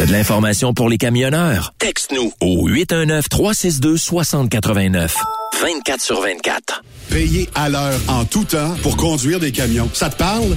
T'as de l'information pour les camionneurs? Texte-nous au 819-362-6089. 24 sur 24. Payer à l'heure en tout temps pour conduire des camions. Ça te parle?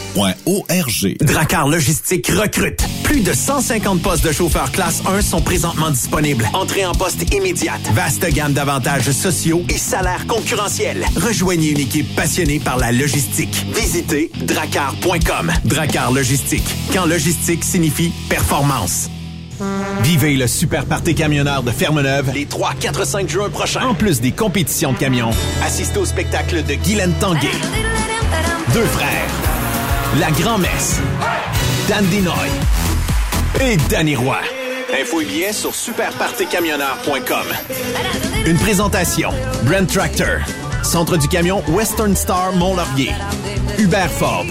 Dracar Logistique recrute. Plus de 150 postes de chauffeurs classe 1 sont présentement disponibles. Entrée en poste immédiate. Vaste gamme d'avantages sociaux et salaires concurrentiels. Rejoignez une équipe passionnée par la logistique. Visitez dracar.com. Dracar Logistique. Quand logistique signifie performance. Vivez le super party camionneur de Fermeneuve les 3, 4, 5 juin prochains. En plus des compétitions de camions, assistez au spectacle de Guylaine Tanguay. Deux frères. La Grand-Messe. Dan Dinoy. Et Danny Roy. Info et billets sur superpartycamionneur.com. Une présentation. Brent Tractor. Centre du camion Western Star Mont-Laurier. Hubert Ford.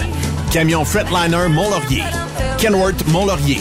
Camion Fretliner Mont-Laurier. Kenworth Mont-Laurier.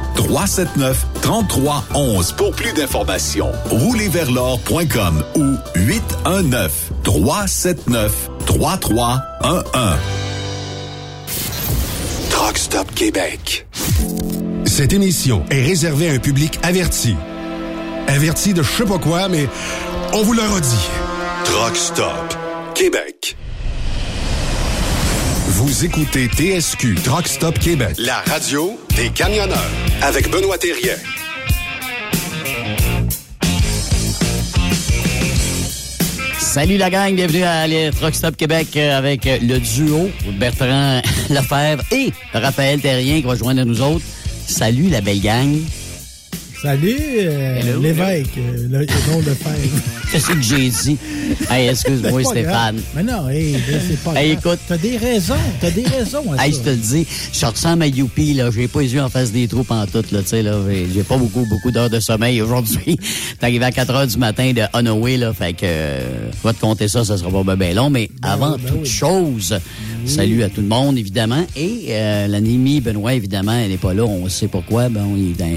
379 3311 pour plus d'informations. Roulerversl'or.com ou 819 379 3311. Truck Stop Québec. Cette émission est réservée à un public averti. Averti de je sais pas quoi, mais on vous le redit. Truck Stop Québec. Vous écoutez TSQ Truck Stop Québec, la radio des camionneurs avec Benoît Thérien. Salut la gang, bienvenue à les Truck Stop Québec euh, avec euh, le duo Bertrand Lefebvre et Raphaël Terrien qui va joindre nous autres. Salut la belle gang. Salut, euh, l'évêque, euh, le, le nom de Fèvre. Qu'est-ce que j'ai dit? Hey, excuse-moi, Stéphane. grave. Mais non, hey, c'est pas Hey, grave. écoute. T'as des raisons, t'as des raisons à Hey, je te le dis, je ressemble à Youpi, là. J'ai pas les yeux en face des trous en tout, là, tu sais, là. J'ai- pas beaucoup, beaucoup d'heures de sommeil aujourd'hui. T'es arrivé à 4 heures du matin de Honoré, là. Fait que, euh, va te compter ça, ça sera pas ben, ben long. Mais avant oui, ben toute oui. chose, salut à tout le monde, évidemment. Et, euh, l'animie Benoît, évidemment, elle n'est pas là. On sait pourquoi. Ben, il est dans,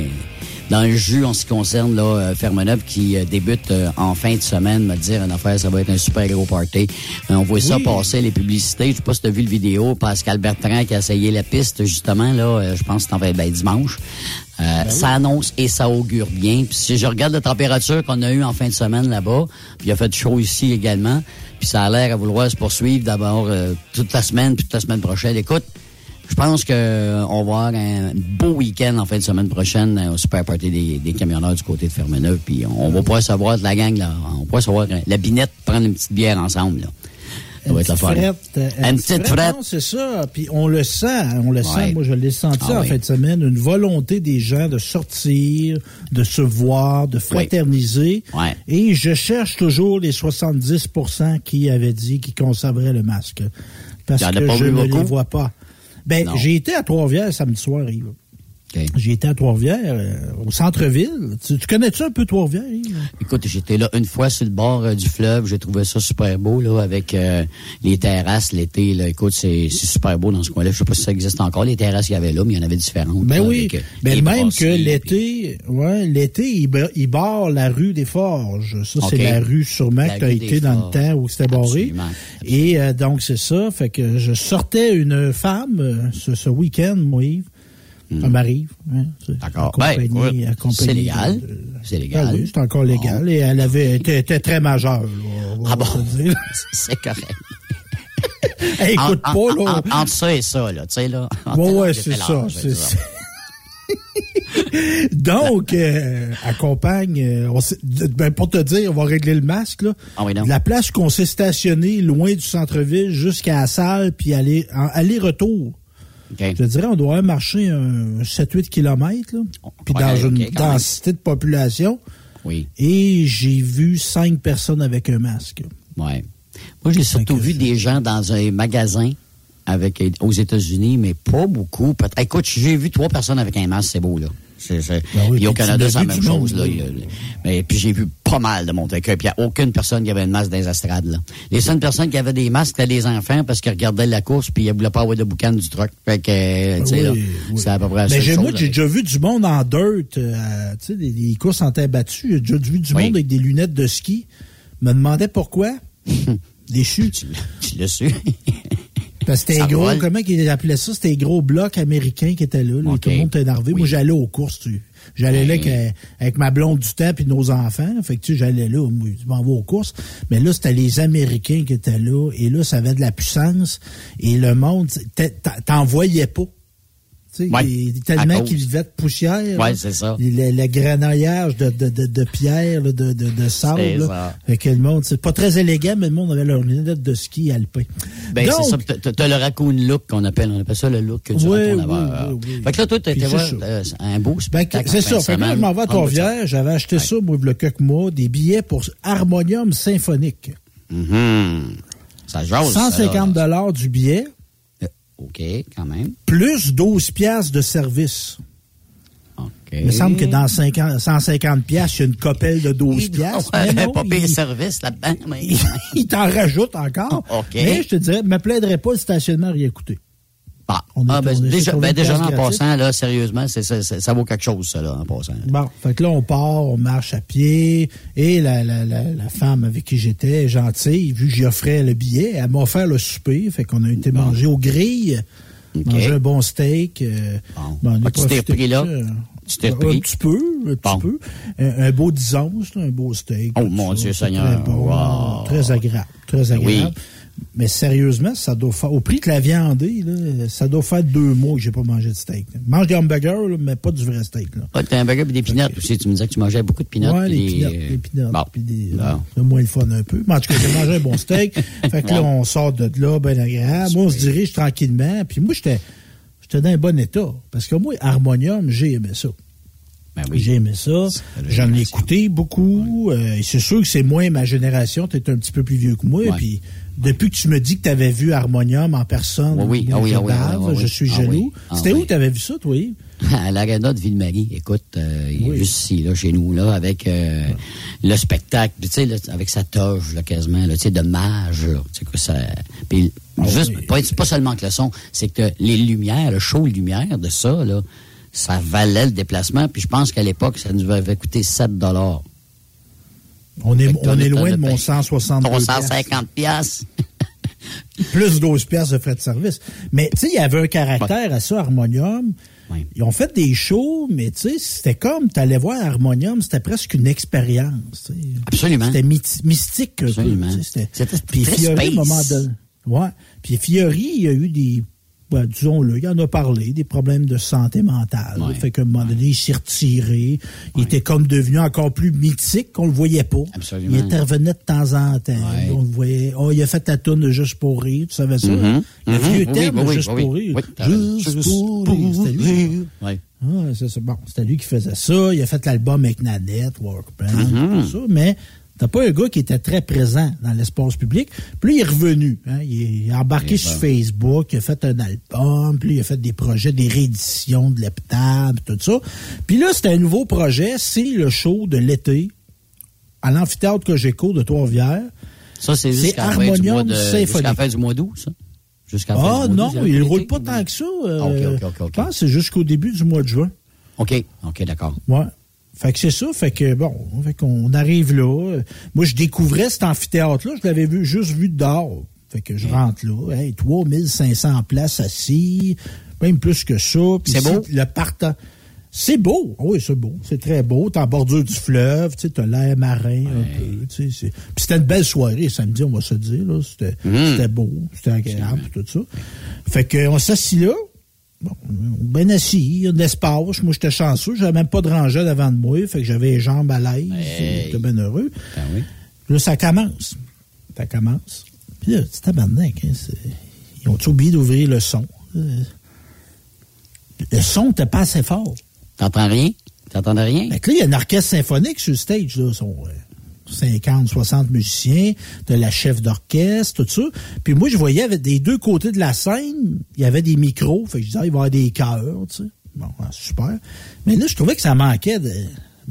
dans le jus en ce qui concerne là, euh, Fermeneuve qui euh, débute euh, en fin de semaine, me dire une affaire, ça va être un super gros party. On voit ça passer, les publicités. Je sais pas si tu as vu le vidéo, Pascal Bertrand qui a essayé la piste justement, là, je pense que c'est en fait ben, dimanche. Euh, Ça annonce et ça augure bien. Puis si je regarde la température qu'on a eue en fin de semaine là-bas, puis il a fait chaud ici également, puis ça a l'air à vouloir se poursuivre d'abord euh, toute la semaine, puis toute la semaine prochaine. Écoute, je pense qu'on va avoir un beau week-end en fin de semaine prochaine au Super Party des, des camionneurs du côté de Fermeneuve. Puis on va pouvoir savoir de la gang, là, on va savoir la binette prendre une petite bière ensemble. Là. Ça va être la frette, une petite frette. C'est ça. Puis on le sent, hein, on le sent. Moi, je l'ai senti ah, en fin de semaine, une volonté des gens de sortir, de se voir, de fraterniser. Et je cherche toujours les 70% qui avaient dit qu'ils conserveraient le masque. Parce que je ne les vois pas. Ben, j'ai été à Trois-Rivières samedi soir, Yves. J'ai été à Trois-Rivières, euh, au centre-ville. Tu, connais-tu un peu Trois-Rivières? Écoute, j'étais là une fois sur le bord euh, du fleuve. J'ai trouvé ça super beau, là, avec euh, les terrasses l'été. Écoute, c'est super beau dans ce coin-là. Je sais pas si ça existe encore, les terrasses qu'il y avait là, mais il y en avait différentes. Ben oui. ben même que l'été, ouais, l'été, il, barre la rue des Forges. Ça, c'est la rue sûrement que tu as été dans le temps où c'était barré. Et donc, c'est ça. Fait que je sortais une femme ce, ce week-end, moi, Yves. Ça m'arrive. Hein, D'accord. Ben, c'est légal. C'est légal. Ben oui, c'est encore légal. Et elle avait était, était très majeure. ah bon? c'est correct. hey, écoute en, pas, là. En, entre ça et ça, là, tu sais, là. Ouais, ouais, c'est ça. Donc, euh, accompagne, euh, ben, pour te dire, on va régler le masque, là. Ah oui. La place qu'on s'est stationné loin du centre-ville jusqu'à la salle, puis aller, aller-retour. Je te dirais, on doit marcher un 7-8 km, puis dans une densité de population. Oui. Et j'ai vu cinq personnes avec un masque. Oui. Moi, j'ai surtout vu des gens dans un magasin avec aux États-Unis, mais pas beaucoup. Écoute, j'ai vu trois personnes avec un masque, c'est beau, là. Ben et au Canada, c'est la même chose. Là. Mais puis j'ai vu pas mal de monde avec Puis il n'y a aucune personne qui avait une masque dans les estrades. Là. Les seules personnes qui avaient des masques, c'était les enfants parce qu'ils regardaient la course puis ils ne voulaient pas avoir de boucan du truck. Fait que, sais, c'est à peu près Mais j'ai, moi, j'ai déjà vu du monde en dirt, euh, tu sais, des, courses en terre battue. J'ai déjà vu du monde avec des lunettes de ski. me demandait pourquoi. Déchu. tu, tu l'as su. Parce que c'était gros, comment ils appelaient ça? C'était gros blocs américains qui étaient là. Tout le monde était énervé. Moi, j'allais aux courses, tu J'allais là avec, ma blonde du temps et nos enfants. Fait que tu j'allais là, je m'en vais aux courses. Mais là, c'était les Américains qui étaient là. Et là, ça avait de la puissance. Et le monde, t'en voyais pas. Ouais, tellement qu'il vivait de poussière. Oui, c'est ça. Le, le grenaillage de, de, de, de pierre, de, de, de sable. Là. Fait que le monde, c'est pas très élégant, mais le monde avait leur lunette de ski alpin. Ben, c'est ça. T'as le raccoon look qu'on appelle. On appelle ça le look du oui, raccoon oui, oui, oui, Fait que là, toi, t'étais voir euh, un beau ben, spectacle. c'est ça. Fait que là, je m'en vais à Trois-Rivières. J'avais acheté ça, moi, il y a quelques mois, des billets pour Harmonium symphonique. Mm Ça jase, 150 dollars du billet. OK, quand même. Plus 12 piastres de service. OK. Il me semble que dans 50, 150 piastres, il y a une copelle de 12 piastres. Il n'y pas payé service là-dedans. Mais... il t'en rajoute encore. OK. Mais je te dirais, ne me plaiderais pas le stationnement à rien coûter. Bah, ah, ben, déjà, ben, déjà en passant, là, sérieusement, ça vaut quelque chose, ça, là, en passant. Bon, fait que là, on part, on marche à pied, et la, la, la, la femme avec qui j'étais, gentille, vu que j'y offrais le billet, elle m'a offert le souper, fait qu'on a été manger au grill, manger un bon steak. Euh, bon. Ben, tu t'es pris là? Tu t'es pris? Un petit peu, un petit peu. Un, beau 10 un beau steak. Oh, mon Dieu Seigneur. Très, bon, très agréable, très agréable. Oui. Mais sérieusement, ça doit faire. Au prix que la viande est, là, ça doit faire deux mois que j'ai pas mangé de steak. Je mange des hamburgers, mais pas du vrai steak. Là. Ah, t'as un hamburger et des pinottes aussi. Tu me disais que tu mangeais beaucoup de pinottes. Oui, les pinottes. Les pinottes. Bon. Puis des, bon. moins le fun un peu. Mais en tout cas, j'ai mangé un bon steak. fait que là, on sort de là, bien agréable. Moi, on se dirige tranquillement. Puis moi, j'étais j'étais dans un bon état. Parce que moi, Harmonium, j'ai aimé ça. Ben oui. J'ai aimé ça. J'en ai écouté beaucoup. Euh, c'est sûr que c'est moins ma génération. Tu es un petit peu plus vieux que moi. Puis depuis que tu me dis que tu avais vu Harmonium en personne, oui, oui, oui, oui, je suis jaloux. C'était où tu avais vu ça, toi? À l'Arena de Ville-Marie. Écoute, euh, il est juste ici, là, chez nous, là, avec euh, le spectacle, tu sais, avec sa toge, là, quasiment, tu sais, de mage, tu sais, que ça... Puis, ah juste, pas, pas seulement que le son, c'est que les lumières, le show lumière de ça, là, ça valait le déplacement. Puis je pense qu'à l'époque, ça nous avait coûté 7 dollars. On est, on est loin de mon 160 Ton 150 piastres. Plus 12 piastres de frais de service. Mais, tu sais, il y avait un caractère à ça, Harmonium. Ils ont fait des shows, mais tu sais, c'était comme, tu allais voir Harmonium, c'était presque une expérience. Absolument. C'était mystique. Absolument. C'était, puis Fiori, un moment donné. Ouais. Puis Fiori, il y a eu des ben, disons-le, il en a parlé, des problèmes de santé mentale. Fait qu'à un moment donné, il s'est retiré. Il était comme devenu encore plus mythique qu'on le voyait pas. Absolument. Il intervenait de temps en temps. On le voyait. Oh, il a fait ta tourne de Juste pour rire, tu savais ça? Mm-hmm. Le Mm-hmm. vieux Oui, thème oui, Juste oui, pour rire. Juste, pour rire. C'était lui. Oui. Ah, c'est. Bon, c'était lui qui faisait ça. Il a fait l'album avec Nanette, Workband, Mm-hmm. tout ça. Mais t'as pas un gars qui était très présent dans l'espace public. Puis là, il est revenu. hein. Il est embarqué sur. Facebook. Il a fait un album. Puis il a fait des projets, des rééditions de l'heptable, tout ça. Puis là, c'est un nouveau projet. C'est le show de l'été à l'amphithéâtre Cogeco de Trois-Rivières. Ça, c'est jusqu'à la jusqu'à la fin du mois d'août, ça? Ah non, il la roule pas tant que ça. Ah, euh. Je pense que c'est jusqu'au début du mois de juin. OK, OK, d'accord. Ouais. Fait que c'est ça, fait que bon, fait qu'on arrive là. Moi, je découvrais cet amphithéâtre-là, je l'avais vu juste vu de dehors. Fait que je rentre là, hey, 3500 places assis, même plus que ça. C'est beau? Le partant. C'est beau, oui, c'est beau, c'est très beau. T'es en bordure du fleuve, tu l'air marin un peu, Puis c'était une belle soirée samedi, on va se dire, là. C'était Mm. c'était beau, c'était agréable, tout ça. Fait qu'on s'assit là, Bon, ben assis, il y a de l'espace. Moi, j'étais chanceux. J'avais même pas de rangée devant de moi. Fait que j'avais les jambes à l'aise. Hey. J'étais bien heureux. Ben oui. Là, ça commence. Ça commence. Puis là, c'est tabarnak. Hein, ils ont oublié d'ouvrir le son? Euh, Le son n'était pas assez fort. T'entends rien? T'entendais rien? Fait que là, il y a un orchestre symphonique sur le stage. Là. Sont euh, 50, 60 musiciens, de la chef d'orchestre, tout ça. Puis moi, je voyais avec des deux côtés de la scène, il y avait des micros. Fait que je disais, ah, il va y avoir des chœurs, tu sais. Bon, ouais, super. Mais là, je trouvais que ça manquait de,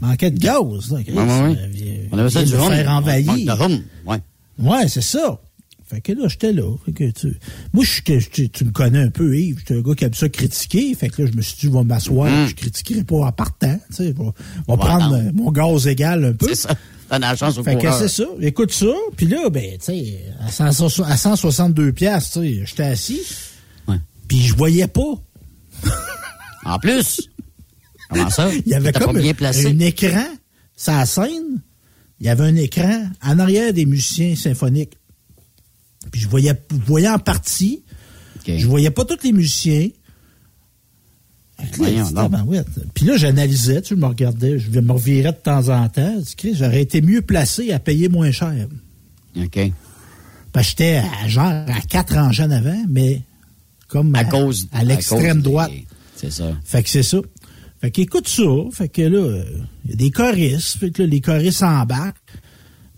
manquait de gaz. Là. Ouais, ouais, ouais. Euh, On avait ça du faire envahir. Ouais. Ouais, c'est ça. Fait que là, j'étais là. Fait que tu... Moi, je, suis que- tu, me connais un peu, Yves. J'étais un gars qui aime ça critiquer. Fait que là, je me suis dit, je vais m'asseoir. Mm. Je critiquerai pas en partant. Tu sais, je vais, je vais Ouais, prendre non. mon gaz égal un peu. C'est ça. De la chance au Fait que c'est ça. Écoute ça. Puis là, ben, tu sais, à, 100 à 162 piastres, tu sais, j'étais assis. Ouais. Puis je voyais pas. En plus? Comment ça? Il y avait comme pas bien placé. un écran, sa scène. Il y avait un écran en arrière des musiciens symphoniques. Puis je voyais, je voyais en partie. OK. Je voyais pas tous les musiciens. Fait que là, Voyons je dis, donc. tabarouette. Puis là, j'analysais, tu me regardais, je me revirais de temps en temps. J'aurais été mieux placé à payer moins cher. OK. Que j'étais à, genre à quatre rangées en avant, mais comme À à, cause. à l'extrême droite. C'est ça. Fait que c'est ça. Fait qu'écoute ça. Fait que là, il y a des choristes. Fait que là, les choristes embarquent.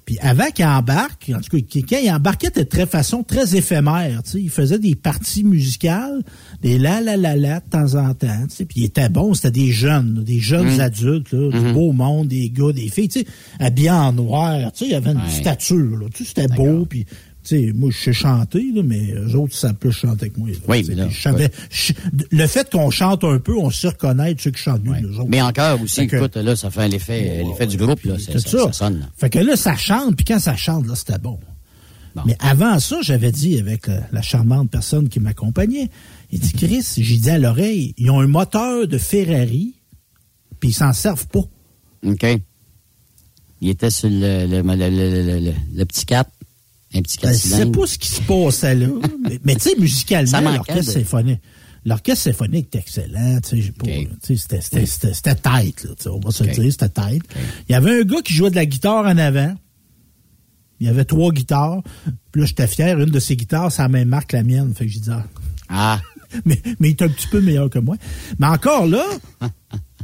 Puis avant qu'ils embarquent, en tout cas, quand ils embarquaient de très façon très éphémère, tu sais, ils faisaient des parties musicales, des la la la la de temps en temps, tu sais, puis ils étaient bons, c'était des jeunes, des jeunes adultes, là, du beau monde, des gars, des filles, tu sais, habillés en noir, tu sais, il y avait une Ouais. stature, là, tu sais, c'était beau, puis sais, moi, je sais chanter, là, mais eux autres, ça peut chanter que moi. là. Oui, mais là, je- le fait qu'on chante un peu, on sait reconnaître ceux qui chantent mieux Ouais. nous autres. Mais encore aussi, Fait que- écoute, là, ça fait l'effet, du groupe, là. C'est Ça, ça, ça sonne, là. Fait que là, ça chante, puis quand ça chante, là, c'était bon. Bon. Mais avant ça, j'avais dit avec euh, la charmante personne qui m'accompagnait, il dit, Chris, j'ai dit à l'oreille, ils ont un moteur de Ferrari, puis ils s'en servent pas. OK. Il était sur le- le petit 4, un petit 4 Je sais cylindres. pas ce qui se passait là, mais, mais tu sais, musicalement, l'orchestre de- symphonique. L'orchestre symphonique est excellent, tu sais, c'était, c'était, c'était, c'était tête, là, on va se le Ok. dire, c'était tête. Il y avait un gars qui jouait de la guitare en avant. Il y avait trois guitares. Puis là, j'étais fier, une de ces guitares, c'est la même marque que la mienne. Fait que j'ai dit, ah. Ah, mais, mais il est un petit peu meilleur que moi. Mais encore là,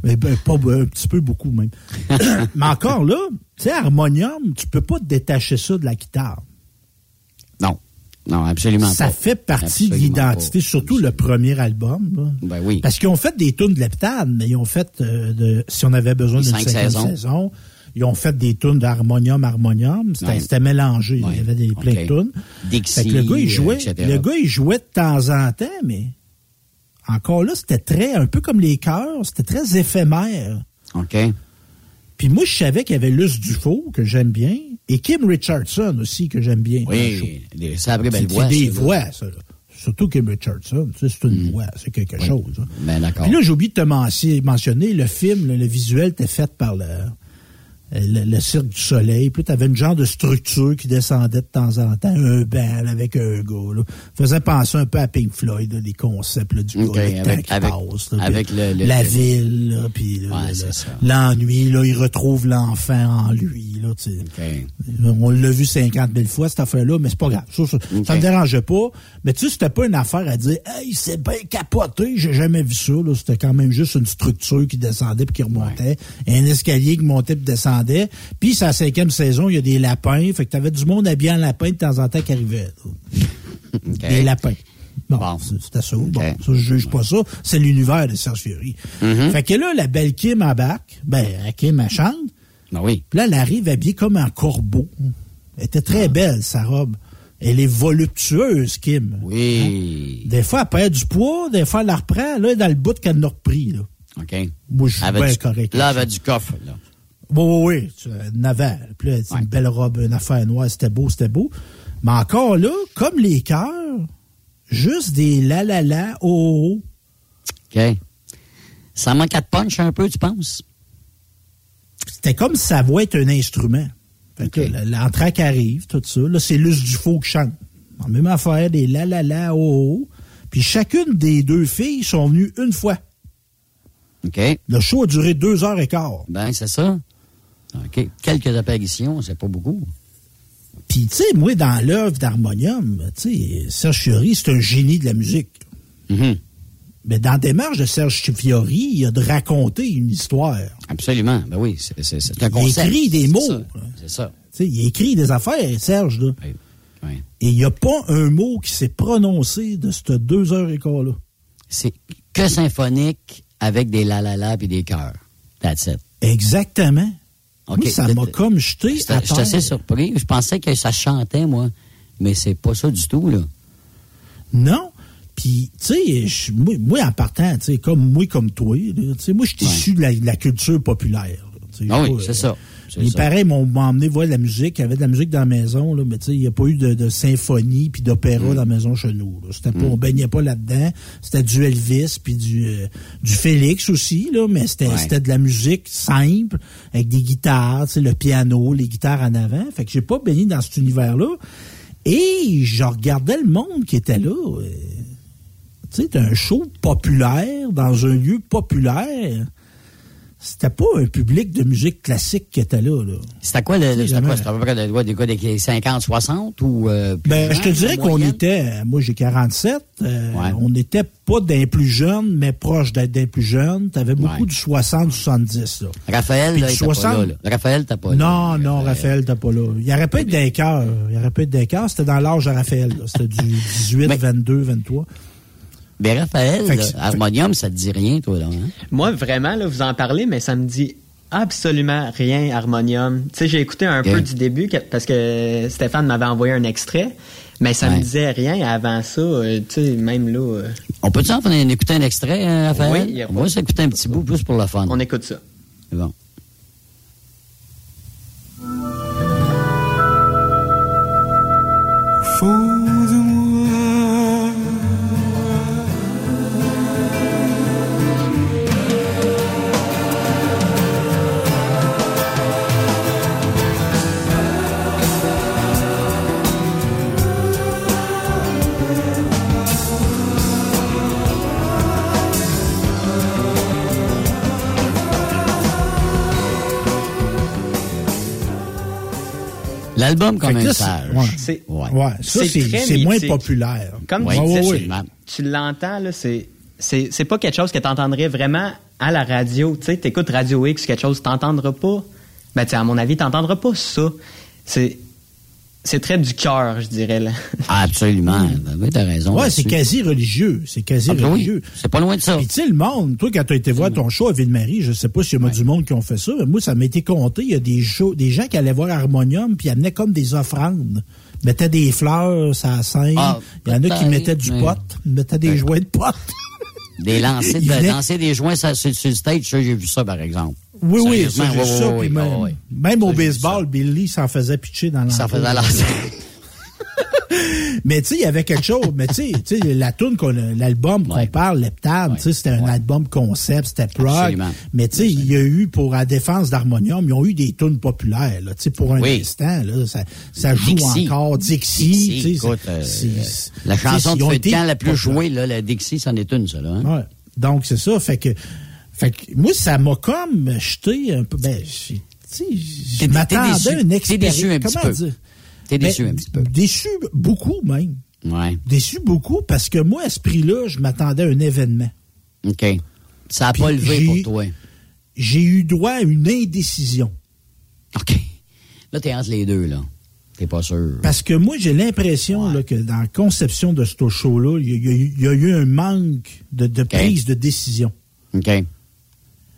mais ben, pas un petit peu, beaucoup même. mais encore là, tu sais, harmonium, tu peux pas te détacher ça de la guitare. Non. Absolument Ça pas. fait partie de l'identité, surtout le premier album. là. Ben oui. Parce qu'ils ont fait des tunes de l'heptade, mais ils ont fait, euh, de, si on avait besoin d'une cinq cinquième saisons. saison, ils ont fait des tunes d'harmonium, harmonium. C'était Ouais. mélangé. Ouais. Il y avait des, plein Ok. de tunes. Dixie, Fait que le gars, il euh, jouait, le gars, il jouait de temps en temps, mais encore là, c'était très, un peu comme les chœurs, c'était très éphémère. OK. Puis moi, je savais qu'il y avait Luce Dufault, que j'aime bien, et Kim Richardson aussi, que j'aime bien. le. Oui, des sabrées belles C'est voix. des ça, là. voix, ça. là. Surtout Kim Richardson, tu sais, c'est une voix, c'est quelque chose. hein. Ben d'accord. Puis là, j'ai oublié de te mentionner, le film, là, le visuel était fait par le, le, cirque du soleil. Puis tu avais une genre de structure qui descendait de temps en temps, un bal avec un gars. Là. Faisait penser un peu à Pink Floyd, les concepts du okay, avec, qui passe, avec la ville, puis l'ennui. Là, il retrouve l'enfant en lui. Là, On l'a vu 50 000 fois, cette affaire-là, mais c'est pas grave. Ça, ça, me dérangeait pas. Mais tu sais, c'était pas une affaire à dire Hey, c'est bien capoté, j'ai jamais vu ça. C'était quand même juste une structure qui descendait puis qui remontait. un escalier qui montait puis descendait puis, c'est la cinquième saison, il y a des lapins. Fait que t'avais du monde habillé en lapin de temps en temps qui arrivait. Des lapins. Bon, c'était ça. Bon, ça, je juge pas ça. C'est l'univers de Serge Fiori. Mm-hmm. Fait que là, la belle Kim à bac, ben, Kim, elle chante. Ben oui. Puis là, elle arrive habillée comme un corbeau. Elle était très ah. belle, sa robe. Elle est voluptueuse, Kim. Oui. Hein? Des fois, elle perd du poids, des fois, elle la reprend. Là, dans le bout qu'elle a repris. Là. OK. Moi, je suis bien correct. Là, elle avait du coffre. Là. Oui, oui, oui. Naval. Puis là, une belle robe, une affaire noire, c'était beau, c'était beau. Mais encore là, comme les cœurs, juste des la la la oh, oh. OK. Ça manque de punch un peu, tu penses? C'était comme si sa voix était un instrument. Fait que l'entraque arrive, tout ça. Là, c'est Luce Dufaux qui chante. En même affaire, des la la la oh, oh. Puis chacune des deux filles sont venues une fois. OK. Le show a duré deux heures et quart. Ben, c'est ça. OK. Quelques apparitions, c'est pas beaucoup. Puis, tu sais, moi, dans l'œuvre d'Harmonium, tu sais, Serge Fiori, c'est un génie de la musique. Mm-hmm. Mais dans la démarche de Serge Fiori, il a de raconter une histoire. Absolument. Ben oui, c'est un concept. Il écrit des mots. C'est ça. il écrit des affaires, Serge. Là. Oui. Et il n'y a pas un mot qui s'est prononcé de cette deux heures et quart-là. C'est que symphonique avec des la la la et des chœurs. That's it. Exactement ça m'a comme jeté Je suis assez surpris. Je pensais que ça chantait, moi. Mais c'est pas ça du tout, là. Non. Puis, tu sais, moi, en partant, tu sais, comme moi, comme toi, tu sais, moi, je suis issu de, la, culture populaire. Ah oui, c'est ça. Il paraît, m'ont emmené voir de la musique. Il y avait de la musique dans la maison, là, mais tu sais, il n'y a pas eu de, symphonie puis d'opéra mm. dans la maison chez nous. C'était pas, mm. on baignait pas là-dedans. C'était du Elvis puis du, euh, du Félix aussi, là, mais c'était, de la musique simple, avec des guitares, tu sais, le piano, les guitares en avant. Fait que j'ai pas baigné dans cet univers-là. Et je regardais le monde qui était là. Euh, tu sais, un show populaire dans un lieu populaire c'était pas un public de musique classique qui était là. là. C'était quoi le, c'était quoi? C'était à peu près des gars des 50, 60 ou euh, Ben, je te dirais qu'on était, moi j'ai 47, euh, on n'était pas d'un plus jeune, mais proche d'être d'un plus jeune. T'avais beaucoup du 60, 70, là. Raphaël, là, 60... pas là, Raphaël, t'as pas Non, non, Raphaël, t'as pas là. Il aurait pas eu d'un cœur. Il aurait pas eu d'un cœur. C'était dans l'âge de Raphaël, C'était du 18, 22, 23. Ben, Raphaël, Harmonium, ça te dit rien, toi, là? Hein? Moi, vraiment, là, vous en parlez, mais ça me dit absolument rien, Harmonium. Tu sais, j'ai écouté un peu du début parce que Stéphane m'avait envoyé un extrait, mais ça me disait rien avant ça. Euh, tu sais, même là. Euh. On peut-tu en écouter un extrait, hein, Raphaël? Oui, On va s'écouter un petit bout plus pour la fun. On écoute ça. L'album comme un sage. C'est ouais. ça, c'est moins populaire. Comme tu disais, tu l'entends, là, c'est c'est pas quelque chose que tu entendrais vraiment à la radio. Tu sais, écoutes Radio X, quelque chose, tu n'entendras pas. Ben, à mon avis, tu n'entendras pas ça. C'est c'est très du cœur, je dirais. Là. Absolument. Ben oui, t'as raison. Ouais, c'est quasi religieux. C'est quasi ah, ben religieux. c'est pas loin de ça. Puis tu sais, le monde, toi, quand tu as été voir ton show à Ville-Marie, je sais pas s'il y a du monde qui ont fait ça, mais moi, ça m'a été compté. Il y a des shows, des gens qui allaient voir Harmonium, puis amenaient comme des offrandes. Mettaient des fleurs ça scène. Ah, Il y en a qui mettaient du pot, mettaient des joints de pot. Des lancers, de, lancer des joints sur, sur le stage, j'ai vu ça, par exemple. Oui, oui, ça, j'ai ça. même, même au baseball, Billy s'en faisait pitcher dans l'entrée. S'en faisait mais tu sais, il y avait quelque chose. Mais tu sais, la tune, l'album qu'on parle, tu sais, c'était un album concept, c'était prog. Mais tu sais, il y a eu, pour la défense d'Harmonium, ils ont eu des tunes populaires, là. Tu sais, pour un instant, là, ça, ça joue encore. Dixie, Dixie écoute, euh, la chanson de feu la plus jouée, là, la Dixie, c'en est une, ça, là. Hein? Ouais. Donc, c'est ça. Fait que, fait que, moi, ça m'a comme jeté un peu, ben, je m'attendais à une expérience. Comment dire? T'es déçu un petit peu. Déçu beaucoup même. Ouais. Déçu beaucoup parce que moi, à ce prix-là, je m'attendais à un événement. OK. Ça n'a pas levé pour toi. J'ai eu droit à une indécision. OK. Là, t'es entre les deux, là. T'es pas sûr. Parce que moi, j'ai l'impression que dans la conception de ce show-là, il y, a eu un manque de, prise de décision. OK.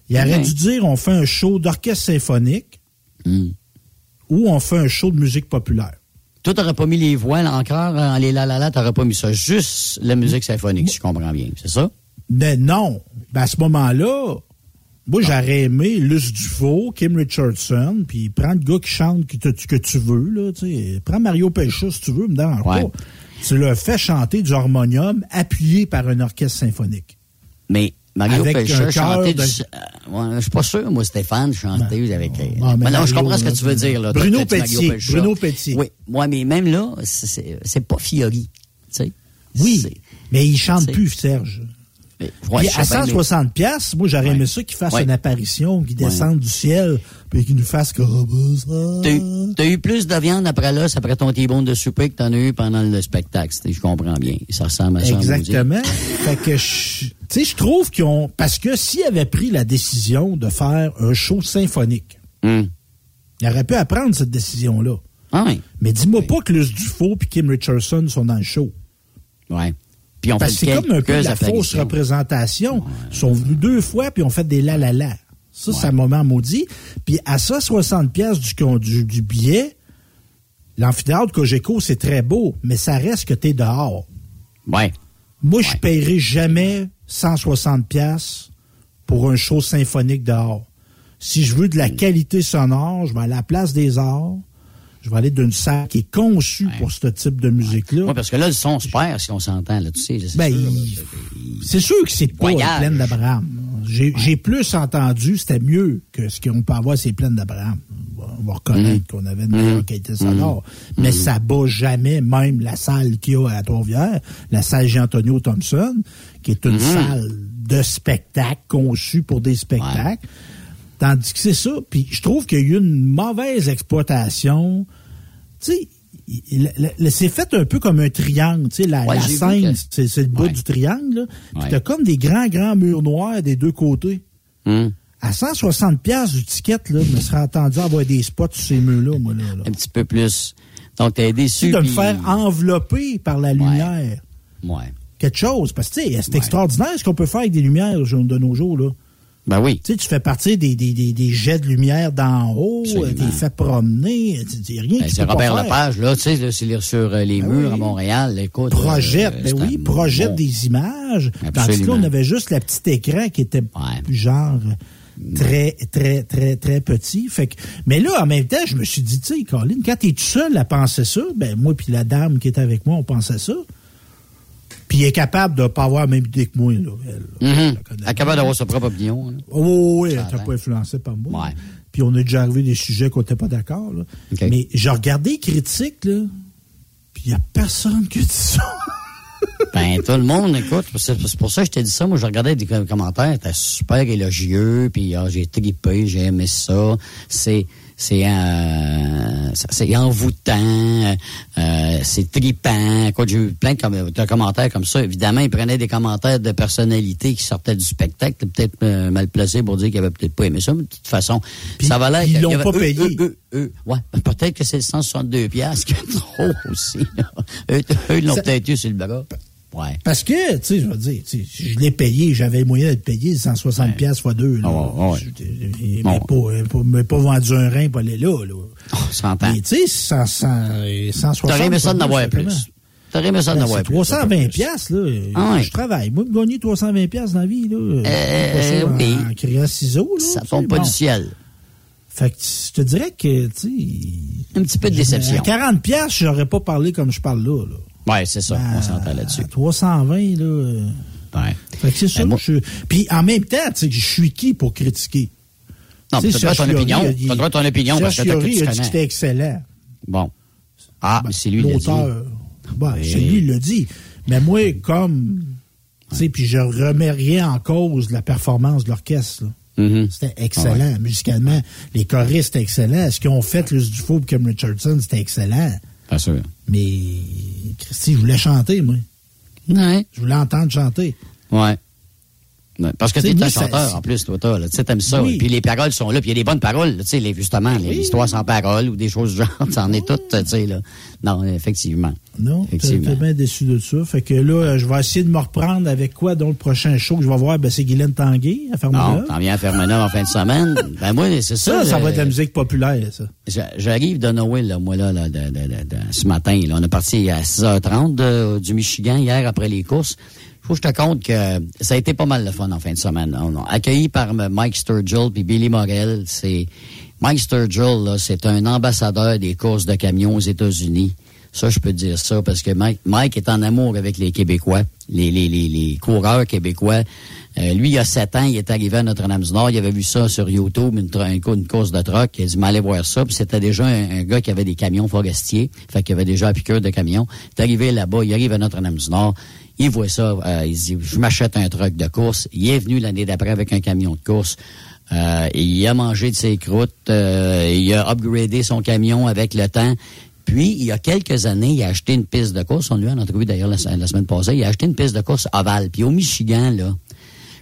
Il aurait dû dire on fait un show d'orchestre symphonique. Hmm ou on fait un show de musique populaire. Toi, t'aurais pas mis les voiles encore, en les la la la, t'aurais pas mis ça. Juste la musique symphonique, si je comprends bien. C'est ça? Mais non. Ben, à ce moment-là, moi, j'aurais aimé Luce Dufaux, Kim Richardson, puis prends le gars qui chante que, que tu veux, là, tu sais. Prends Mario Pécha, si tu veux, me dérange pas. Tu le fais chanter du harmonium appuyé par un orchestre symphonique. Mais Mario Pelcha chantait du... Je suis pas sûr, moi, Stéphane, chantait ben, avec... Non, mais non, je comprends ce que tu veux dire. Là. Bruno Petit. Bruno Petit. Oui, moi, mais même là, c'est pas Fiori. Tu sais. Oui, mais il chante plus, Serge. Ouais, à 160 pièces, moi j'aurais aimé ça qu'il fasse une apparition, qu'il descende du ciel, puis qu'il nous fasse comme T'as eu plus de viande après là, après ton t de souper que t'en as eu pendant le spectacle. Je comprends bien. Ça ressemble à ça. Exactement. fait que tu sais, je trouve qu'ils ont parce que s'ils avaient pris la décision de faire un show symphonique, hmm. ils auraient pu apprendre cette décision-là. Ah Mais dis-moi pas que Luce Dufaux et Kim Richardson sont dans le show. Ouais. C'est comme un peu la fausse représentation. Ils sont venus deux fois puis ont fait des la la la. Ça, c'est un moment maudit. Puis à ça, 60 pièces du, du, billet, l'amphithéâtre Cogeco, c'est très beau, mais ça reste que tu es dehors. Ouais. Moi, je paierai jamais 160 pièces pour un show symphonique dehors. Si je veux de la mm. qualité sonore, je vais à la place des arts je vais aller d'une salle qui est conçue pour ce type de musique-là. Oui, parce que là, le son se perd si on s'entend, là, tu sais. Ben, c'est sûr que c'est pas pleine d'Abraham. J'ai plus entendu, c'était mieux que ce qu'on peut avoir, c'est pleine d'Abraham. On va reconnaître mm. qu'on avait une meilleure mm. qualité sonore. Mm. Mais ça bat jamais même la salle qu'il y a à Trois-Rivières, la salle Jean-Antonio Thompson, qui est une salle de spectacle conçue pour des spectacles. Tandis que c'est ça. Puis je trouve qu'il y a eu une mauvaise exploitation. Tu sais, c'est fait un peu comme un triangle. Tu sais, la, scène, c'est le bout du triangle. Puis t'as comme des grands, grands murs noirs des deux côtés. Hmm. À 160 pièces du ticket, là, je me serais attendu à avoir des spots sur ces murs-là, moi, là, Un petit peu plus. Donc, t'es déçu. De me faire envelopper par la lumière. Ouais. Quelque chose. Parce que, c'est extraordinaire ce qu'on peut faire avec des lumières de nos jours, là. Ben oui. Tu sais, tu fais partie des, des, des, des jets de lumière d'en haut, tu les fais promener, tu rien ben, C'est Robert Lepage, là, tu sais, c'est sur euh, les ben murs à Montréal, écoute. Projette, euh, ben oui, projette des images. Tandis que là, on avait juste le petit écran qui était genre très, très, très, très petit. Fait que, mais là, en même temps, je me suis dit, tu sais, Colin, quand t'es tout seul à penser ça, ben moi puis la dame qui était avec moi, on pensait ça. Puis il est capable de ne pas avoir la même idée que moi. Là, elle, mm-hmm. elle est capable d'avoir sa propre opinion. Oh, oui, elle n'était pas influencée par moi. Puis on a déjà arrivé des sujets qu'on n'était pas d'accord. Mais j'ai regardé les critiques, là, puis il n'y a personne qui dit ça. ben, tout le monde, écoute, c'est pour ça que je t'ai dit ça. Moi, je regardais des commentaires, c'était super élogieux, puis ah, j'ai trippé, j'ai aimé ça. C'est c'est euh, c'est envoûtant, euh, c'est tripant. Quoi, j'ai eu plein de, commentaires comme ça. Évidemment, ils prenaient des commentaires de personnalités qui sortaient du spectacle, peut-être euh, mal placés pour dire qu'ils avaient peut-être pas aimé ça, mais de toute façon, ça valait. Ils l'ont pas payé. ouais, peut-être que c'est le 162 pièces qui est trop aussi. eux, ils l'ont peut-être eu sur le bras. Parce que, tu sais, je veux dire, je l'ai payé, j'avais le moyen de payer 160 pièces fois deux. Là. Oh, mais, pas, pas, vendu un rein pour aller là. là. Oh, Mais tu sais, 160 T'aurais aimé ça d'en avoir plus. T'aurais aimé ça d'en avoir plus. 320 pièces, là. Ah, je travaille. Moi, gagner 320 pièces dans la vie, là. Euh, oui. En criant ciseaux, là. Ça tombe pas du ciel. Fait que je te dirais que, tu sais... Un petit peu de déception. À 40 pièces, j'aurais pas parlé comme je parle là. là. Ouais, c'est ça. on s'entend là-dessus. 320, là... Euh, ouais. Fait que c'est ça. Ben, je... Puis en même temps, tu sais, je suis qui pour critiquer? Non, tu as ton opinion. Tu as ton opinion parce que tu a dit que c'était excellent. Bon. Ah, mais c'est lui qui l'a dit. Ben, c'est lui qui l'a dit. Mais moi, comme... Tu sais, puis je remets rien en cause de la performance de l'orchestre, Mm-hmm. C'était excellent. Musicalement, les choristes excellents. Ce qu'ils ont fait, le et Kim Richardson, c'était excellent. Bien sûr. Mais, Christy, je voulais chanter, moi. Ouais. Je voulais entendre chanter. Ouais. Parce que tu es un chanteur, en plus, toi, tu sais, t'aimes ça. Puis les paroles sont là, puis il y a des bonnes paroles, tu sais, justement, les histoires sans paroles ou des choses du genre, en es toutes, tu sais, là. Non, effectivement. Non, t'es bien déçu de ça. Fait que là, je vais essayer de me reprendre avec quoi, donc, le prochain show que je vais voir, ben, c'est Guylaine Tanguay, à Fermanagh. Non, t'en viens à Fermanagh en fin de semaine. Ben, moi, c'est ça. Ça, ça va être de la musique populaire, ça. J'arrive de Noël, là, moi, là, là de, ce matin, là. On est parti à 6h30 du Michigan hier après les courses faut que je te compte que ça a été pas mal de fun en fin de semaine. Accueilli par Mike Sturgill puis Billy Morel. C'est Mike Sturgill, c'est un ambassadeur des courses de camions aux États-Unis. Ça, je peux dire ça parce que Mike, Mike est en amour avec les Québécois, les, les, les, les coureurs québécois. Euh, lui, il y a sept ans, il est arrivé à Notre-Dame-du-Nord. Il avait vu ça sur YouTube, une, course de troc. Il a dit, m'allez voir ça. Puis c'était déjà un, gars qui avait des camions forestiers. Fait qu'il avait déjà un piqueur de camions. Il est arrivé là-bas, il arrive à Notre-Dame-du-Nord. Il voit ça, euh, il dit, je m'achète un truck de course. Il est venu l'année d'après avec un camion de course. Euh, il a mangé de ses croûtes, euh, il a upgradé son camion avec le temps. Puis, il y a quelques années, il a acheté une piste de course. On lui a entrevu d'ailleurs la, la, semaine passée. Il a acheté une piste de course ovale. Puis au Michigan, là,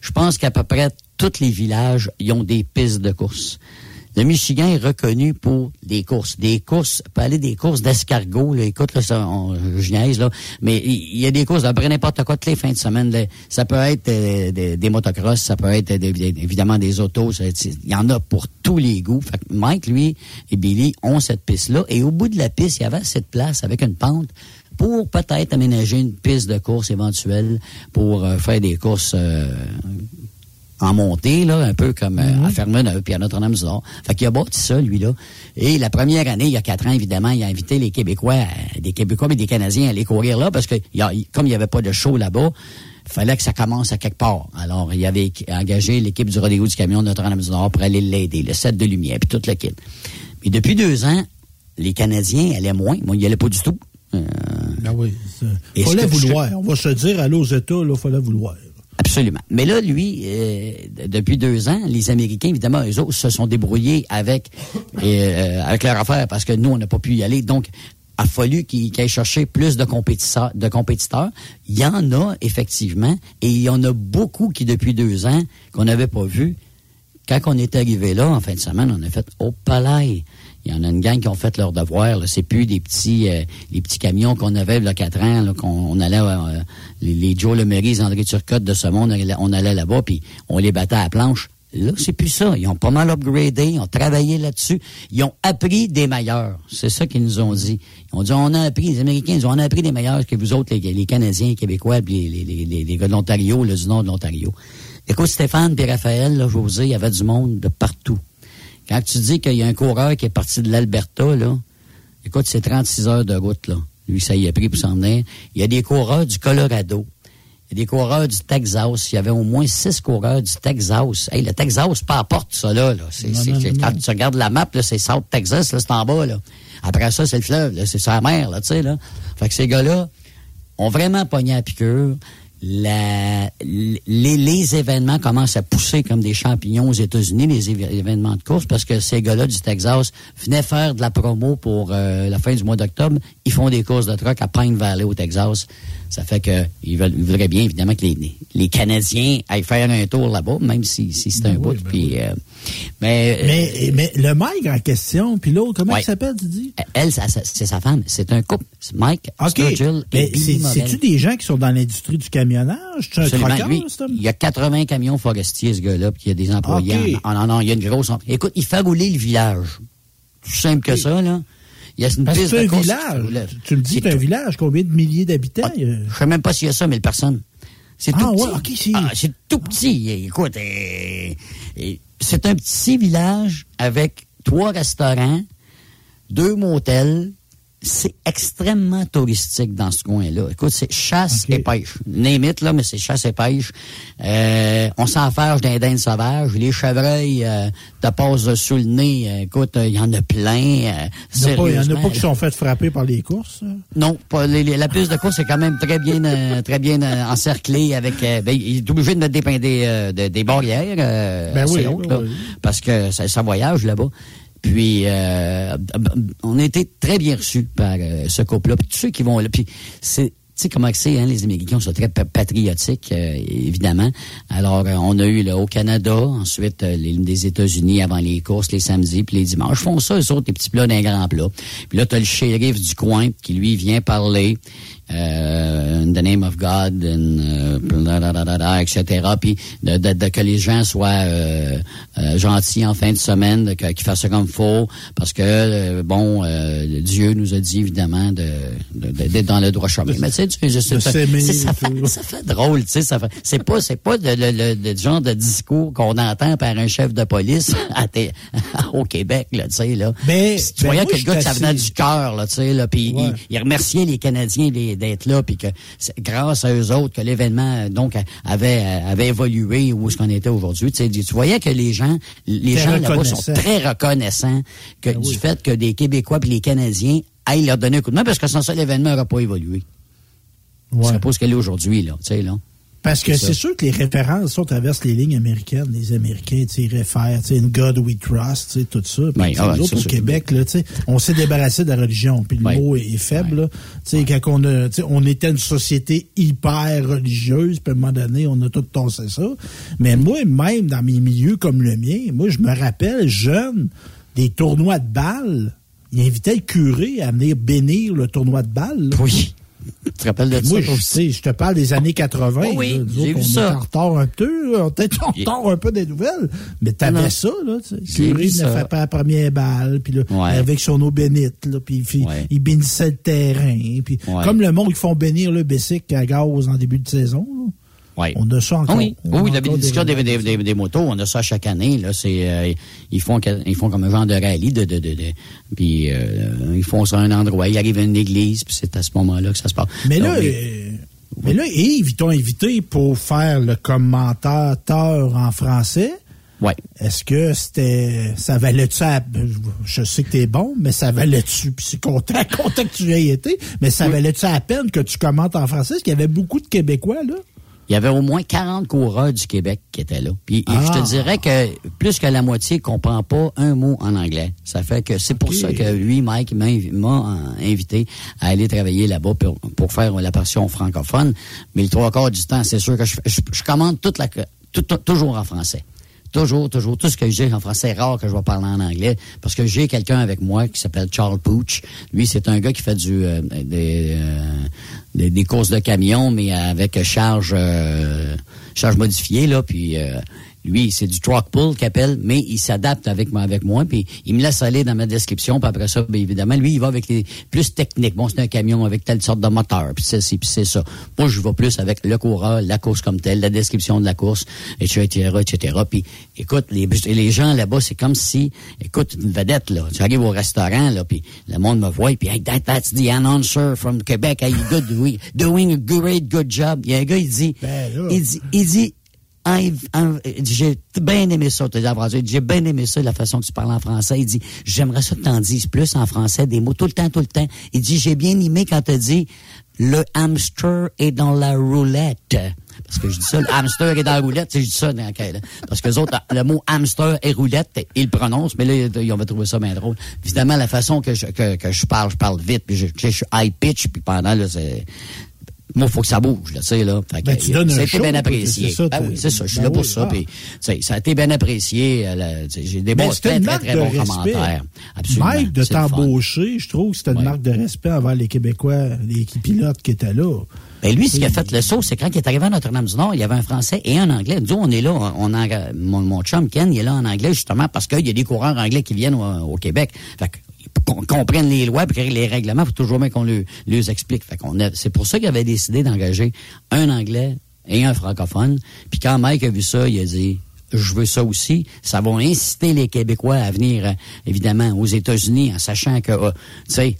je pense qu'à peu près tous les villages, ils ont des pistes de course. Le Michigan est reconnu pour des courses. Des courses, pas aller des courses d'escargot, là. Écoute, là, ça, on, je là. Mais il y, a des courses d'après n'importe quoi toutes les fins de semaine. Ça peut être euh, des, motocross, ça peut être évidemment des autos. Il y en a pour tous les goûts. Fait que Mike, lui, et Billy ont cette piste-là. Et au bout de la piste, il y avait cette place avec une pente pour peut-être aménager une piste de course éventuelle pour euh, faire des courses euh, en montée, là, un peu comme euh, à Fermeneuve puis à Notre-Dame-du-Nord. Fait qu'il a bâti ça, lui-là. Et la première année, il y a quatre ans, évidemment, il a invité les Québécois, des Québécois mais des Canadiens à aller courir là, parce que comme il n'y avait pas de show là-bas, il fallait que ça commence à quelque part. Alors, il avait engagé l'équipe du rodéo du camion de Notre-Dame-du-Nord pour aller l'aider, le set de lumière, puis toute la kit. Mais depuis deux ans, les Canadiens allaient moins. Moi, ils allaient pas du tout. Euh... Ah oui. Il fallait vouloir. On va se dire, aller aux États, il fallait vouloir. Absolument. Mais là, lui, euh, depuis deux ans, les Américains, évidemment, eux autres se sont débrouillés avec, euh, avec leur affaire parce que nous, on n'a pas pu y aller. Donc, a fallu qu'ils aillent chercher plus de compétiteurs, de compétiteurs. Il y en a, effectivement, et il y en a beaucoup qui, depuis deux ans, qu'on n'avait pas vu. Quand on est arrivé là, en fin de semaine, on a fait « au palais ». Il y en a une gang qui ont fait leur devoir. C'est plus des petits euh, les petits camions qu'on avait il y a quatre ans, qu'on on allait euh, les, les, Joe Lemery, André Turcotte de ce monde, on allait là-bas, puis on les battait à la planche. Là, c'est plus ça. Ils ont pas mal upgradé, ils ont travaillé là-dessus. Ils ont appris des meilleurs. C'est ça qu'ils nous ont dit. Ils ont dit, on a appris, les Américains, ils ont appris des meilleurs que vous autres, les, Canadiens, les Québécois, puis les, les, les, les gars de l'Ontario, du nord de l'Ontario. Écoute, Stéphane et Raphaël, là, José, il y avait du monde de partout. Quand tu dis qu'il y a un coureur qui est parti de l'Alberta, là, écoute, c'est 36 heures de route, là. Lui, ça y a pris pour s'en venir. Il y a des coureurs du Colorado. Il y a des coureurs du Texas. Il y avait au moins six coureurs du Texas. Hey, le Texas, pas à porte, ça, là. C'est, quand tu regardes la map, là, c'est South Texas, là, c'est en bas, là. Après ça, c'est le fleuve, là, c'est sa mer, là, tu sais, là. Fait que ces gars-là ont vraiment pogné à piqûre les, événements commencent à pousser comme des champignons aux États-Unis, les événements de course, parce que ces gars-là du Texas venaient faire de la promo pour euh, la fin du mois d'octobre. Ils font des courses de truck à Pine Valley au Texas. Ça fait que ils, veulent, ils voudraient bien, évidemment, que les, les Canadiens aillent faire un tour là-bas, même si, si c'est un ben bout. Ben puis, euh, mais, mais, mais, le Mike en question, puis l'autre, comment il s'appelle, tu dis? Elle, c'est sa femme. C'est un couple. Mike okay. Sturgill mais C'est-tu des gens qui sont dans l'industrie du camionnage? Tu un Lui, il y a 80 camions forestiers, ce gars-là, puis il y a des employés. En, en, en, il y a une grosse... Écoute, il fait rouler le village. Tout simple que ça, là. Il y a une piste de un village. Tu me dis c'est un village, combien de milliers d'habitants? Ah, je sais même pas s'il y a ça, 1000 personnes. C'est ah, tout ouais, petit. Ah, c'est tout petit. Écoute, c'est un petit village avec trois restaurants, deux motels, c'est extrêmement touristique dans ce coin-là. Écoute, c'est chasse et pêche. Némite, là, mais c'est chasse et pêche. Euh, on s'enferge d'un dinde sauvage. Les chevreuils euh, te passent sous le nez. Euh, écoute, il y en a plein. Il n'y en a pas qui sont fait frapper par les courses? Non, pas, la piste de course est quand même très bien très bien encerclée avec... ben, il est obligé de mettre des, des barrières. ben oui, Parce que ça, ça voyage là-bas. Puis euh, on a été très bien reçus par euh, ce couple-là. Puis tous ceux qui vont là, puis c'est tu sais comment c'est, hein, les Américains sont très patriotiques, euh, évidemment. Alors, on a eu là, au Canada, ensuite les des États-Unis avant les courses, les samedis, puis les dimanches. font ça, eux autres, des petits plats d'un grand plat. Puis là, tu as le shérif du coin qui, lui, vient parler euh, in the name of God, and, euh, etc. Puis de, de, que les gens soient euh, euh, gentils en fin de semaine, qu'ils fassent comme faut, parce que euh, bon, Dieu nous a dit évidemment de d'être dans le droit chemin. Mais tu sais, ça, fait, ça fait drôle, tu sais, ça fait. C'est pas c'est pas le, le, genre de discours qu'on entend par un chef de police à au Québec, là, tu sais là. Mais, tu voyais que le gars ça venait du cœur, là, tu sais là, puis il, il remerciait les Canadiens, les d'être là, puis que grâce à eux autres que l'événement donc avait avait évolué où est-ce qu'on était aujourd'hui. Tu, tu voyais que les gens les gens là-bas sont très reconnaissants que, ben du fait que des Québécois et les Canadiens aillent leur donner un coup de main parce que sans ça l'événement n'aurait pas évolué. Ouais. C'est pas ce qu'elle est aujourd'hui là, tu sais là. Parce que c'est sûr que les références sont traversent les lignes américaines. Les Américains, tu sais, réfèrent, tu sais, In God We Trust, tu sais, tout ça. Puis, ah autres, au Québec, là, tu sais, on s'est débarrassé de la religion. Puis le mot est, faible, Tu sais, quand on a, tu sais, on était une société hyper religieuse, puis à un moment donné, on a tout tossé ça. Mais moi, même dans mes milieux comme le mien, moi, je me rappelle, jeune, des tournois de balles. Il invitait le curé à venir bénir le tournoi de balles. Oui. Tu te rappelles de Moi, je, sais, je te parle des années 80. oui, j'ai vu ça. On est en retard un peu, on était en retard un peu des nouvelles, mais t'avais ça, là. Curé ne fait pas la première balle, puis là, avec son eau bénite, là, puis il, il, bénissait le terrain, puis comme le monde qui font bénir le Bessic à gaz en début de saison, là. Ouais. On a ça encore. Oui, oui la bénédiction des, des, des, des, motos, on a ça chaque année. Là, c'est euh, ils font ils font comme un genre de rallye de de de, de puis euh, ils font ça à un endroit, ils arrivent à une église, puis c'est à ce moment-là que ça se passe. Mais là, euh, mais là, Yves, ils t'ont invité pour faire le commentateur en français. Ouais. Est-ce que c'était ça valait-tu je sais que t'es bon, mais ça valait-tu puis c'est content, content que tu aies été, mais ça valait-tu à peine que tu commentes en français? Est-ce qu'il y avait beaucoup de Québécois là? Il y avait au moins 40 coureurs du Québec qui étaient là. Puis je te ah. dirais que plus que la moitié comprend pas un mot en anglais. Ça fait que c'est pour ça que lui, Mike, m'a invité à aller travailler là-bas pour, faire la passion francophone. Mais le trois quarts du temps, c'est sûr que je, je, commande toute la, toujours en français. Toujours, toujours. Tout ce que j'ai en français, rare que je vais parler en anglais. Parce que j'ai quelqu'un avec moi qui s'appelle Charles Pooch. Lui, c'est un gars qui fait du euh, euh, des, des, courses de camion, mais avec charge euh, charge modifiée, là. Puis lui, c'est du truck pull qu'il appelle, mais il s'adapte avec moi, avec moi, puis il me laisse aller dans ma description, puis après ça, bien évidemment, lui, il va avec les plus techniques. Bon, c'est un camion avec telle sorte de moteur, puis c'est puis c'est ça. Moi, je vais plus avec le coureur, la course comme telle, la description de la course, etc., etc. Puis, écoute, les, les gens là-bas, c'est comme si, écoute, une vedette, là, tu arrives au restaurant, là, puis le monde me voit, puis hey, that, that's the announcer from Quebec, hey, good, doing a great, good job. Il y a un gars, il dit, ben, il dit, il dit, j'ai bien aimé ça, j'ai bien aimé ça, la façon que tu parles en français. Il dit, j'aimerais ça que t'en dises plus en français, des mots tout le temps, tout le temps. Il dit, j'ai bien aimé quand tu dit, le hamster est dans la roulette. Parce que je dis ça, le hamster est dans la roulette, je dis ça dans Parce que les autres, le mot hamster et roulette, ils le prononcent, mais là, ils ont trouvé ça bien drôle. Évidemment, la façon que je, que, je parle, je parle vite, puis je, je suis high pitch, puis pendant, là, c'est moi, il faut que ça bouge, là, tu sais, là. Fait ben, tu donnes ça a été bien apprécié. C'est ça, ben oui, c'est ça. Je suis ben là pour ça. Ça a été bien apprécié. Euh, j'ai des bons, très, très, très bons commentaires. Absolument. Mike, de t'embaucher, je trouve que c'était une marque de respect envers les Québécois, les pilotes qui étaient là. Ben lui, ce qui a fait le saut, c'est quand il est arrivé à Notre-Dame-du-Nord, il y avait un Français et un Anglais. Nous, on est là, on mon, mon chum Ken, il est là en anglais justement parce qu'il y a des coureurs anglais qui viennent au, Québec. Fait qu'on comprenne les lois et les règlements, faut toujours bien qu'on les explique. C'est pour ça qu'il avait décidé d'engager un Anglais et un francophone. Puis quand Mike a vu ça, il a dit je veux ça aussi. Ça va inciter les Québécois à venir, euh, évidemment, aux États-Unis en sachant que, euh, tu sais,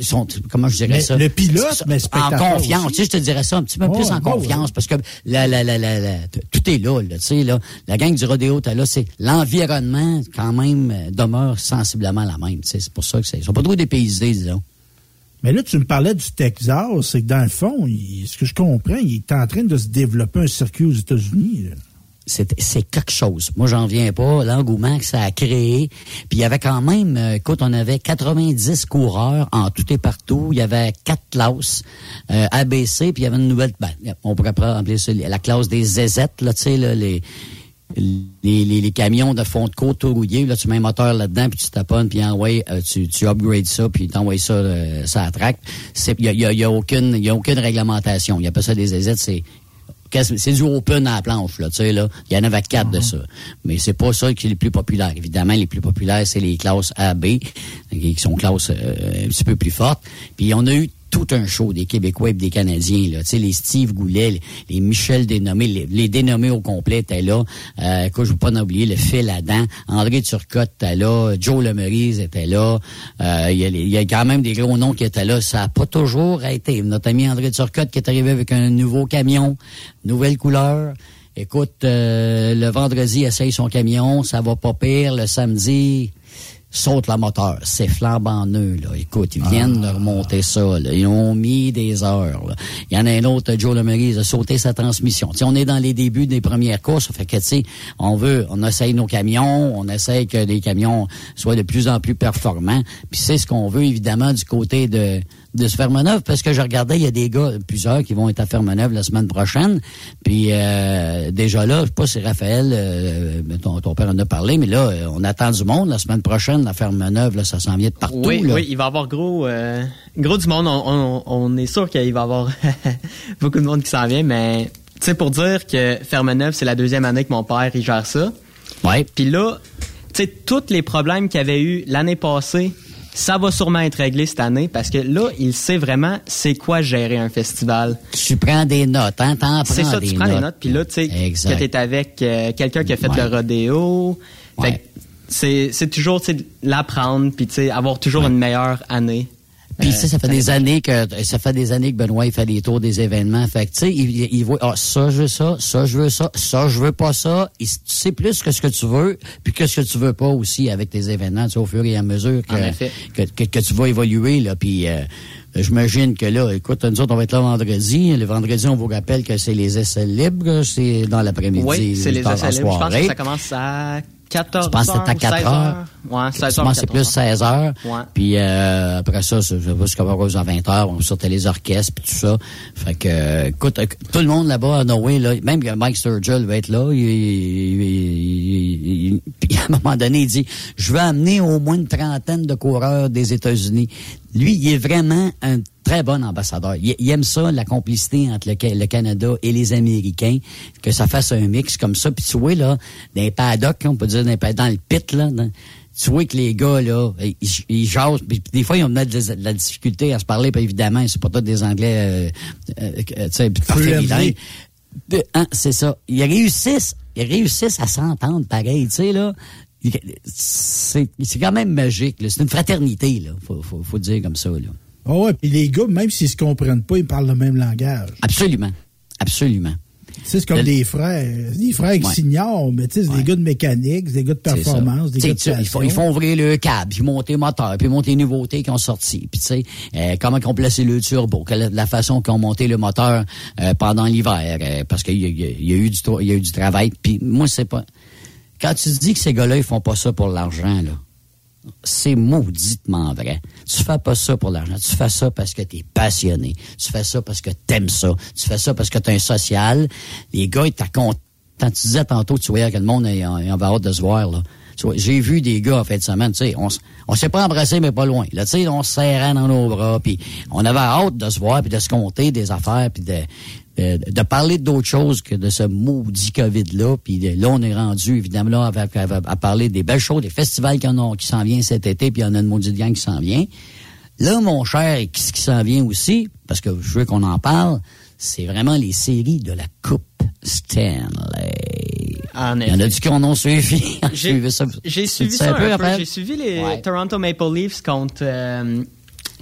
sont, comment je dirais ça? Le pilote, mais En confiance. Tu sais, je te dirais ça un petit peu plus en confiance parce que la, la, la, la, tout est là, là, tu sais, là. La gang du rodéo, t'as là, c'est l'environnement, quand même, euh, demeure sensiblement la même, tu sais. C'est pour ça que c'est, ils sont pas trop dépaysés, disons. Mais là, tu me parlais du Texas, c'est que dans le fond, ce que je comprends, il est en train de se développer un circuit aux États-Unis, c'est quelque chose. Moi, j'en viens pas. L'engouement que ça a créé. Puis il y avait quand même, euh, écoute, on avait 90 coureurs en tout et partout. Il y avait quatre classes euh, ABC, puis il y avait une nouvelle. Ben, on pourrait appeler ça la classe des ZZ, là, tu sais, là, les, les, les, camions de fond de côte rouillés. Là, tu mets un moteur là-dedans, puis tu taponnes, puis envoies, euh, tu, tu upgrades ça, puis t'envoies ça, euh, ça attraque. Il y a, y, a, y a, aucune, y a aucune réglementation. Il n'y a pas ça des ZZ, c'est c'est du open à la planche, là, tu sais, là. Il y en avait quatre de ça. Mais c'est pas ça qui est les plus populaires. Évidemment, les plus populaires, c'est les classes A, B, qui sont classes euh, un petit peu plus fortes. Puis on a eu tout un show des Québécois et des Canadiens. Là. Les Steve Goulet, les, Michel dénommés, les, dénommés au complet étaient là. Euh, je ne veux pas oublier le fil Adam. André Turcotte était là. Joe Lemerise était là. Euh, il y, a quand même des gros noms qui étaient là. Ça n'a pas toujours été. Notre ami André Turcotte qui est arrivé avec un nouveau camion, nouvelle couleur. Écoute, euh, le vendredi, essaye son camion, ça va pas pire. Le samedi, saute la moteur. C'est flambant neuf, là. Écoute, ils viennent de remonter ça. Ils ont mis des heures. Il y en a un autre, Joe Lemery, a sauté sa transmission. sais, on est dans les débuts des premières courses. Fait que, tu on veut, on essaye nos camions, on essaye que les camions soient de plus en plus performants. Puis c'est ce qu'on veut, évidemment, du côté de, de ce Fermeneuve parce que je regardais, il y a des gars, plusieurs qui vont être à Fermeneuve la semaine prochaine. Puis euh, déjà là, je sais pas si Raphaël, euh, ton, père en a parlé, mais là, on attend du monde la semaine prochaine, la Fermeneuve, là, ça s'en vient de partout. Oui, oui, il va y avoir gros, euh, gros du monde. On, est sûr qu'il va y avoir beaucoup de monde qui s'en vient, mais tu sais, pour dire que Fermeneuve, c'est la deuxième année que mon père, il gère ça. Ouais. Puis là, tu sais, tous les problèmes qu'il y avait eu l'année passée ça va sûrement être réglé cette année parce que là, il sait vraiment c'est quoi gérer un festival. Tu prends des notes, hein? T'en prends C'est ça, tu prends des notes. Puis là, tu sais, que t'es avec euh, quelqu'un qui a fait le rodéo. c'est, c'est toujours, l'apprendre puis tu sais, avoir toujours une meilleure année. Puis ça, ça fait des années que ça fait des années que Benoît il fait des tours des événements. Fait que tu sais, il, il, voit ah, ça je veux ça, ça je veux ça, ça je veux pas ça. Il, tu sais plus que ce que tu veux, puis que ce que tu veux pas aussi avec tes événements, tu sais, au fur et à mesure que que, que, tu vas évoluer là. Puis euh, J'imagine que là, écoute, nous autres, on va être là vendredi. Le vendredi, on vous rappelle que c'est les essais libres. C'est dans l'après-midi. Oui, c'est les essais libres. Je pense que ça commence à 14 Je pense que c'est à 4 heures. Ouais, 16 heures. c'est plus 16 heures. Ouais. Puis euh, après ça, je sais pas ce qu'on va à 20 heures. On sortait les orchestres puis tout ça. Fait que, écoute, tout le monde là-bas à Noé, là, même Mike Sturgill va être là. Il, il, puis à un moment donné, il dit, je veux amener au moins une trentaine de coureurs des États-Unis. Lui, il est vraiment un très bon ambassadeur. Il, aime ça, la complicité entre le, Canada et les Américains, que ça fasse un mix comme ça. Puis tu vois, là, dans les paddocks, on peut dire dans, le pit, là, tu vois que les gars, là, ils, ils jasent. des fois, ils ont de, la difficulté à se parler, puis évidemment, c'est pas tous des Anglais, euh, euh, tu sais, hein, c'est ça. Ils réussissent, ils réussissent à s'entendre pareil, tu sais, là c'est quand même magique. C'est une fraternité, là. Faut, faut, faut dire comme ça. Là. Oh ouais, puis les gars, même s'ils se comprennent pas, ils parlent le même langage. Absolument. Absolument. C'est comme des frères, des frères qui s'ignorent, mais tu sais, c'est des gars de mécanique, des gars de performance, des gars de ils, font, ils font ouvrir le câble, puis monter le moteur, puis monter les nouveautés qui ont sorti, puis tu sais, euh, comment ils ont placé le turbo, quelle la façon qu'ils ont monté le moteur euh, pendant l'hiver, euh, parce qu'il y, y, a eu du il y a eu du travail, puis moi c'est pas quand tu te dis que ces gars-là, ils font pas ça pour l'argent, là, c'est mauditement vrai. Tu fais pas ça pour l'argent. Tu fais ça parce que tu es passionné. Tu fais ça parce que tu aimes ça. Tu fais ça parce que tu un social. Les gars, ils content. Tu disais tantôt, tu voyais que le monde est en, hâte de se voir, là. J'ai vu des gars en fin de semaine, tu sais, on, on s'est pas embrassé, mais pas loin. Là, tu sais, on se serrait dans nos bras, puis on avait hâte de se voir, puis de se compter des affaires, puis de, euh, de parler d'autre chose que de ce maudit COVID-là. Puis là, on est rendu, évidemment, là, à, parler des belles choses, des festivals qui, qui s'en viennent cet été, puis il y en a une maudite gang qui s'en vient. Là, mon cher, ce qui s'en vient aussi, parce que je veux qu'on en parle, c'est vraiment les séries de la Coupe Stanley. Il y en a du qui en ont suivi. J'ai suivi ça, un peu. J'ai suivi les Toronto Maple Leafs contre, euh,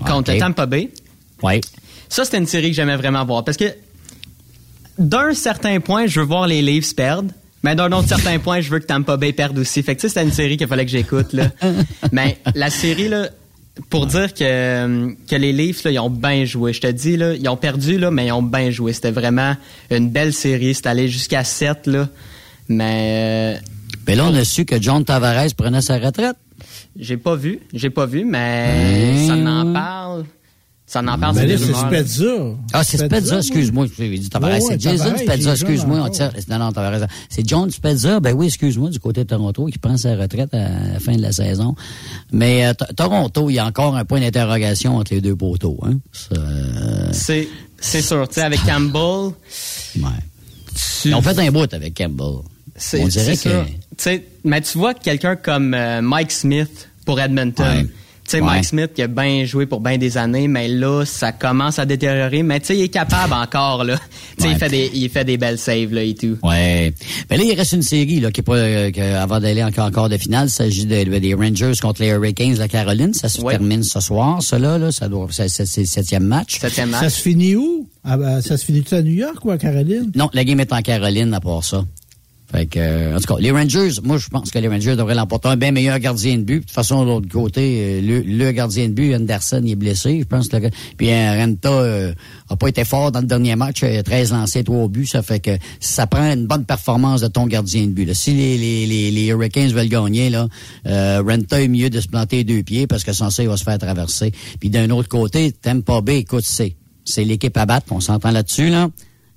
contre Tampa Bay. Ouais. Ça, c'était une série que j'aimais vraiment voir parce que d'un certain point, je veux voir les Leafs perdre. Mais d'un autre certain point, je veux que Tampa Bay perde aussi. Fait que c'était une série qu'il fallait que j'écoute. Là. Mais la série, là, pour dire que, que les Leafs, là, ils ont bien joué. Je te dis, là, ils ont perdu, là, mais ils ont bien joué. C'était vraiment une belle série. C'était allé jusqu'à 7. Là. Mais, euh, mais là, on a su que John Tavares prenait sa retraite. J'ai pas vu. J'ai pas vu, mais ça n'en parle. Ça n'en parle, c'est c'est Spezza. Ah, c'est Spezza, excuse-moi. J'ai dit Tavares. c'est Jason Spezza, excuse-moi. Non, non, Tavares. C'est John Spezza, ben oui, excuse-moi, du côté de Toronto, qui prend sa retraite à la fin de la saison. Mais euh, Toronto, il y a encore un point d'interrogation entre les deux poteaux. Hein. C'est c'est sûr. Tu sais, avec Campbell... Ouais. Ils ont fait un bout avec Campbell. On dirait que... Tu sais, mais tu vois quelqu'un comme euh, Mike Smith pour Edmonton... Tu sais, Mike Smith qui a bien joué pour bien des années, mais là, ça commence à détériorer. Mais tu sais, il est capable encore, là. Tu sais, il, fait des, il fait des belles saves, là, et tout. Ouais. Mais là, il reste une série, là, qui est pas, euh, avant d'aller encore, encore de finale, il s'agit des Rangers contre les Hurricanes de la Caroline. Ça se termine ce soir, cela, là. Ça doit, c'est, le septième match. Septième match. Ça se finit où? Ah, ben, ça se finit-tu à New York ou à Caroline? Non, la game est en Caroline, à part ça. Fait que, euh, en tout cas, les Rangers, moi, je pense que les Rangers devraient l'emporter. Un bien meilleur gardien de but. De toute façon, de l'autre côté, euh, le, gardien de but, Anderson, il est blessé, je pense. Que, puis euh, Renta a pas été fort dans le dernier match. 13 lancés, 3 buts. Ça fait que ça prend une bonne performance de ton gardien de but. Là. Si les, les, les, les, Hurricanes veulent gagner, là, Renta est mieux de se planter deux pieds parce que ça, il va se faire traverser. Puis d'un autre côté, Tampa Bay, écoute, c'est, c'est l'équipe à battre. On s'entend là-dessus, là.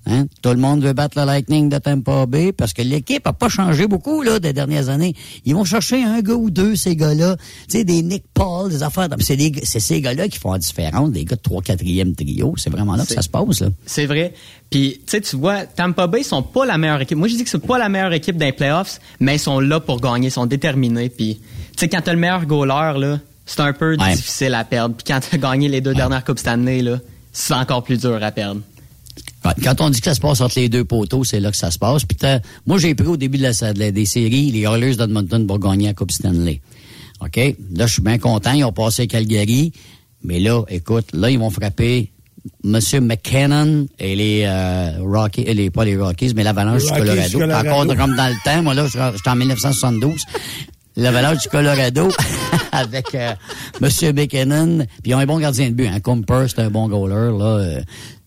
Hein? Tout le monde veut battre le Lightning de Tampa Bay parce que l'équipe a pas changé beaucoup là des dernières années. Ils vont chercher un gars ou deux, ces gars-là. Tu sais, des Nick Paul, des affaires. C'est, c'est ces gars-là qui font la différence, des gars de 3 4e trio. C'est vraiment là que ça se passe. Là. C'est vrai. Puis, tu sais, tu vois, Tampa Bay, ils sont pas la meilleure équipe. Moi, je dis que c'est pas la meilleure équipe les playoffs, mais ils sont là pour gagner, ils sont déterminés. Puis, tu sais, quand t'as le meilleur goaler, là, c'est un peu difficile à perdre. Puis quand t'as gagné les deux dernières Coupes cette année, là, c'est encore plus dur à perdre. Quand on dit que ça se passe entre les deux poteaux, c'est là que ça se passe. Puis moi, j'ai pris au début de la, des séries les Oilers d'Edmonton pour gagner la Coupe Stanley. OK? Là, je suis bien content. Ils ont passé Calgary. Mais là, écoute, là, ils vont frapper M. McKinnon et les euh, Rockies, les, pas les Rockies, mais l'Avalanche du Colorado. Encore comme dans le temps. Moi, là, j'étais en 1972. L'Avalanche du Colorado avec euh, M. McKinnon. Puis ils ont un bon gardien de but. Hein. Comper, c'est un bon goaler. Là.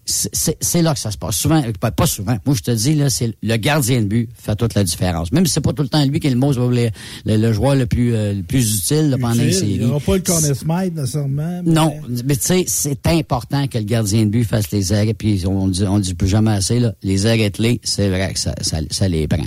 Euh, c'est là que ça se passe. Souvent, pas, souvent. Moi, je te dis, là, c'est le gardien de but fait toute la différence. Même si c'est pas tout le temps lui qui est le, le, le, joueur le plus, euh, le plus utile pendant une série. Il n'y aura pas le smite, nécessairement. Non, mais tu sais, c'est important que le gardien de but fasse les arrêts. Puis on dit, on dit plus jamais assez, là, les arrêts clés, c'est vrai que ça, ça, ça les prend.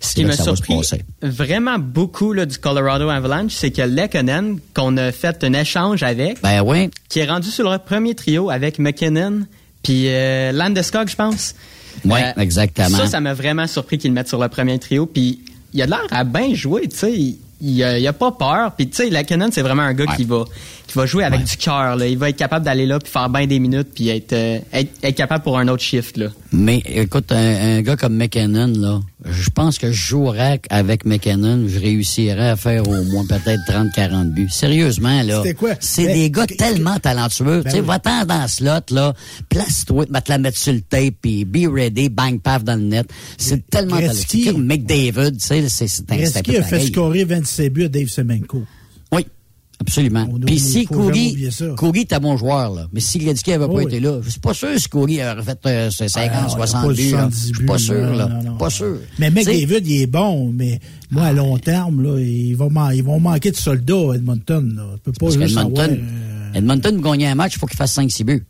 Ce qui m'a surpris vraiment beaucoup là, du Colorado Avalanche, c'est que Lekkonen, qu'on a fait un échange avec, ben oui. qui est rendu sur le premier trio avec McKinnon, puis euh, Landeskog, je pense. Oui, euh, exactement. Ça, ça m'a vraiment surpris qu'ils le mettent sur le premier trio. Puis il a l'air à bien jouer, tu sais il, a, a pas peur. Puis tu sais, la Canon, c'est vraiment un gars qui va qui va jouer avec du cœur. Il va être capable d'aller là puis faire bien des minutes puis être, euh, être, capable pour un autre shift là. Mais écoute, un, gars comme McKinnon là, je pense que je jouerais avec McKinnon, je réussirais à faire au moins peut-être 30-40 buts. Sérieusement là, c'est des gars tellement talentueux. Ben tu sais, va-t'en dans ce slot là, place-toi, va te la mettre sur le tape puis be ready, bang paf dans le net. C'est tellement talentueux. McDavid, tu sais, c'est un, a fait scorer 26 ses buts à Dave Semenko. Oui. Absolument. Puis si Kouri est un bon joueur, là. Mais si Gretzky n'avait pas été là, je suis pas sûr si Kouri aurait fait euh, 50, 60 buts, Je suis pas sûr, là. Pas sûr. Mais McDavid, il est bon, mais moi, à long terme, là, ils vont, ils vont manquer de soldats à Edmonton, là. peut pas Parce Edmonton, euh... Edmonton, gagner un match, il faut qu'il fasse 5-6 buts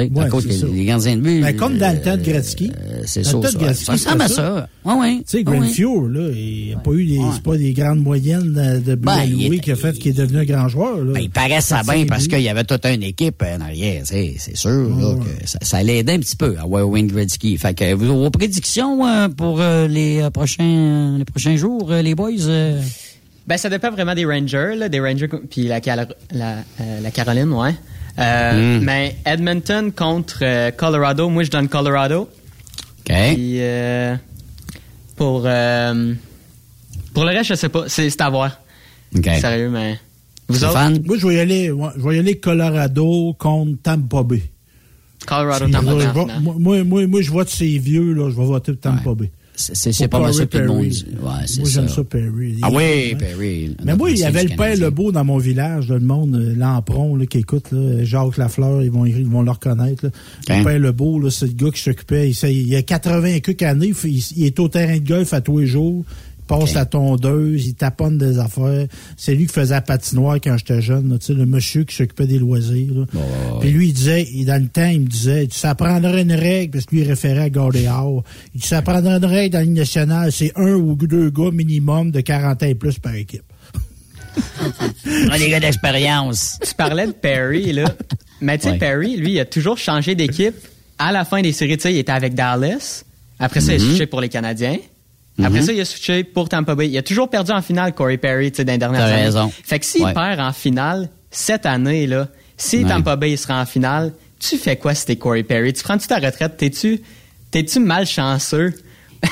à cause des les gardiens de but. Ben, comme dans le temps de euh, Gretzky. Euh, c'est ça. Ça, ça ressemble à ça. Ouais, ouais. Tu sais, Grandfield, là, il n'a pas eu des, pas des grandes moyennes de but ben, Louis qui a fait qu'il est devenu un grand joueur, là. Ben, il paraît ça bien parce qu'il y avait toute une équipe en arrière, c'est sûr, là, que ça, ça l'aidait un petit peu à Wayne Gretzky. Fait que, vos prédictions euh, pour les prochains, les prochains jours, les boys? Ben, ça dépend vraiment des Rangers, là, des Rangers, puis la, la, la Caroline, ouais. Euh, hmm. Mais Edmonton contre euh, Colorado, moi je donne Colorado. OK. Puis, euh, Pour, euh, pour le reste, je sais pas. C'est à voir. Sérieux, mais. Vous autres? Moi, je vais y aller, je vais y aller Colorado contre Tampa Bay. Colorado, Tampa Bay. Moi, moi, moi, je vote ces vieux, là. Je vais voter Tampa Bay. C'est pas mal ça que le monde dit. Ouais, moi, j'aime ça, Perry. Ah oui, Perry. Mais moi, il y avait le père Lebeau dans mon village, le monde, euh, Lampron, qui écoute, là, Jacques Lafleur, ils vont, ils vont le reconnaître. Là. Le hein? père Lebeau, c'est le gars qui s'occupait, il, il, a 80 quelques années, il, il, est au terrain de golf à tous les jours passe la tondeuse, il taponne des affaires. C'est lui qui faisait la patinoire quand j'étais jeune, tu sais, le monsieur qui s'occupait des loisirs. Puis lui, il disait, dans le temps, il me disait, ça prendrait une règle, parce que lui, il référait à Gordéard. Il dit, ça prendrait une règle dans la Ligue nationale, c'est un ou deux gars minimum de 40 ans et plus par équipe. On des gars d'expérience. Tu parlais de Perry, là. Mais tu sais, Perry, lui, il a toujours changé d'équipe. À la fin des séries, tu sais, il était avec Dallas. Après ça, il a mm-hmm. switché pour les Canadiens. Après mhm. ça, il a switché pour Tampa Bay. Il a toujours perdu en finale Corey Perry, tu sais, dans les dernières années. raison. Fait que s'il perd en finale, cette année, là, si Tampa Bay sera en finale, tu fais quoi si t'es Corey Perry? Tu prends-tu ta retraite? T'es-tu, t'es-tu malchanceux?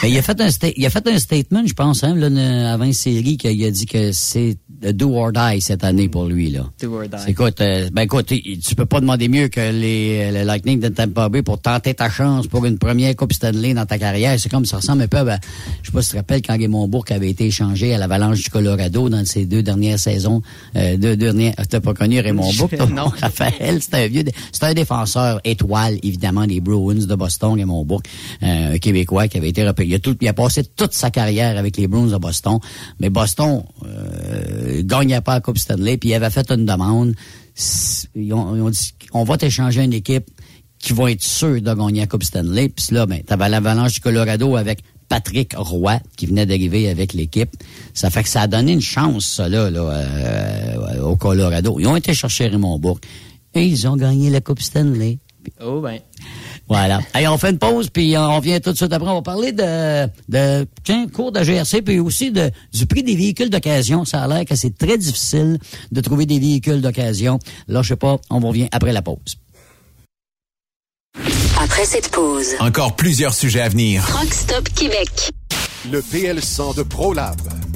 Il, a fait un il a fait un statement, je pense, hein, là, avant série, qu'il a dit que c'est do or die cette année pour lui. Là. Do or die. Écoute, euh, ben écoute, tu peux pas demander mieux que les, les Lightning de Tampa Bay pour tenter ta chance pour une première Coupe Stanley dans ta carrière. C'est comme ça ressemble un peu à, je sais pas si tu te rappelles quand Raymond Bourque avait été échangé à l'Avalanche du Colorado dans ses deux dernières saisons. Euh, deux dernières, t'as pas connu Raymond Bourque, non. Raphaël, c'était un vieux, c'était un défenseur étoile, évidemment, des Bruins de Boston, Raymond Bourque, euh, un Québécois qui avait été repéré. Il a, passé toute sa carrière avec les Bruins de Boston, mais Boston, euh, gagnait pas la Coupe Stanley, puis il avait fait une demande. Ils ont, dit, on va t'échanger une équipe qui va être sûre de gagner la Coupe Stanley. Puis là, ben, t'avais l'Avalanche du Colorado avec Patrick Roy qui venait d'arriver avec l'équipe. Ça fait que ça a donné une chance, ça, là, euh, au Colorado. Ils ont été chercher Raymond Bourque et ils ont gagné la Coupe Stanley. Oh ben. Voilà. Allez, on fait une pause, puis on revient tout de suite après. On va parler de, de tiens, cours de GRC, puis aussi de, du prix des véhicules d'occasion. Ça a l'air que c'est très difficile de trouver des véhicules d'occasion. Là, je sais pas, on revient après la pause. Après cette pause, encore plusieurs sujets à venir. Rockstop Québec. Le PL100 de ProLab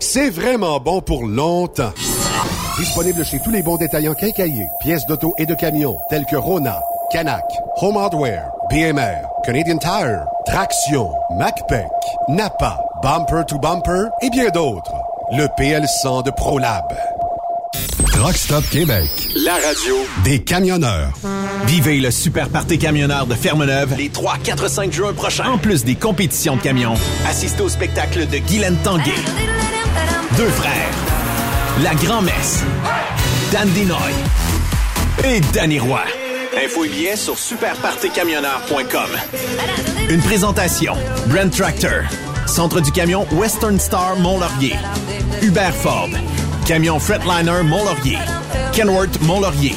c'est vraiment bon pour longtemps. Disponible chez tous les bons détaillants quincaillés, pièces d'auto et de camions, tels que Rona, Canac, Home Hardware, BMR, Canadian Tire, Traction, MacPac, Napa, Bumper to Bumper et bien d'autres. Le PL100 de ProLab. Rockstop Québec. La radio des camionneurs. Vivez le super party camionneur de Fermeneuve les 3, 4, 5 juin prochains. En plus des compétitions de camions, assistez au spectacle de Guylaine Tanguay. Deux frères. La grand-messe. Dan Dinoy. Et Danny Roy. Info et billets sur superpartycamionneur.com. Une présentation. Brent Tractor. Centre du camion Western Star Mont-Laurier. Hubert Ford. Camion Fretliner Mont-Laurier. Kenworth Mont-Laurier.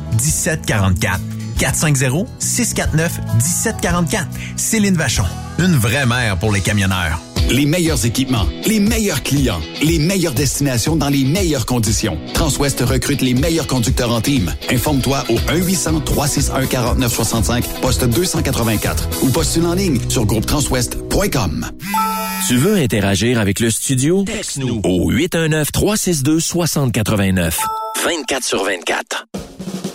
1744. 450-649-1744. Céline Vachon. Une vraie mère pour les camionneurs. Les meilleurs équipements, les meilleurs clients, les meilleures destinations dans les meilleures conditions. Transwest recrute les meilleurs conducteurs en team. Informe-toi au 1-800-361-4965, poste 284 ou postule en ligne sur groupetranswest.com. Tu veux interagir avec le studio? Texte-nous au 819-362-6089. 24 sur 24.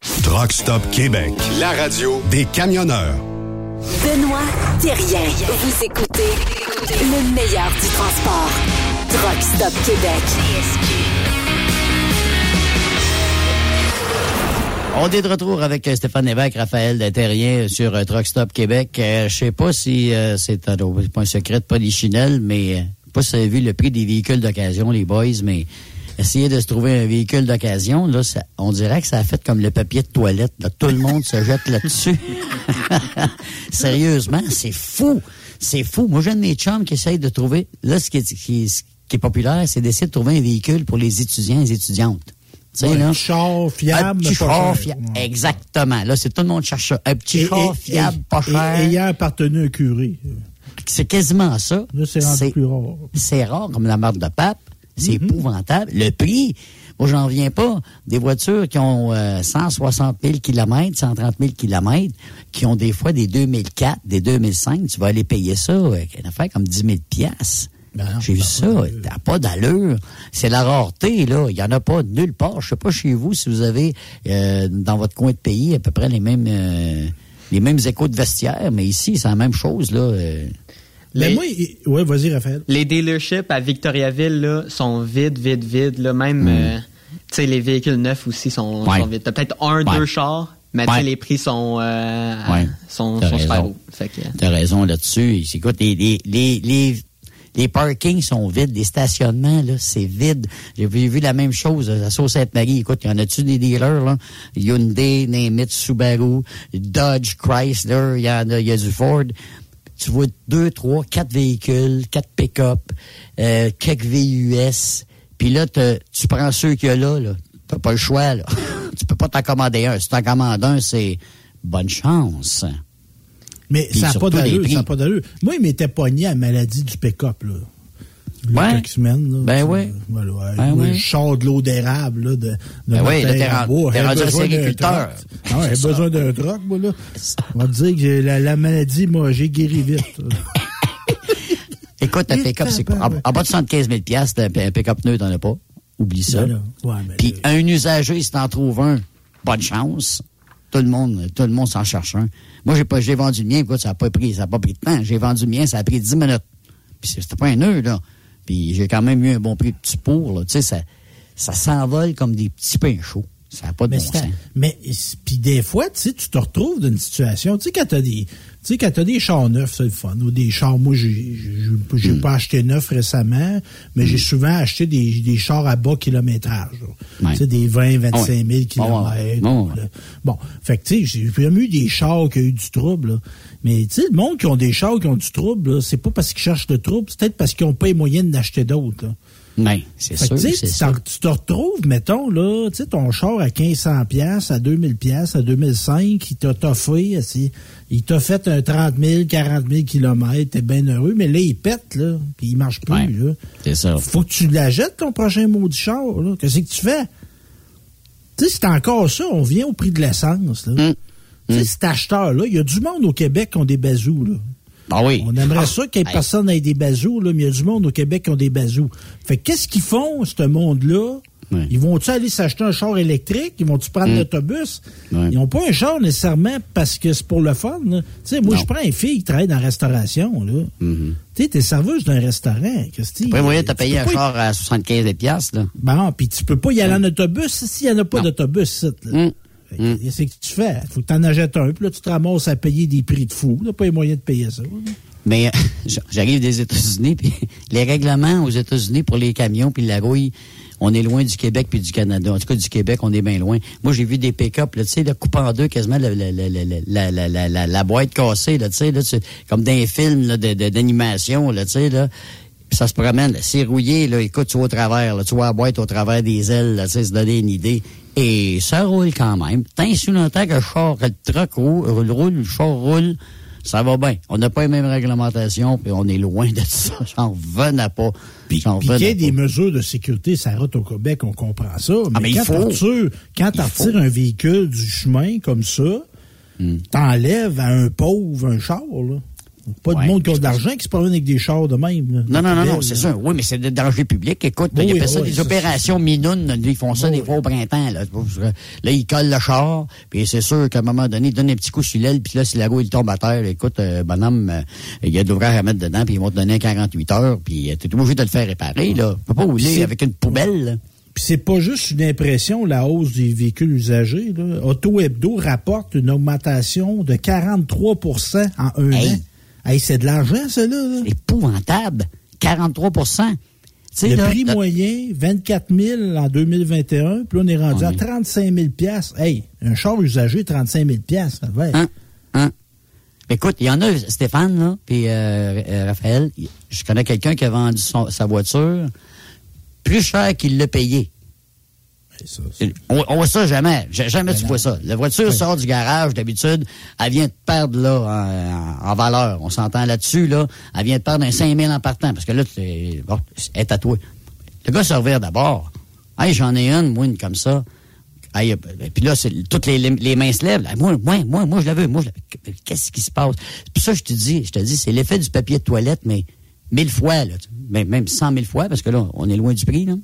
Truck Stop Québec, la radio des camionneurs. Benoît Thérien. Vous écoutez le meilleur du transport. Truck Stop Québec. On est de retour avec euh, Stéphane Lévesque, Raphaël Terrien sur euh, Truck Stop Québec. Euh, je sais pas si c'est pas un secret de polichinelle, mais je sais pas si vous avez vu le prix des véhicules d'occasion, les boys, mais essayer de se trouver un véhicule d'occasion, là, on dirait que ça a fait comme le papier de toilette. Tout le monde se jette là-dessus. Sérieusement, c'est fou. C'est fou. Moi, j'ai mes chums qui essaye de trouver. Là, ce qui est, populaire, c'est d'essayer de trouver un véhicule pour les étudiants et les étudiantes. un petit char fiable, un petit char fiable. Exactement. Là, c'est tout le monde cherche un petit char fiable, pas cher. Et, ayant appartenu à un curé. C'est quasiment ça. Là, c'est rendu plus rare. C'est rare, comme la marque de pape. C'est mm-hmm. épouvantable. Le prix, moi, j'en viens pas. Des voitures qui ont 160 000 km, 130 000 km, qui ont des fois des 2004, des 2005, tu vas aller payer ça, une affaire comme 10 000 piastres. Ben J'ai vu ça, t'as pas d'allure. C'est la rareté, là. Il y en a pas nulle part. Je sais pas chez vous si vous avez euh, dans votre coin de pays à peu près les mêmes euh, les mêmes échos de vestiaire, mais ici, c'est la même chose, là. Mais moi, ouais, vas-y, Raphaël. Les dealerships à Victoriaville, là, sont vides, vides, vides, là. Même, hmm. euh, tu sais, les véhicules neufs aussi sont, vides. T'as peut-être un, deux chars, mais les prix sont, euh, sont, sont super hauts. T'as raison là-dessus. Écoute, les, les, les, les, parkings sont vides, les stationnements, là, c'est vide. J'ai vu, la même chose à Sault-Sainte-Marie. Écoute, y en a-tu des dealers, là? Hyundai, Nimitz, Subaru, Dodge, Chrysler, il y en a, y a du Ford tu vois deux, trois, quatre véhicules, quatre pick-up, euh, quelques VUS. Puis là, tu prends ceux qu'il y a là, là. T'as pas le choix, là. tu peux pas t'en commander un. Si t'en commandes un, c'est bonne chance. Mais ça n'a pas d'allure, ça n'a pas d'allure. Moi, il m'était pogné à la maladie du pick-up, là ouais. semaines. ben oui. Voilà, ben ouais. Je de l'eau d'érable, là, de, de ben oui, là, t'es rendu agriculteur. Ah, j'ai besoin d'un troc, moi, là. On va te dire que la, la maladie, moi, j'ai guéri vite. Écoute, un pick-up, c'est quoi? En, bas de 75 000 un pick-up neuf, t'en as pas. Oublie ça. Ben ouais, Puis un usager, si t'en trouves un, bonne chance. Tout le monde, tout le monde s'en cherche un. Moi, j'ai pas, j'ai vendu le mien, écoute, ça n'a pas pris, ça a pas pris de temps. J'ai vendu le mien, ça a pris 10 minutes. Puis c'était pas un nœud, là. Puis j'ai quand même eu un bon prix de petit pour. Tu sais, ça, ça s'envole comme des petits pains chauds. Ça n'a pas de mais bon sens. Mais puis des fois, tu sais, tu te retrouves dans une situation, tu sais, quand t'as des, sais, quand t'as des chars neufs, c'est le fun. Ou des chars, moi, j'ai, j'ai hmm. pas acheté neuf récemment, mais j'ai hmm. souvent acheté des, des chars à bas kilométrage. Tu sais, des 20, 25 000 kilomètres. Bon, fait que tu sais, j'ai même eu des chars qui ont eu du trouble. Là. Mais tu sais, le monde qui ont des chars qui ont du trouble, c'est pas parce qu'ils cherchent le trouble, c'est peut-être parce qu'ils n'ont pas les moyens d'acheter d'autres. Oui, c'est sûr. Tu te retrouves, mettons, là, tu sais, ton char à 1500 pièces, à 2000 pièces, à 2005, il t'a toffé, il t'a fait un 30 000, 40 000 kilomètres, t'es bien heureux, mais là, il pète, là, puis il marche plus, là. C'est ça. Faut que tu l'achètes, ton prochain maudit char, là. Qu'est-ce que tu fais? Tu sais, c'est encore ça, on vient au prix de l'essence, là. Hum. Tu sais, cet acheteur-là, il y a du monde au Québec qui ont des bazous, là. Ah oui. On aimerait ça qu'il y ait personne ait des bazous, là, mais il y a du monde au Québec qui ont des bazous. Fait qu'est-ce qu'ils font, ce monde-là? Ils vont-tu aller s'acheter un char électrique? Ils vont-tu prendre mm. l'autobus? Ils n'ont pas un char nécessairement parce que c'est pour le fun. Tu sais, moi, je prends une fille qui travaille dans la restauration. là. Mm-hmm. Tu sais, t'es serveuse d'un restaurant, Christy. Après, moyen, t'as payé un char à 75 piastres, là. Bon, puis tu peux pas y aller en autobus s'il n'y en a pas d'autobus, là. Mm. C'est que tu fais. Faut que tu en achètes un, puis là, tu te ramasses à payer des prix de fou. Tu pas les moyens de payer ça. Mais j'arrive des États-Unis, puis les règlements aux États-Unis pour les camions puis la rouille, on est loin du Québec puis du Canada. En tout cas, du Québec, on est bien loin. Moi, j'ai vu des pick-up, tu sais, coupe en deux quasiment la, la, la, la boîte cassée, là, tu sais, là, comme dans les films d'animation, là, tu sais, là. Ça se promène, c'est rouillé, là, écoute, tu vois au travers, là, tu vois la boîte au travers des ailes, là, tu sais, se donner une idée. Et ça roule quand même. Tant si longtemps que le char, que le truck roule, roule, le char roule, ça va bien. On n'a pas les mêmes réglementations, puis on est loin de ça. J'en revenais pas. Puis qu'il y ait des mesures de sécurité ça route au Québec, on comprend ça. Ah, mais, quand tu quand retires un véhicule du chemin comme ça, hmm. t'enlèves à un pauvre un char, là. Pas de monde qui a de l'argent qui se promène avec des chars de même. non, non, non, non, c'est ça. Oui, mais c'est de danger public. Écoute, il y a ça des opérations minounes. Ils font ça des fois au printemps. Là. là, ils collent le char, puis c'est sûr qu'à un moment donné, ils donnent un petit coup sur l'aile, puis là, si la roue, il tombe à terre, écoute, euh, bonhomme, euh, il y a de l'ouvrage à mettre dedans, puis ils vont te donner 48 heures, puis euh, tu es obligé de le faire réparer. Là. Tu peux pas rouler avec une poubelle. Puis c'est pas juste une impression, la hausse des véhicules usagés. Auto Hebdo rapporte une augmentation de 43% en un an. Hey, c'est de l'argent, ça, là. Épouvantable. 43% le prix moyen, 24 000 en 2021, puis on est rendu à 35 000 Hey, un char usagé, 35 000 ça va. Hein? Hein? Écoute, il y en a, Stéphane, là, puis euh, euh, Raphaël, je connais quelqu'un qui a vendu sa voiture plus cher qu'il l'a payé. On, on voit ça jamais. Jamais tu vois ça. La voiture sort du garage, d'habitude, elle vient de perdre là, en, valeur. On s'entend là-dessus, là. Elle vient de perdre un 5 000 en partant, parce que là, c'est bon, elle est toi. Le gars se revient d'abord. Hey, j'en ai une, moi, une comme ça. Hey, puis là, toutes les, les, mains se lèvent. Moi, moi, moi, moi, je la veux. Moi, qu'est-ce qui se passe? Puis ça, je te dis, je te dis, c'est l'effet du papier de toilette, mais mille fois, là, même cent mille fois, parce que là, on est loin du prix. Là.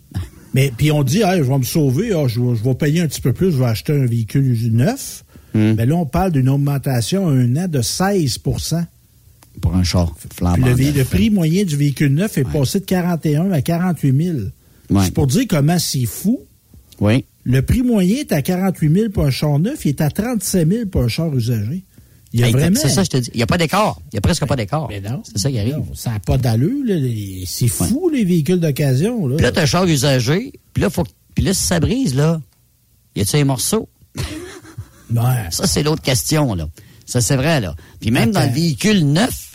Mais puis on dit, je vais me sauver, ah, je, vais, payer un petit peu plus, je vais acheter un véhicule neuf. Hmm. Mais là, on parle d'une augmentation un an de 16% Pour un char flambant. Le, le, prix moyen du véhicule neuf est passé de 41 à 48 000. C'est pour dire comment c'est fou. Oui. Le prix moyen est à 48 000 pour un char neuf, il est à 37 000 pour un char usagé. Il y a vraiment... C'est ça, je te dis. Il n'y a pas d'écart. Il n'y a presque pas d'écart. Mais non. C'est ça qui arrive. ça n'a pas d'allure. C'est fou, les véhicules d'occasion. Puis là, tu as un char usagé. Puis là, faut... puis là, si ça brise, là, y a-tu un morceau? ouais. Ça, c'est l'autre question, là. Ça, c'est vrai, là. Puis même dans le véhicule neuf,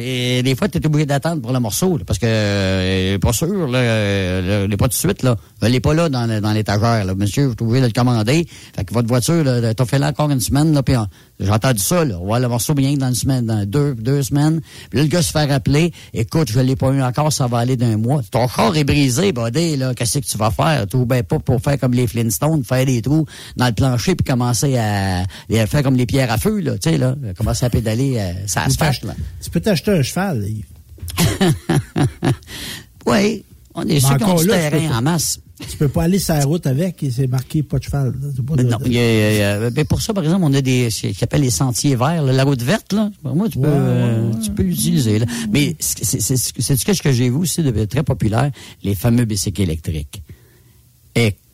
et des fois, tu es obligé d'attendre pour le morceau, parce que euh, pas sûr, là, euh, il n'est pas tout de suite, là. Il n'est pas là dans, dans l'étagère, là. Monsieur, vous obligé de le commander. Fait que votre voiture, t'as fait là encore une semaine, là, puis j'ai entendu ça, là. On va le morceau bien dans une semaine, dans deux, deux semaines. Puis là, le gars se fait rappeler, écoute, je l'ai pas eu encore, ça va aller d'un mois. Ton corps est brisé, buddy, là. Qu'est-ce que tu vas faire? Tout ben pas pour faire comme les Flintstones, faire des trous dans le plancher puis commencer à, à faire comme les pierres à feu, là. Tu sais, là. Commencer à pédaler, euh, ça se fâche, là. Tu peux t'acheter un cheval, oui. On est qu'on terrain en masse. Tu peux pas aller sur la route avec et c'est marqué pas de cheval. non, mais pour ça, par exemple, on a des ce qui appelle les sentiers verts, la route verte, là. Moi, tu peux, euh, tu peux l'utiliser. Mais c'est ce que j'ai vu aussi de très populaire, les fameux bicycles électriques.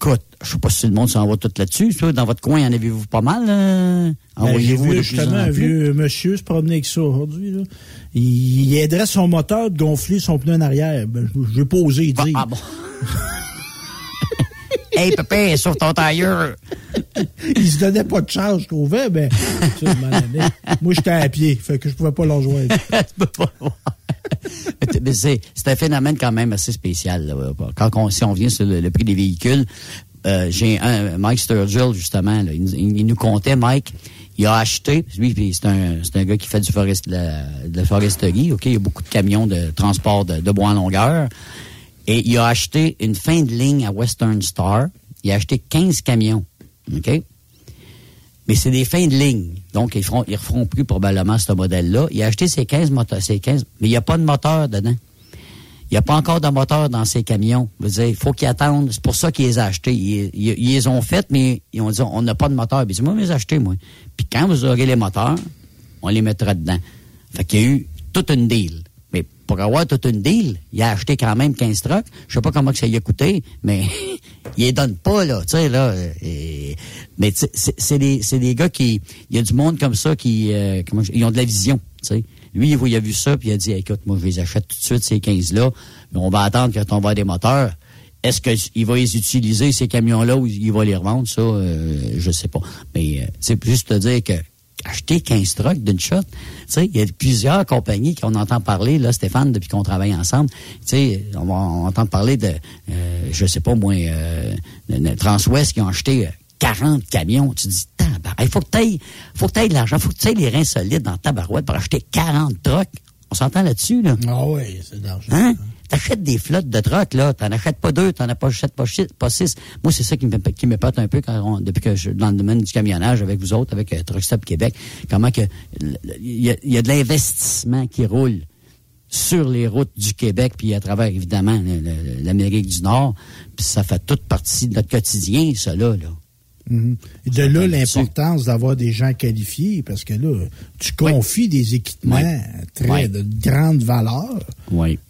Écoute, je sais pas si le monde s'en va tout là-dessus. Dans votre coin, en avez-vous pas mal? Euh? Ben, Envoyez-vous justement un vieux monsieur se promener avec ça aujourd'hui. Il, aiderait son moteur de gonfler son pneu en arrière. Ben, je vais pas osé dire. Ah, bon. Hey, pépé, sur ton tailleur. il se donnait pas de charge, je trouvais, mais moi, j'étais à pied, fait que je pouvais pas l'enjoindre. c'est un phénomène quand même assez spécial. Quand on, si on vient sur le, prix des véhicules, euh, j'ai un Mike Sturgill, justement, il, nous comptait, Mike, il a acheté, lui, c'est un, un gars qui fait du forest, de, la, foresterie? Il y a beaucoup de camions de transport de, de bois en longueur. Et il a acheté une fin de ligne à Western Star. Il a acheté 15 camions. Mais c'est des fins de ligne. Donc, ils feront, ils referont plus probablement ce modèle-là. Il a acheté ces 15 moteurs, ces 15, mais il n'y a pas de moteur dedans. Il n'y a pas encore de moteur dans ces camions. Je veux dire, il faut qu'ils attendent. C'est pour ça qu'ils les ont achetés. Ils, les ont fait, mais ils ont dit, on n'a pas de moteur. Il dit, moi, je les ai achetés, moi. Puis quand vous aurez les moteurs, on les mettra dedans. Fait qu'il y a eu toute une deal pour avoir toute une deal, il a acheté quand même 15 trucks. Je sais pas comment que ça lui a coûté, mais il les donne pas, là, tu sais, là. mais c'est des, des gars qui... Il y a du monde comme ça qui... Euh, comment, ils ont de la vision, tu sais. Lui, il a vu ça, puis il a dit, écoute, moi, je les achète tout de suite, ces 15-là. On va attendre quand on va des moteurs. Est-ce qu'il va les utiliser, ces camions-là, ou il va les revendre? Ça, euh, je sais pas. Mais c'est euh, juste te dire que acheter 15 trucks d'une shot. Tu sais, il y a plusieurs compagnies qu'on entend parler, là, Stéphane, depuis qu'on travaille ensemble. Tu sais, on, on entend parler de, euh, je sais pas moi, euh, Transwest qui ont acheté 40 euh, camions. Tu dis, il faut que tu faut que de l'argent, faut que tu aies les reins solides dans ta barouette pour acheter 40 trucks. On s'entend là-dessus, là? Ah oui, c'est de l'argent. Hein? T'achètes des flottes de trucks, là. T'en achètes pas deux, t'en achètes pas, pas six. Moi, c'est ça qui me, qui me un peu quand depuis que je suis dans le domaine du camionnage avec vous autres, avec euh, Québec. Comment que, il y a, de l'investissement qui roule sur les routes du Québec, puis à travers, évidemment, l'Amérique du Nord. Puis ça fait toute partie de notre quotidien, ça, là. Mhm. De là, l'importance d'avoir des gens qualifiés, parce que là, tu confies des équipements très de grande valeur,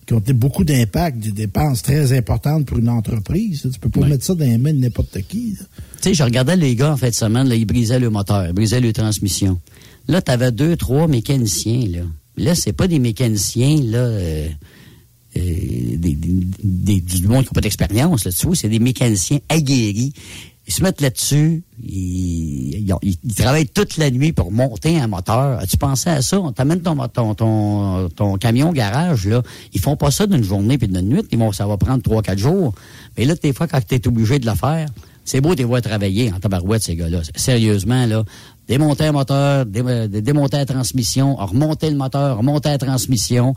qui ont beaucoup d'impact, des dépenses très importantes pour une entreprise. Tu peux pas mettre ça dans les mains de n'importe qui. Tu sais, je regardais les gars en fait de semaine, là, ils brisaient le moteur, ils brisaient les transmissions. Là, tu avais deux, trois mécaniciens. Là, là c'est pas des mécaniciens là. Euh, euh, des, des, du monde qui n'a pas d'expérience là-dessus, c'est des mécaniciens aguerris ils se mettent là-dessus, ils, ils, travaillent toute la nuit pour monter un moteur. As-tu pensé à ça? On t'amène ton, ton, ton, camion garage, là. Ils font pas ça d'une journée puis d'une nuit. Ils vont, ça va prendre trois, quatre jours. Mais là, des fois, quand tu es obligé de le faire, c'est beau les voir travailler en tabarouette, ces gars-là. Sérieusement, là. Démonter un moteur, démonter la transmission, remonter le moteur, remonter la transmission.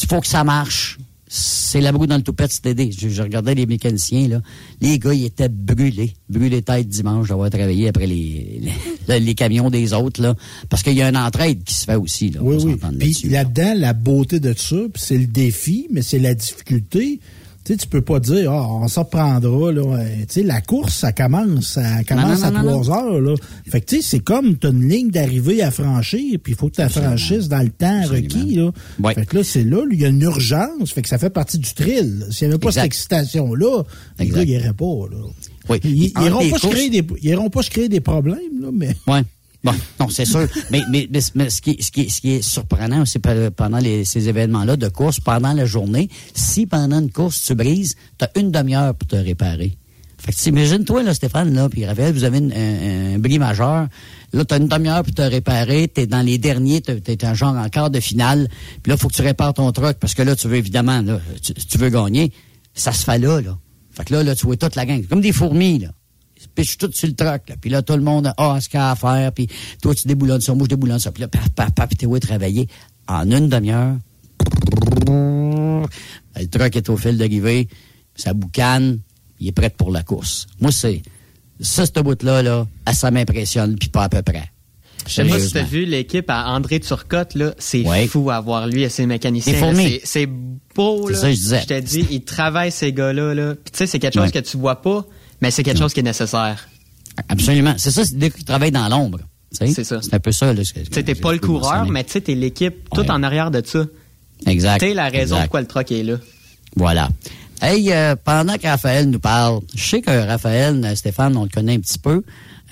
Il faut que ça marche c'est la broue dans le toupette, c'était je, je, regardais les mécaniciens, là. Les gars, ils étaient brûlés. Brûlés tête dimanche d'avoir travaillé après les, les, camions des autres, là. Parce qu'il y a une entraide qui se fait aussi, là. Oui, oui. Puis là-dedans, la beauté de ça, c'est le défi, mais c'est la difficulté tu sais, tu peux pas dire, ah, on s'en prendra, là. Tu sais, la course, ça commence, ça commence à 3 heures, là. Fait que, tu sais, c'est comme, tu as une ligne d'arrivée à franchir, puis il faut que tu la franchisses dans le temps requis, là. Fait que là, c'est là, il y a une urgence, fait que ça fait partie du thrill. S'il n'y avait pas cette excitation-là, les gars, ils pas, là. Oui. Ils, n'iront pas, se créer des, ils pas se créer des problèmes, là, mais. Ouais. Bon, non, c'est sûr. mais, mais, mais, ce, qui, ce, qui, ce qui est surprenant aussi pendant les, ces événements-là de course, pendant la journée, si pendant une course tu brises, tu as une demi-heure pour te réparer. Fait que t'imagines-toi, là, Stéphane, là, puis Raphaël, vous avez un, bris majeur. Là, tu as une demi-heure pour te réparer. Tu es dans les derniers, tu es, un genre en quart de finale. Puis là, faut que tu répares ton truck parce que là, tu veux évidemment, là, tu, tu veux gagner. Ça se fait là, là. Fait que là, là, tu vois toute la gang. Comme des fourmis, là puis je suis tout sur le truck. Là. Puis là, tout le monde a ce qu'il a à faire. Puis toi, tu déboulonnes ça, moi, je déboulonne ça. Puis là, paf, paf, paf, puis t'es où travailler? En une demi-heure, le truck est au fil d'arrivée, ça boucane, il est prêt pour la course. Moi, c'est ça, ce bout-là, là, ça m'impressionne, puis pas à peu près. Je sais pas si tu as vu l'équipe à André Turcotte, là, c'est fou à voir lui et ses mécaniciens. C'est beau, là. Ça, je, disais. je te dis, ils travaillent ces gars-là, là. Puis tu sais, c'est quelque chose que tu vois pas mais c'est quelque chose qui est nécessaire. Absolument. C'est ça, c'est dès que tu travailles dans l'ombre. C'est ça. C'est un peu ça. Tu n'es pas le coureur, mais tu es l'équipe tout en arrière de ça. Exact. Tu la raison pourquoi le truck est là. Voilà. Hey, euh, pendant que Raphaël nous parle, je sais que Raphaël, euh, Stéphane, on le connaît un petit peu.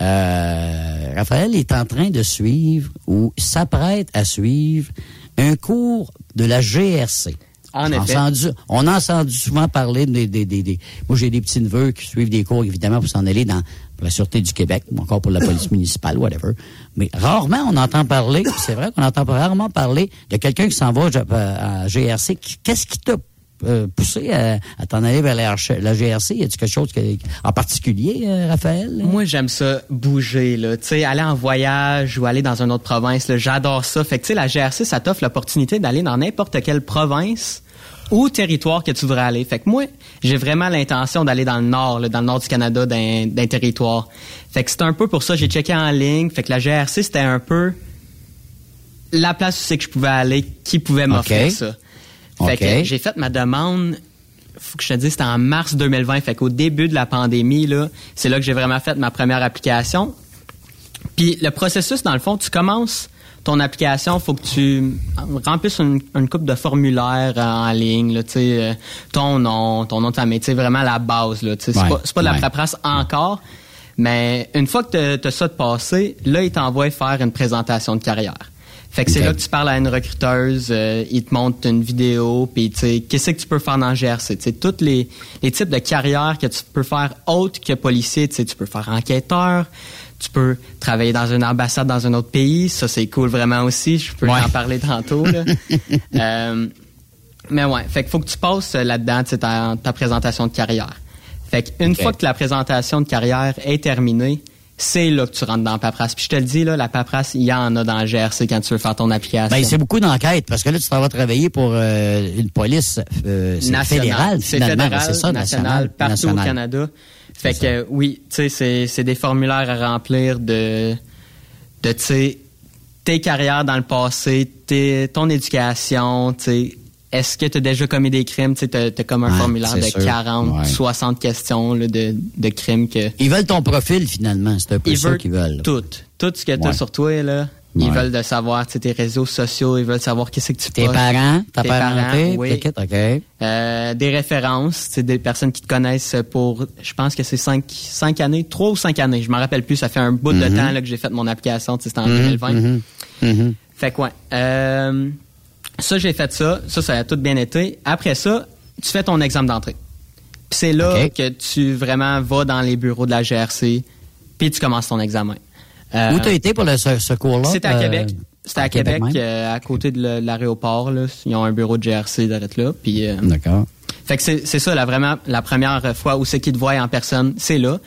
Euh, Raphaël est en train de suivre ou s'apprête à suivre un cours de la GRC. En effet. on a entendu souvent parler des... des, des, Moi, j'ai des petits-neveux qui suivent des cours, évidemment, pour s'en aller dans la Sûreté du Québec, ou encore pour la police municipale, whatever. Mais rarement, on entend parler, c'est vrai qu'on entend rarement parler de quelqu'un qui s'en va à GRC. Qu'est-ce qui t'a euh, poussé à, t'en aller vers la, GRC? Y a-t-il quelque chose en particulier, euh, Raphaël? Moi, j'aime ça bouger, là. Tu sais, aller en voyage ou aller dans une autre province, j'adore ça. Fait que, tu sais, la GRC, ça t'offre l'opportunité d'aller dans n'importe quelle province ou territoire que tu voudrais aller. Fait que moi, j'ai vraiment l'intention d'aller dans le nord, dans le nord du Canada, d'un territoire. Fait que c'est un peu pour ça, j'ai checké en ligne. Fait que la GRC, c'était un peu la place où c'est que je pouvais aller, qui pouvait m'offrir ça. Fait que j'ai fait ma demande faut que je te dise, c'était en mars 2020. Fait qu'au début de la pandémie, là, c'est là que j'ai vraiment fait ma première application. Puis le processus, dans le fond, tu commences ton application, faut que tu remplisses une, coupe de formulaires en ligne, là, euh, ton nom, ton nom de famille, vraiment la base. Là, c'est, pas, pas de la paperasse encore, mais une fois que tu as ça de passé, là, ils t'envoient faire une présentation de carrière. Fait que c'est là que tu parles à une recruteuse, euh, ils te montrent une vidéo, puis tu sais, qu'est-ce que tu peux faire dans le GRC? Tu sais, tous les, les types de carrières que tu peux faire autres que policier, tu sais, tu peux faire enquêteur, tu peux travailler dans une ambassade dans un autre pays. Ça, c'est cool vraiment aussi. Je peux en parler tantôt. Euh, mais ouais, fait qu'il faut que tu passes là-dedans, ta, ta présentation de carrière. Fait qu'une fois que la présentation de carrière est terminée, c'est là que tu rentres dans la paperasse. Puis je te le dis, là, la paperasse, il y en a dans le GRC quand tu veux faire ton application. Ben, c'est beaucoup d'enquêtes, parce que là, tu vas travailler pour euh, une police euh, fédérale, finalement. Ben, c'est ça, national, partout au Canada. Fait que oui, tu sais, c'est des formulaires à remplir de, de tu sais, tes carrières dans le passé, tes, ton éducation, tu sais, est-ce que tu as déjà commis des crimes? Tu as, comme un formulaire de 40, 60 questions là, de, de crimes que... Ils veulent ton profil, finalement. C'est un peu ça qu'ils veulent. Tout. Tout ce que tu as sur toi, là, ils veulent de savoir tes réseaux sociaux, ils veulent savoir qu'est-ce que tu Tes parents, ta tes parents, oui. OK. Euh, des références, des personnes qui te connaissent pour, je pense que c'est cinq, cinq années, trois ou cinq années, je m'en rappelle plus, ça fait un bout de Mhm. temps là, que j'ai fait mon application, c'était en Mhm, 2020. mhm, mhm. Fait quoi? Euh, ça, j'ai fait ça, ça, ça a tout bien été. Après ça, tu fais ton examen d'entrée. Puis c'est là que tu vraiment vas dans les bureaux de la GRC, puis tu commences ton examen. Euh, Où t'as été pour le, ce, ce cours-là? c'était à Québec. C'était à, Québec, euh, à côté de l'aéroport. là. Ils ont un bureau de GRC d'arrête là. Puis, euh, D'accord. fait que c'est ça, là, vraiment, la première fois où c'est qu'ils te voient en personne, c'est là.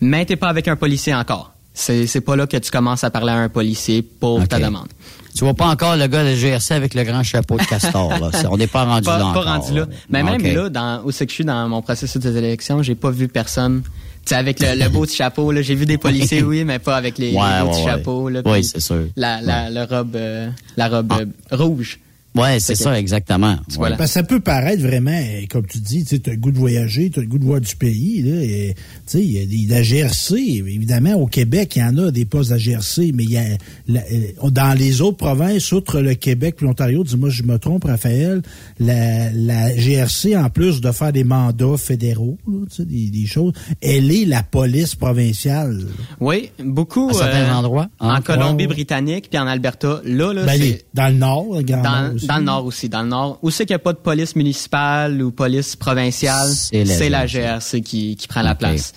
Mais t'es pas avec un policier encore. C'est pas là que tu commences à parler à un policier pour ta demande. Tu vois pas encore le gars de GRC avec le grand chapeau de castor, là. On n'est pas rendu Pas, là pas encore, rendu là. Mais même là, dans, où c'est que je suis dans mon processus des élections, j'ai pas vu personne. Tu sais, avec le, le beau petit chapeau, là, j'ai vu des policiers, oui, mais pas avec les, Ouais, les beaux ouais, petits ouais. chapeaux. Là, Oui, c'est sûr. La, la, la robe, euh, la robe euh, rouge. Ouais, c'est ça, exactement. Voilà. Parce que ça peut paraître vraiment, euh, comme tu dis, tu as le goût de voyager, tu as le goût de voir du pays. Là, et, tu sais, il y a des, la GRC, évidemment, au Québec, il y en a des postes de la GRC, mais il y a, la- euh, dans les autres provinces, outre le Québec et l'Ontario, dis-moi, je me trompe, Raphaël, la, la GRC, en plus de faire des mandats fédéraux, là, tu sais, des, des choses, elle est la police provinciale. Oui, beaucoup. À certains euh, endroits, hein? En Colombie-Britannique, puis en Alberta. Là, là, Ben, les- dans le nord, dans, Nord aussi. dans le nord aussi. Dans le nord. Où c'est qu'il n'y a pas de police municipale ou police provinciale, C'est la GRC. Qui, qui prend la place.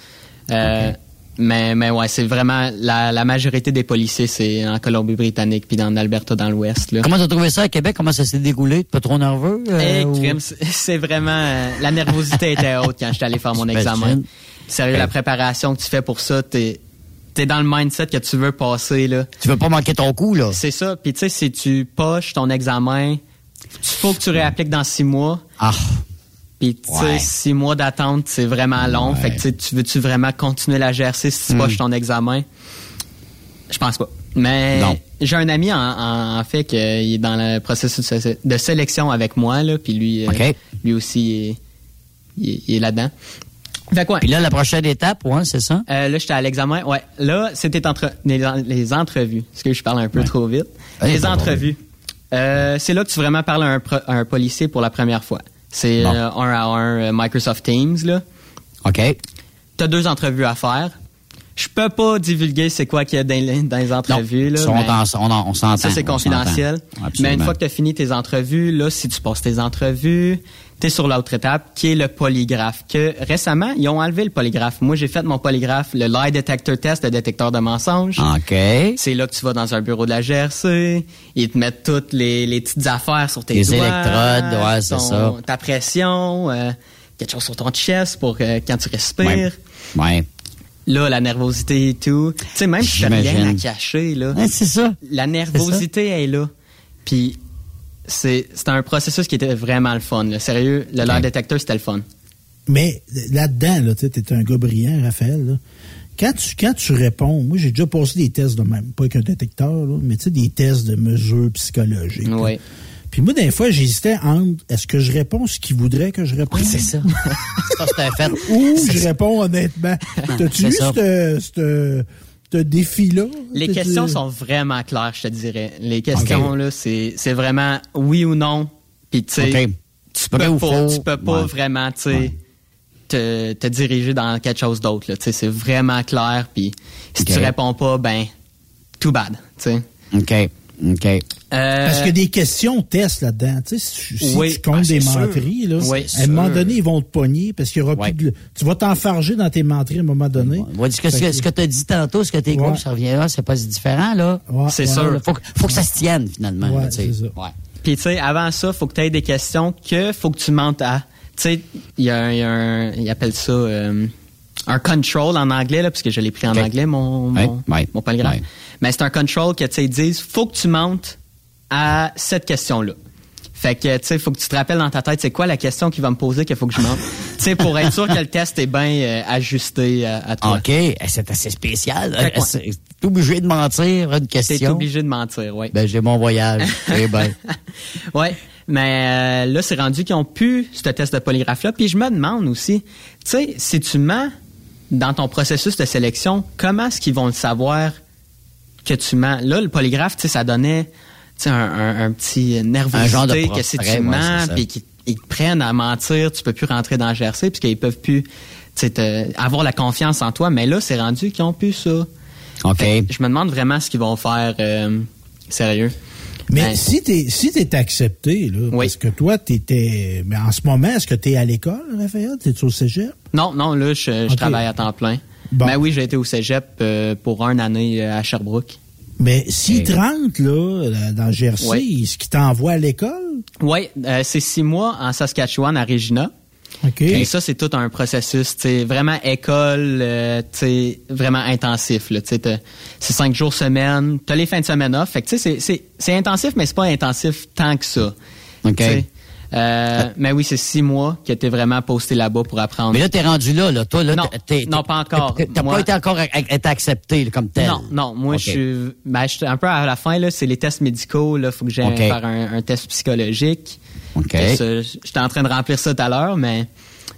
Euh, Mais, mais ouais, c'est vraiment la, la majorité des policiers, c'est en Colombie-Britannique puis dans l'Alberta dans l'Ouest. Comment t'as trouvé ça à Québec? Comment ça s'est dégoulé? Pas trop nerveux? euh, Eh, ou- c'est vraiment... euh, la nervosité était haute quand j'étais allé faire mon examen. Sérieux, la préparation que tu fais pour ça, t'es es dans le mindset que tu veux passer. là. Tu veux pas manquer ton coup, là? C'est ça. Puis tu sais, si tu poches ton examen, il faut que tu réappliques dans six mois. Ah, Puis tu sais, Ouais. six mois d'attente, c'est vraiment long. Ouais. Fait que tu veux-tu vraiment continuer la GRC si tu Hmm. poches ton examen? Je pense pas. Mais j'ai un ami en, en, en fait qui est dans le processus de sé- de sélection avec moi là, puis lui, euh, lui aussi il est- il est là-dedans. Fait quoi? Puis là, la prochaine étape, ouais, c'est ça? Euh, là, j'étais à l'examen. Ouais. Là, c'était entre les, les entrevues. Est-ce que je parle un peu trop vite? Ouais, les entrevues. Euh, c'est là que tu vraiment parles à un, pro- à un policier pour la première fois. C'est Bon. euh, un à un Microsoft Teams, là. OK. T'as deux entrevues à faire. Je peux pas divulguer c'est quoi qu'il y a dans les, dans les entrevues, là. Ça, on, on, on s'entend. ça, c'est on confidentiel. Mais une fois que tu as fini tes entrevues, là, si tu passes tes entrevues, tu es sur l'autre étape, qui est le polygraphe. Que récemment, ils ont enlevé le polygraphe. Moi, j'ai fait mon polygraphe, le lie detector test, le détecteur de mensonges. OK. C'est là que tu vas dans un bureau de la GRC, ils te mettent toutes les, les petites affaires sur tes Les doigts. électrodes, ouais, c'est ça. Ta pression, euh, quelque chose sur ton chest pour euh, quand tu respires. Ouais. Ouais. Là, la nervosité et tout. Tu sais, même si t'as rien à cacher, là. Ouais, c'est ça. La nervosité est là. Puis c'est c'est un processus qui était vraiment le fun. là. Sérieux, le lie detector, c'était le fun. Mais là-dedans, là, tu es un gars brillant, Raphaël. là. Quand tu, quand tu réponds, moi j'ai déjà passé des tests de même, pas avec un détecteur, là, mais tu sais, des tests de mesures psychologiques. Oui. Puis moi, des fois, j'hésitais entre est-ce que je réponds ce qu'il voudrait que je réponde? c'est ça. ça, c'est un fait. Ou je ça. réponds honnêtement. T'as-tu eu ça. Ce- défi-là? Les questions sont vraiment claires, je te dirais. Les questions, là, c'est c'est vraiment oui ou non. Puis, tu sais, peux ou pas, faux? tu peux pas Ouais. vraiment, tu sais, te, te diriger dans quelque chose d'autre. là. Tu sais, c'est vraiment clair. Puis, si OK. tu réponds pas, ben, too bad, tu sais. OK. OK. Euh, Parce qu'il y a des questions testes là-dedans. Tu sais, si, si Oui, tu comptes ah, des sûr. menteries, là, Oui, à un moment donné, ils vont te pogner parce qu'il y aura plus de... Tu vas t'enfarger dans tes menteries à un moment donné. Ouais, ce que, que, que t'as dit tantôt, ce que t'es Ouais. gros, ça revient là, c'est pas si différent, là. Ouais, C'est ouais. sûr. Faut, que- faut que ça se tienne, finalement. Là, tu ça. Ouais. Puis, tu sais, avant ça, faut que tu aies des questions que faut que tu mentes à. Tu sais, il y a un, il y a un- ils appellent ça euh, un control en anglais, là, parce que je l'ai pris en anglais, mon, mon, mon. Mais c'est un control que, tu sais, ils disent, faut que tu mentes à cette question-là. Fait que, tu sais, faut que tu te rappelles dans ta tête, c'est quoi la question qu'il va me poser qu'il faut que je mente? tu sais, pour être sûr que le test est bien euh, ajusté à, à toi. OK. Eh, C'est assez spécial. T'es obligé de mentir une T'es question. obligé de mentir, oui. Ben, j'ai mon voyage. Eh ben. Ouais. Mais euh, là, c'est rendu qu'ils ont pu ce test de polygraphe-là. Puis je me demande aussi, tu sais, si tu mens dans ton processus de sélection, comment est-ce qu'ils vont le savoir que tu mens? Là, le polygraphe, tu sais, ça donnait un, un, un, petit nervosité que si tu mens, puis qu'ils te prennent à mentir, tu peux plus rentrer dans le GRC, puisqu'ils peuvent plus avoir la confiance en toi. Mais là, c'est rendu qu'ils ont pu ça. OK. je me demande vraiment ce qu'ils vont faire euh, sérieux. Mais ben, si tu si t'es accepté, là, parce que toi, t'étais. Mais en ce moment, est-ce que tu es à l'école, Raphaël? T'es au Cégep? Non, non, là, je, travaille à temps plein. Mais ben oui, j'ai été au Cégep euh, pour une année euh, à Sherbrooke. Mais s'ils te rentrent, là, dans GRC, est-ce qu'ils t'envoient à l'école? Oui, c'est six mois en Saskatchewan, à Regina. Et ça, c'est tout un processus, vraiment école, euh, vraiment intensif. c'est cinq jours semaine. T'as les fins de semaine off. Fait que c'est intensif, mais c'est pas intensif tant que ça. Euh, mais oui, c'est six mois que t'es vraiment posté là-bas pour apprendre. Mais là, t'es rendu là, là. Toi, là, non, non, pas encore. T'as pas été encore été accepté comme tel. Non, non. Moi, je suis, ben, je suis un peu à la fin là. C'est les tests médicaux. Là, faut que j'aille faire un, test psychologique. OK. J'étais en train de remplir ça tout à l'heure, mais...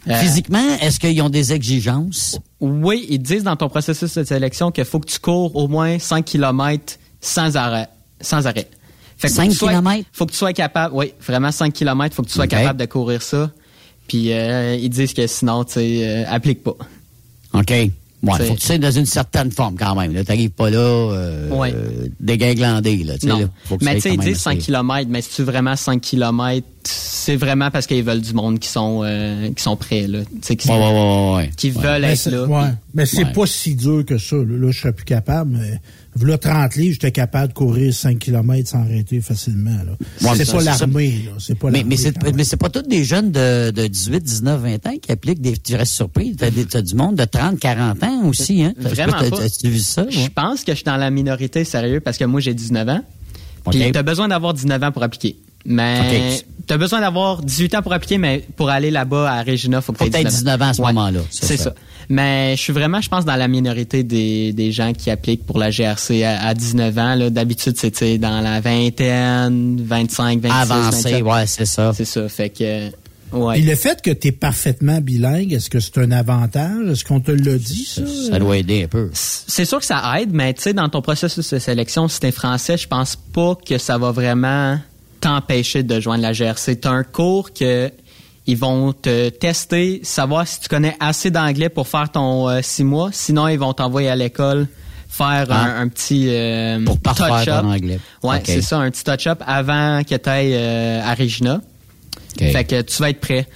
Euh, Physiquement, est-ce qu'ils ont des exigences? Oui, ils disent dans ton processus de sélection qu'il faut que tu cours au moins 5 km sans arrêt. Sans arrêt. Fait 5 km? Faut que tu sois capable, oui, vraiment 5 km, faut que tu sois capable de courir ça. Puis euh, ils disent que sinon, tu sais, euh, applique pas. OK. Ouais, faut que tu sois dans une certaine forme quand même. Tu n'arrives pas là euh, ouais. déginglandé. Là, non. Là, mais tu sais, ils disent 5 km, mais si tu vraiment 5 km, c'est vraiment parce qu'ils veulent du monde qui sont euh, qui sont prêts là, qui, ouais, ouais, ouais, qui veulent être là. Ouais. Mais c'est pas si dur que ça. Là, là je serais plus capable. Mais Là, 30 livres, j'étais capable de courir 5 km sans arrêter facilement. Là. c'est pas l'armée. C'est pas mais, mais c'est, mais c'est pas tous des jeunes de, de 18, 19, 20 ans qui appliquent des. Tu restes surpris. T'as, as du monde de 30, 40 ans aussi. Hein? Vraiment pas. As-tu vu ça? Je pense que je suis dans la minorité, sérieux, parce que moi, j'ai 19 ans. Puis tu t'as besoin d'avoir 19 ans pour appliquer. Mais tu as besoin d'avoir 18 ans pour appliquer, mais pour aller là-bas à Regina, faut que tu aies 19, 19 ans à ce moment-là. C'est ça. Mais je suis vraiment, je pense, dans la minorité des, des gens qui appliquent pour la GRC à, 19 ans. Là, d'habitude, c'était dans la vingtaine, 25, 26. Avancé, ouais, c'est ça. C'est ça. Fait que. Ouais. Et le fait que tu es parfaitement bilingue, est-ce que c'est un avantage? Est-ce qu'on te l'a dit, ça? Ça doit aider un peu. C'est sûr que ça aide, mais tu sais, dans ton processus de sélection, si t'es français, je pense pas que ça va vraiment t'empêcher de joindre la GRC. C'est un cours que ils vont te tester, savoir si tu connais assez d'anglais pour faire ton euh, six mois. Sinon, ils vont t'envoyer à l'école faire un, ah. petit euh, pour touch-up. anglais. Ouais, c'est ça, un petit touch-up avant que tu ailles euh, à Regina. Fait que tu vas être prêt.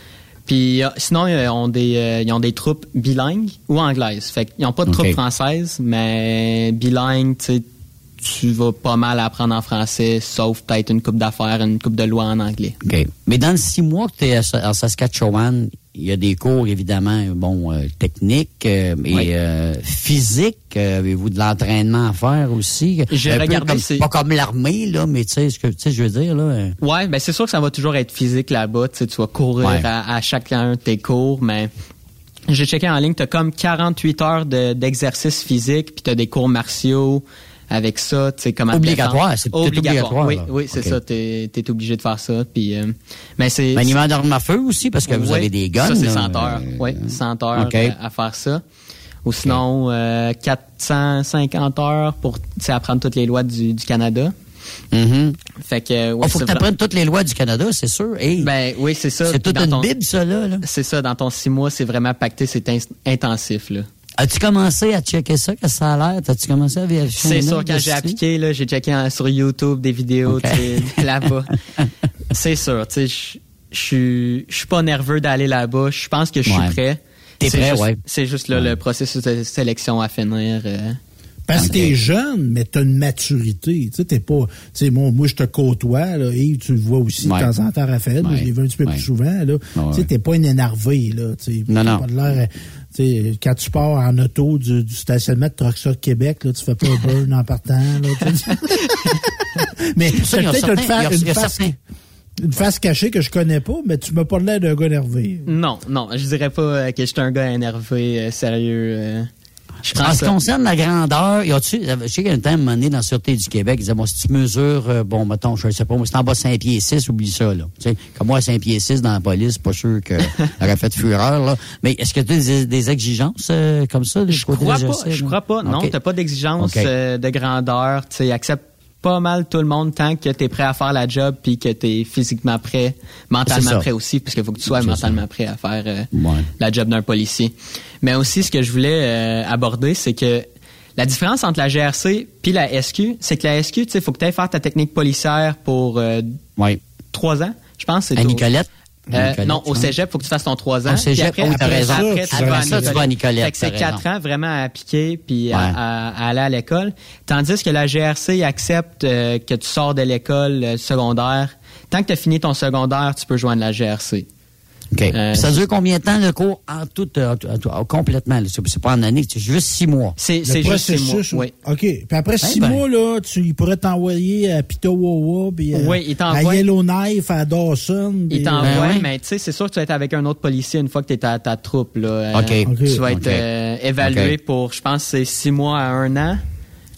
Puis sinon, ils ont des ils ont des troupes bilingues ou anglaises. Fait qu'ils n'ont pas de troupes françaises, mais bilingues, tu sais, tu vas pas mal apprendre en français, sauf peut-être une coupe d'affaires, une coupe de loi en anglais. OK. Mais dans le six mois que tu es en Saskatchewan, il y a des cours, évidemment, bon, euh, techniques euh, et euh, physiques. Avez-vous de l'entraînement à faire aussi? J'ai regardé... Comme, pas comme l'armée, là, mais tu sais ce que je veux dire, là. Ouais, ben c'est sûr que ça va toujours être physique là-bas. Tu vas courir à, chacun de tes cours, mais... J'ai checké en ligne, tu as comme 48 heures d'exercice physique, puis tu as des cours martiaux, avec ça, tu sais comment obligatoire, c'est obligatoire. Oui, oui, c'est ça, tu es, obligé de faire ça puis euh, mais c'est maniement d'armes à feu aussi parce que vous avez des guns. Ça c'est 100 heures. Euh, oui, 100 heures à, faire ça. Ou sinon euh, 450 heures pour apprendre toutes les lois du, du Canada. Mm Fait que ouais, oh, faut que tu apprennes toutes les lois du Canada, c'est sûr. ben oui, c'est ça. C'est toute une bible ça là. là. C'est ça dans ton six mois, c'est vraiment pacté, c'est intensif là. As-tu commencé à checker ça, que ça a l'air? As-tu commencé à vérifier? C'est sûr, quand j'ai appliqué, là, j'ai checké sur YouTube des vidéos là-bas. c'est sûr, tu sais, je suis pas nerveux d'aller là-bas. Je pense que je suis prêt. T'es prêt, juste, ouais. C'est juste là, le processus de sélection à finir. Euh. Parce que t'es jeune, mais t'as une maturité. Tu sais, t'es pas. Tu sais, moi, moi, je te côtoie, là, et tu le vois aussi de temps en temps, Raphaël. Ouais. Je l'ai vu un petit peu plus souvent, là. tu sais, t'es pas un énervé, là. Tu sais, non, non. Pas de l'air sais, quand tu pars en auto du, stationnement de Truck Québec, là, tu fais pas un burn en partant. Là, mais c'est peut-être une, face, une, face, cachée que je connais pas, mais tu m'as pas l'air d'un gars énervé. Non, non, je dirais pas euh, que je suis un gars énervé, euh, sérieux. Euh. En ce qui concerne la grandeur, y a-tu, je sais qu'il y a un temps donné dans la Sûreté du Québec, ils disaient, bon, si tu mesures, euh, bon, mettons, je ne sais pas, moi, c'est en bas 5 pieds 6, oublie ça, là. Tu sais, comme moi, 5 pieds 6 dans la police, pas sûr que aurait fait fureur, là. Mais est-ce que tu as des, exigences euh, comme ça? Je crois pas, je crois pas. Non, t'as pas d'exigence euh, de grandeur. Tu sais, accepte pas mal tout le monde tant que tu es prêt à faire la job puis que tu es physiquement prêt, mentalement prêt aussi, parce qu'il faut que tu sois mentalement prêt à faire la job d'un policier. Mais aussi, ce que je voulais aborder, c'est que la différence entre la GRC puis la SQ, c'est que la SQ, tu sais, faut que tu ailles faire ta technique policière pour euh, trois ans, je pense. C'est Nicolette? Euh, non, au cégep, il faut que tu fasses ton trois ans. Au cégep, après, après, après, tu, vas ça, tu vas à Nicolette. Fait que c'est quatre ans vraiment à appliquer puis à, aller à l'école. Tandis que la GRC accepte euh, que tu sors de l'école secondaire. Tant que tu as fini ton secondaire, tu peux joindre la GRC. OK. Euh, ça dure combien de temps le cours? En tout, euh, complètement? C'est pas en année, c'est juste six mois. C'est juste six mois. Oui. OK. Puis après six ben. mois, là, tu, il pourrait t'envoyer à Pitawawa, puis oui, à Yellowknife, à Dawson. Il t'envoie, ben mais tu sais, c'est sûr que tu vas être avec un autre policier une fois que tu es à ta troupe. Là. Euh, OK. Tu vas être évalué pour, je pense, c'est six mois à un an.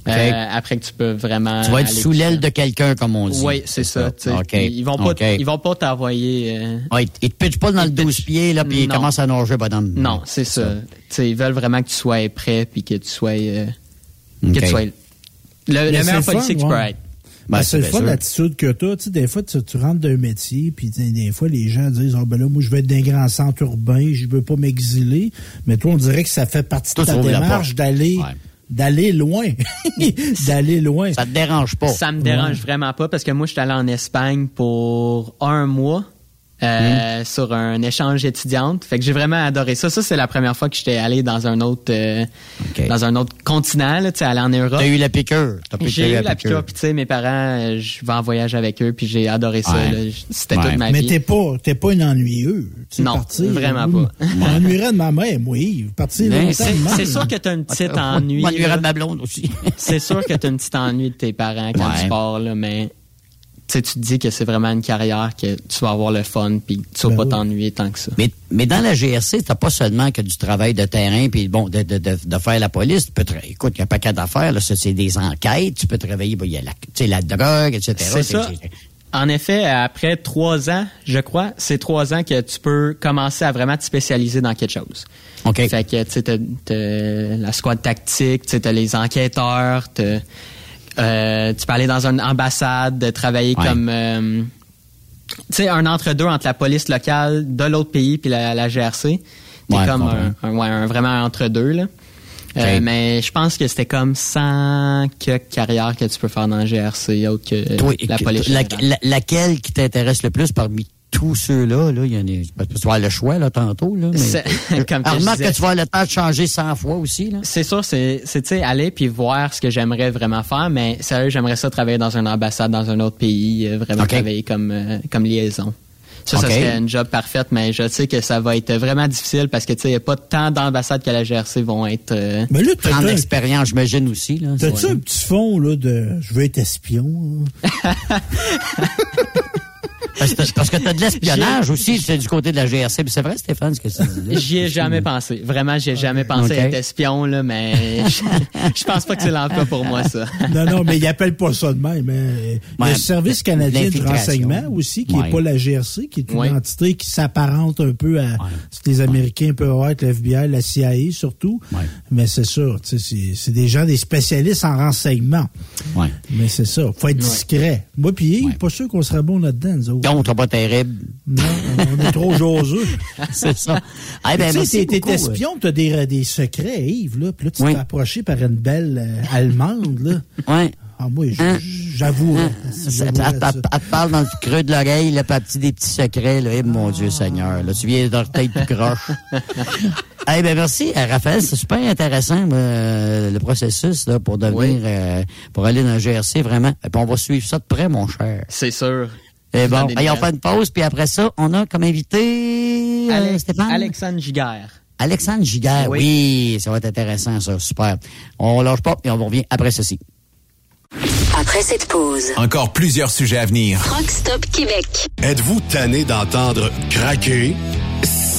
Euh, après que tu peux vraiment. Tu vas être sous l'aile de quelqu'un, comme on dit. Oui, c'est ça. Ils vont pas, ils vont pas t'envoyer. Euh... Ouais, ils te pitchent pas dans le 12 pieds là, puis ils commencent à nager, bonhomme. Non, c'est ça. ils veulent vraiment que tu sois prêt puis que tu sois, euh, que tu sois le, le meilleur policier que tu peux être. Ben, c'est le fun l'attitude que tu as. Tu sais, des fois, tu, rentres d'un métier, puis des fois, les gens disent oh, ben là, moi, je vais être d'un grand centre urbain, je veux pas m'exiler. Mais toi, on dirait que ça fait partie de ta démarche d'aller d'aller loin. d'aller loin. Ça te dérange pas. Ça me dérange vraiment pas parce que moi, je suis allé en Espagne pour un mois euh, hmm. sur un échange étudiante. Fait que j'ai vraiment adoré ça. Ça, c'est la première fois que j'étais allé dans un autre euh, dans un autre continent, tu sais, aller en Europe. T'as eu la piqûre. J'ai eu la piqûre. Puis tu sais, mes parents, euh, je vais en voyage avec eux, puis j'ai adoré ça. C'était toute ma vie. Mais t'es pas, t'es pas une ennuyeux. Non, vraiment pas. M'ennuierais de ma mère, oui. Partir ben, C'est sûr que t'as une petite ennui. M'ennuierais de ma blonde aussi. c'est sûr que t'as une petite ennui de tes parents quand tu pars, là, mais tu te dis que c'est vraiment une carrière que tu vas avoir le fun puis tu vas ben pas t'ennuyer tant que ça. Mais, mais dans la GRC, t'as pas seulement que du travail de terrain puis bon de, de, de, faire la police. Tu peux écoute, il y a un paquet d'affaires. Là, c'est des enquêtes. Tu peux travailler. Il y a la, la drogue, etc. C'est ça. En effet, après trois ans, je crois, c'est trois ans que tu peux commencer à vraiment te spécialiser dans quelque chose. OK. Fait que, tu sais, la squad tactique, tu sais, les enquêteurs, euh, tu peux aller dans une ambassade, travailler comme euh, tu sais un entre-deux entre la police locale de l'autre pays puis la, GRC. T'es comme un, un, vraiment entre-deux là. Euh, mais je pense que c'était comme 100 carrières que tu peux faire dans la GRC autre que la police. laquelle qui t'intéresse le plus parmi tous ceux-là, là, il y en a, tu vas le choix, là, tantôt, là. Mais, comme que, que tu vas le temps de changer 100 fois aussi, là. C'est sûr, c'est, c'est, tu sais, aller puis voir ce que j'aimerais vraiment faire, mais sérieux, j'aimerais ça travailler dans une ambassade dans un autre pays, euh, vraiment travailler comme, euh, comme liaison. Ça, ça serait un job parfait, mais je sais que ça va être vraiment difficile parce que tu sais, il n'y a pas tant d'ambassades que la GRC vont être euh, mais là, prendre l'expérience, j'imagine aussi. Là. T'as-tu un petit fond là, de je veux être espion? Parce que, tu as de l'espionnage aussi, c'est du côté de la GRC. C'est vrai, Stéphane, ce que tu disais? J'y ai jamais pensé. Vraiment, j'y ai jamais pensé être espion, là, mais je, pense pas que c'est l'emploi pour moi, ça. non, non, mais ils appellent pas ça de même. Hein. le Service canadien du renseignement aussi, qui n'est pas la GRC, qui est une entité qui s'apparente un peu à ce que les Américains peuvent être, le FBI, la CIA surtout. Mais c'est ça, c'est des gens, des spécialistes en renseignement. Mais c'est ça, faut être discret. Moi, puis, pas sûr qu'on serait bon là-dedans, nous autres. Donc, pas terrible. Non, on est trop joseux. c'est ça. Ah, ben, tu sais, t'es espion, t'as des, des secrets, Yves, là. Puis là, tu t'es approché par une belle euh, Allemande, là. Oui. Ah, moi, hein? j'avoue. Hein? Elle te parle dans le creux de l'oreille, là, petit, des petits secrets, là. Eh, mon Dieu Seigneur, là, tu viens tête plus croche. Eh ben merci, euh, Raphaël, c'est super intéressant euh, le processus là pour devenir, pour aller dans le GRC vraiment. Et puis on va suivre ça de près, mon cher. C'est sûr. Et bon, on fait une pause, puis après ça, on a comme invité euh, Stéphane? Alexandre Giguère. Alexandre Giguère, oui. ça va être intéressant, ça, super. On lâche pas, et on revient après ceci. Après cette pause, encore plusieurs sujets à venir. Rockstop Québec. Êtes-vous tanné d'entendre craquer?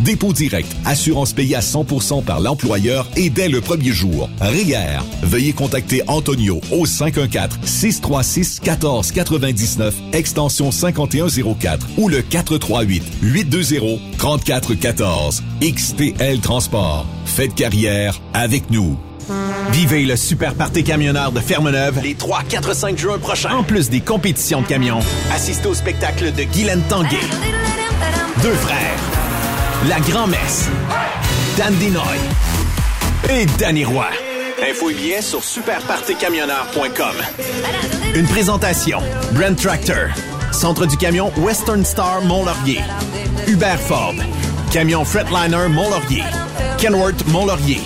dépôt direct, assurance payée à 100% par l'employeur et dès le premier jour. RIER. Veuillez contacter Antonio au 514-636-1499, extension 5104 ou le 438-820-3414. XTL Transport. Faites carrière avec nous. Vivez le super party camionneur de Fermeneuve les 3, 4, 5 juin prochains. En plus des compétitions de camions, assistez au spectacle de Guylaine Tanguay. Deux frères. La Grand-Messe, Dan Dinoy. Et Danny Roy. Info et billets sur superpartycamionneur.com. Une présentation, Brent Tractor, Centre du camion Western Star Mont-Laurier, Hubert Ford, Camion Fretliner Mont-Laurier, Kenworth Mont-Laurier.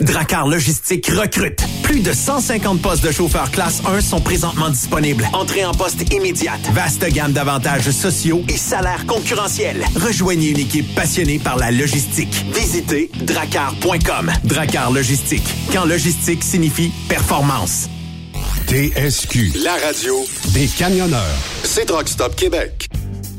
Dracar Logistique recrute. Plus de 150 postes de chauffeurs classe 1 sont présentement disponibles. Entrée en poste immédiate. Vaste gamme d'avantages sociaux et salaires concurrentiels. Rejoignez une équipe passionnée par la logistique. Visitez dracar.com. Dracar Logistique. Quand logistique signifie performance. TSQ, la radio des camionneurs. C'est Truck Stop Québec.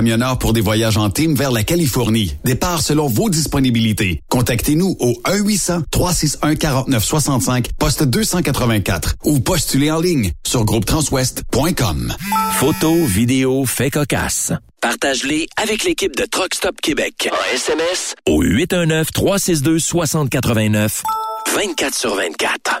camionneurs pour des voyages en team vers la Californie. Départ selon vos disponibilités. Contactez-nous au 1-800-361-4965, poste 284 ou postulez en ligne sur groupetranswest.com. Photos, vidéos, faits cocasse. Partage-les avec l'équipe de Truck Stop Québec. En SMS au 819-362-6089. 24 sur 24.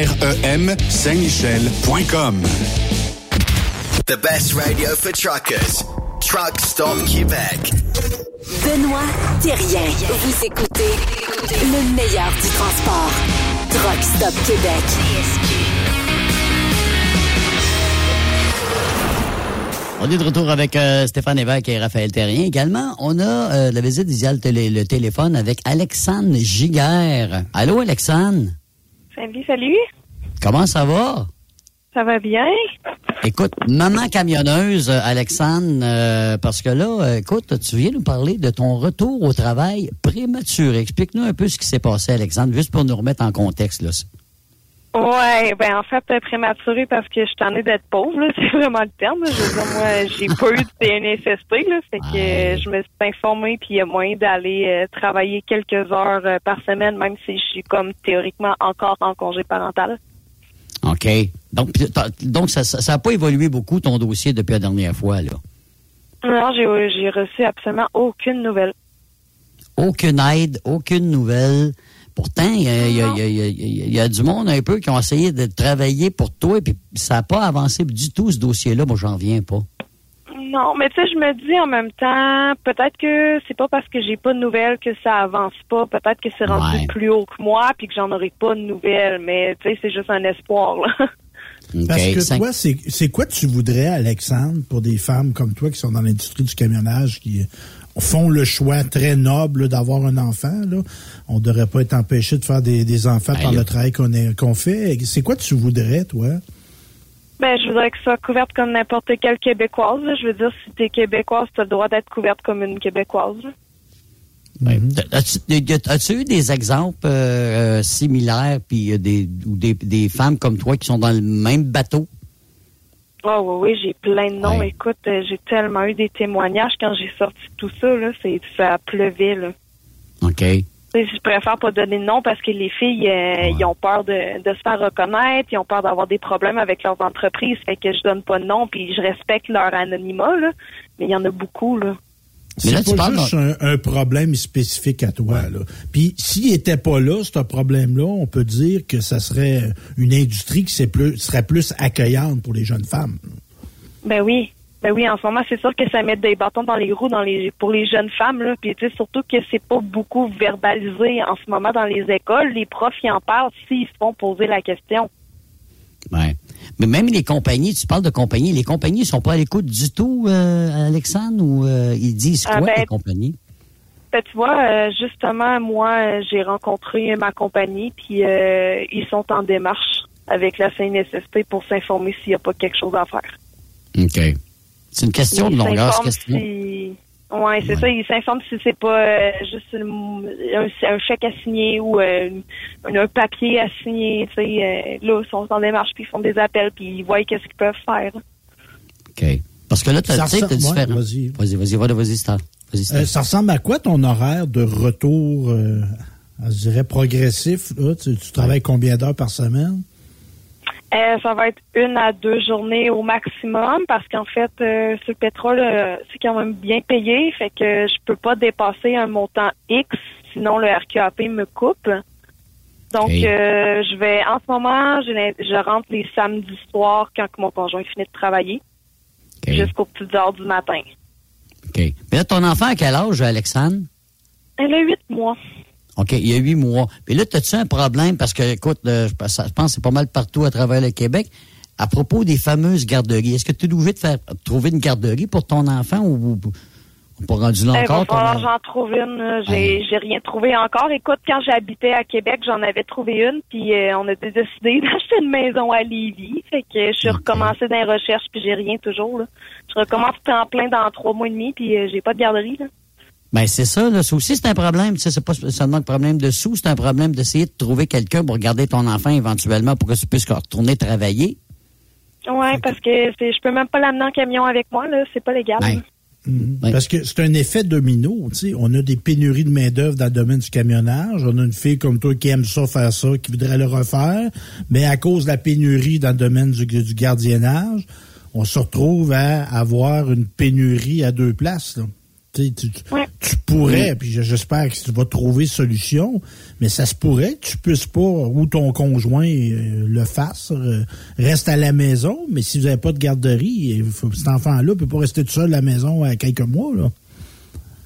REM Saint-Michel.com. The best radio for truckers. Truck Stop Québec. Benoît Thérien. Vous écoutez le meilleur du transport. Truck Stop Québec. On est de retour avec euh, Stéphane Évêque et Raphaël Terrien. Également, on a euh, la visite d'Isial télé, le téléphone avec Alexandre Giguère. Allô, Alexandre? Salut, salut. Comment ça va? Ça va bien? Écoute, maman camionneuse, Alexandre, euh, parce que là, écoute, tu viens nous parler de ton retour au travail prématuré. Explique-nous un peu ce qui s'est passé, Alexandre, juste pour nous remettre en contexte. Là. Ouais, ben en fait prématuré parce que je t'en ai d'être pauvre, c'est vraiment le terme. Je veux dire, moi, j'ai pas eu de CNSST, là, fait que je me suis informée puis il y a moyen d'aller euh, travailler quelques heures euh, par semaine, même si je suis comme théoriquement encore en congé parental. OK. Donc, donc ça n'a pas évolué beaucoup ton dossier depuis la dernière fois, là? Non, j'ai reçu absolument aucune nouvelle. Aucune aide, aucune nouvelle. Pourtant, il y a, du monde un peu qui ont essayé de travailler pour toi, et puis ça n'a pas avancé du tout, ce dossier-là. Moi, j'en viens pas. Non, mais tu sais, je me dis en même temps, peut-être que c'est pas parce que j'ai pas de nouvelles que ça avance pas. Peut-être que c'est rendu plus haut que moi, puis que j'en aurai pas de nouvelles. Mais tu sais, c'est juste un espoir, là. Parce que toi, c'est quoi tu voudrais, Alexandre, pour des femmes comme toi qui sont dans l'industrie du camionnage, qui font le choix très noble d'avoir un enfant. Là. On ne devrait pas être empêché de faire des, enfants par le travail qu'on fait. C'est quoi tu voudrais, toi? Ben, je voudrais que ça soit couverte comme n'importe quelle Québécoise. Je veux dire, si tu es Québécoise, tu as le droit d'être couverte comme une Québécoise. As-tu eu des exemples euh, euh, similaires puis des, ou des, des femmes comme toi qui sont dans le même bateau? Oh oui, oui, j'ai plein de noms. Écoute, euh, j'ai tellement eu des témoignages quand j'ai sorti tout ça, là, c'est ça pleuvait là. OK. Je préfère pas donner de nom parce que les filles, euh, ils ont peur de, de, se faire reconnaître, ils ont peur d'avoir des problèmes avec leurs entreprises, fait que je donne pas de nom, puis je respecte leur anonymat, là, mais il y en a beaucoup, là. C'est pas juste un, problème spécifique à toi. Là. Puis s'il était pas là, ce problème-là, on peut dire que ça serait une industrie qui plus, serait plus accueillante pour les jeunes femmes. Ben oui. Ben oui, en ce moment, c'est sûr que ça met des bâtons dans les roues dans les pour les jeunes femmes. Là. Puis surtout que c'est pas beaucoup verbalisé en ce moment dans les écoles. Les profs y en parlent s'ils se font poser la question. Ouais. Mais même les compagnies, tu parles de compagnies, les compagnies sont pas à l'écoute du tout, euh, Alexandre, ou euh, ils disent quoi, ah, ben, les compagnies? Ben, tu vois, euh, justement, moi, j'ai rencontré ma compagnie, puis ils sont en démarche avec la CNSST pour s'informer s'il n'y a pas quelque chose à faire. OK. C'est une question de longueur, question. Oui, c'est ça. Ils s'informent si c'est pas euh, juste un, chèque à signer ou euh, un papier à signer. Tu sais, euh, là, ils sont en démarche, puis ils font des appels, puis ils voient qu'est-ce qu'ils peuvent faire. OK. Parce que là, tu sais, tu différent. Vas-y, vas-y, vas-y, vas-y, vas-y, ça ressemble à quoi ton horaire de retour, je dirais, progressif? Là? Tu, tu travailles combien d'heures par semaine? Euh, ça va être une à deux journées au maximum parce qu'en fait, euh, ce pétrole, euh, c'est quand même bien payé, fait que je peux pas dépasser un montant X, sinon le RQAP me coupe. Donc, je vais, en ce moment, je, je, rentre les samedis soirs quand mon conjoint finit de travailler, jusqu'aux petites heures du matin. OK. Mais là, ton enfant, à quel âge, Alexandre? Elle a huit mois. OK, il y a huit mois. Et là, as-tu un problème? Parce que, écoute, euh, je pense que c'est pas mal partout à travers le Québec. À propos des fameuses garderies, est-ce que tu es obligé de faire trouver une garderie pour ton enfant ou, ou pas rendu là encore? Il va j'en trouve une. J'ai, rien trouvé encore. Écoute, quand j'habitais à Québec, j'en avais trouvé une, puis euh, on a décidé d'acheter une maison à Lévis. Fait que je suis recommencée dans les recherches, puis j'ai rien toujours. Je recommence en plein dans trois mois et demi, puis euh, j'ai pas de garderie. Là. Ben c'est ça, là. Ça aussi, c'est un problème. Tu sais, c'est pas seulement un problème de sous, c'est un problème d'essayer de trouver quelqu'un pour garder ton enfant éventuellement pour que tu puisses retourner travailler. Oui, parce que je peux même pas l'amener en camion avec moi, là. C'est pas légal. Ben, mhm. Parce que c'est un effet domino, tu sais. On a des pénuries de main-d'œuvre dans le domaine du camionnage. On a une fille comme toi qui aime ça, faire ça, qui voudrait le refaire. Mais à cause de la pénurie dans le domaine du, du gardiennage, on se retrouve à avoir une pénurie à deux places, là. Tu, tu, pourrais, puis j'espère que tu vas trouver solution, mais ça se pourrait que tu puisses pas, ou ton conjoint euh, le fasse, euh, reste à la maison, mais si vous n'avez pas de garderie, cet enfant-là peut pas rester tout seul à la maison à quelques mois. Là.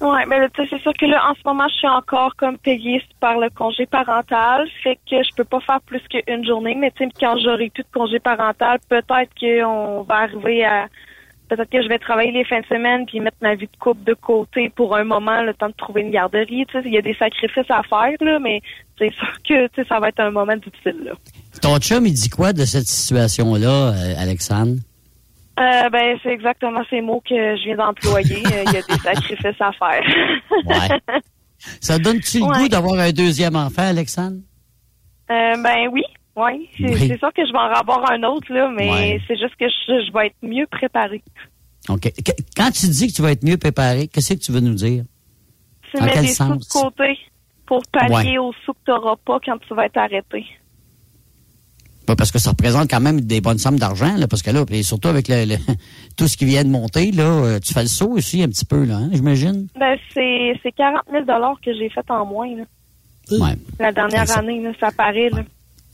Oui, mais c'est sûr que là, en ce moment, je suis encore comme payée par le congé parental, fait que je peux pas faire plus qu'une journée, mais quand j'aurai plus de congé parental, peut-être qu'on va arriver à peut-être que je vais travailler les fins de semaine puis mettre ma vie de couple de côté pour un moment, le temps de trouver une garderie. Tu sais, il y a des sacrifices à faire, là, mais c'est sûr que tu sais, ça va être un moment difficile. Là. Ton chum, il dit quoi de cette situation-là, euh, Alexandre? Euh, ben, c'est exactement ces mots que je viens d'employer. Il y a des sacrifices à faire. ouais. Ça donne-tu le goût d'avoir un deuxième enfant, Alexandre? Euh, ben oui, oui, c'est sûr que je vais en avoir un autre, là, mais c'est juste que je, vais être mieux préparée. OK. Quand tu dis que tu vas être mieux préparée, qu'est-ce que tu veux nous dire? C'est mettre des sous de côté pour pallier aux sous que tu n'auras pas quand tu vas être arrêté. parce que ça représente quand même des bonnes sommes d'argent, là, parce que là, et surtout avec le, tout ce qui vient de monter, là, euh, tu fais le saut aussi un petit peu, là, hein, j'imagine? Ben, c'est 40 000 que j'ai fait en moins, là. La dernière ben, année, là, ça paraît, là.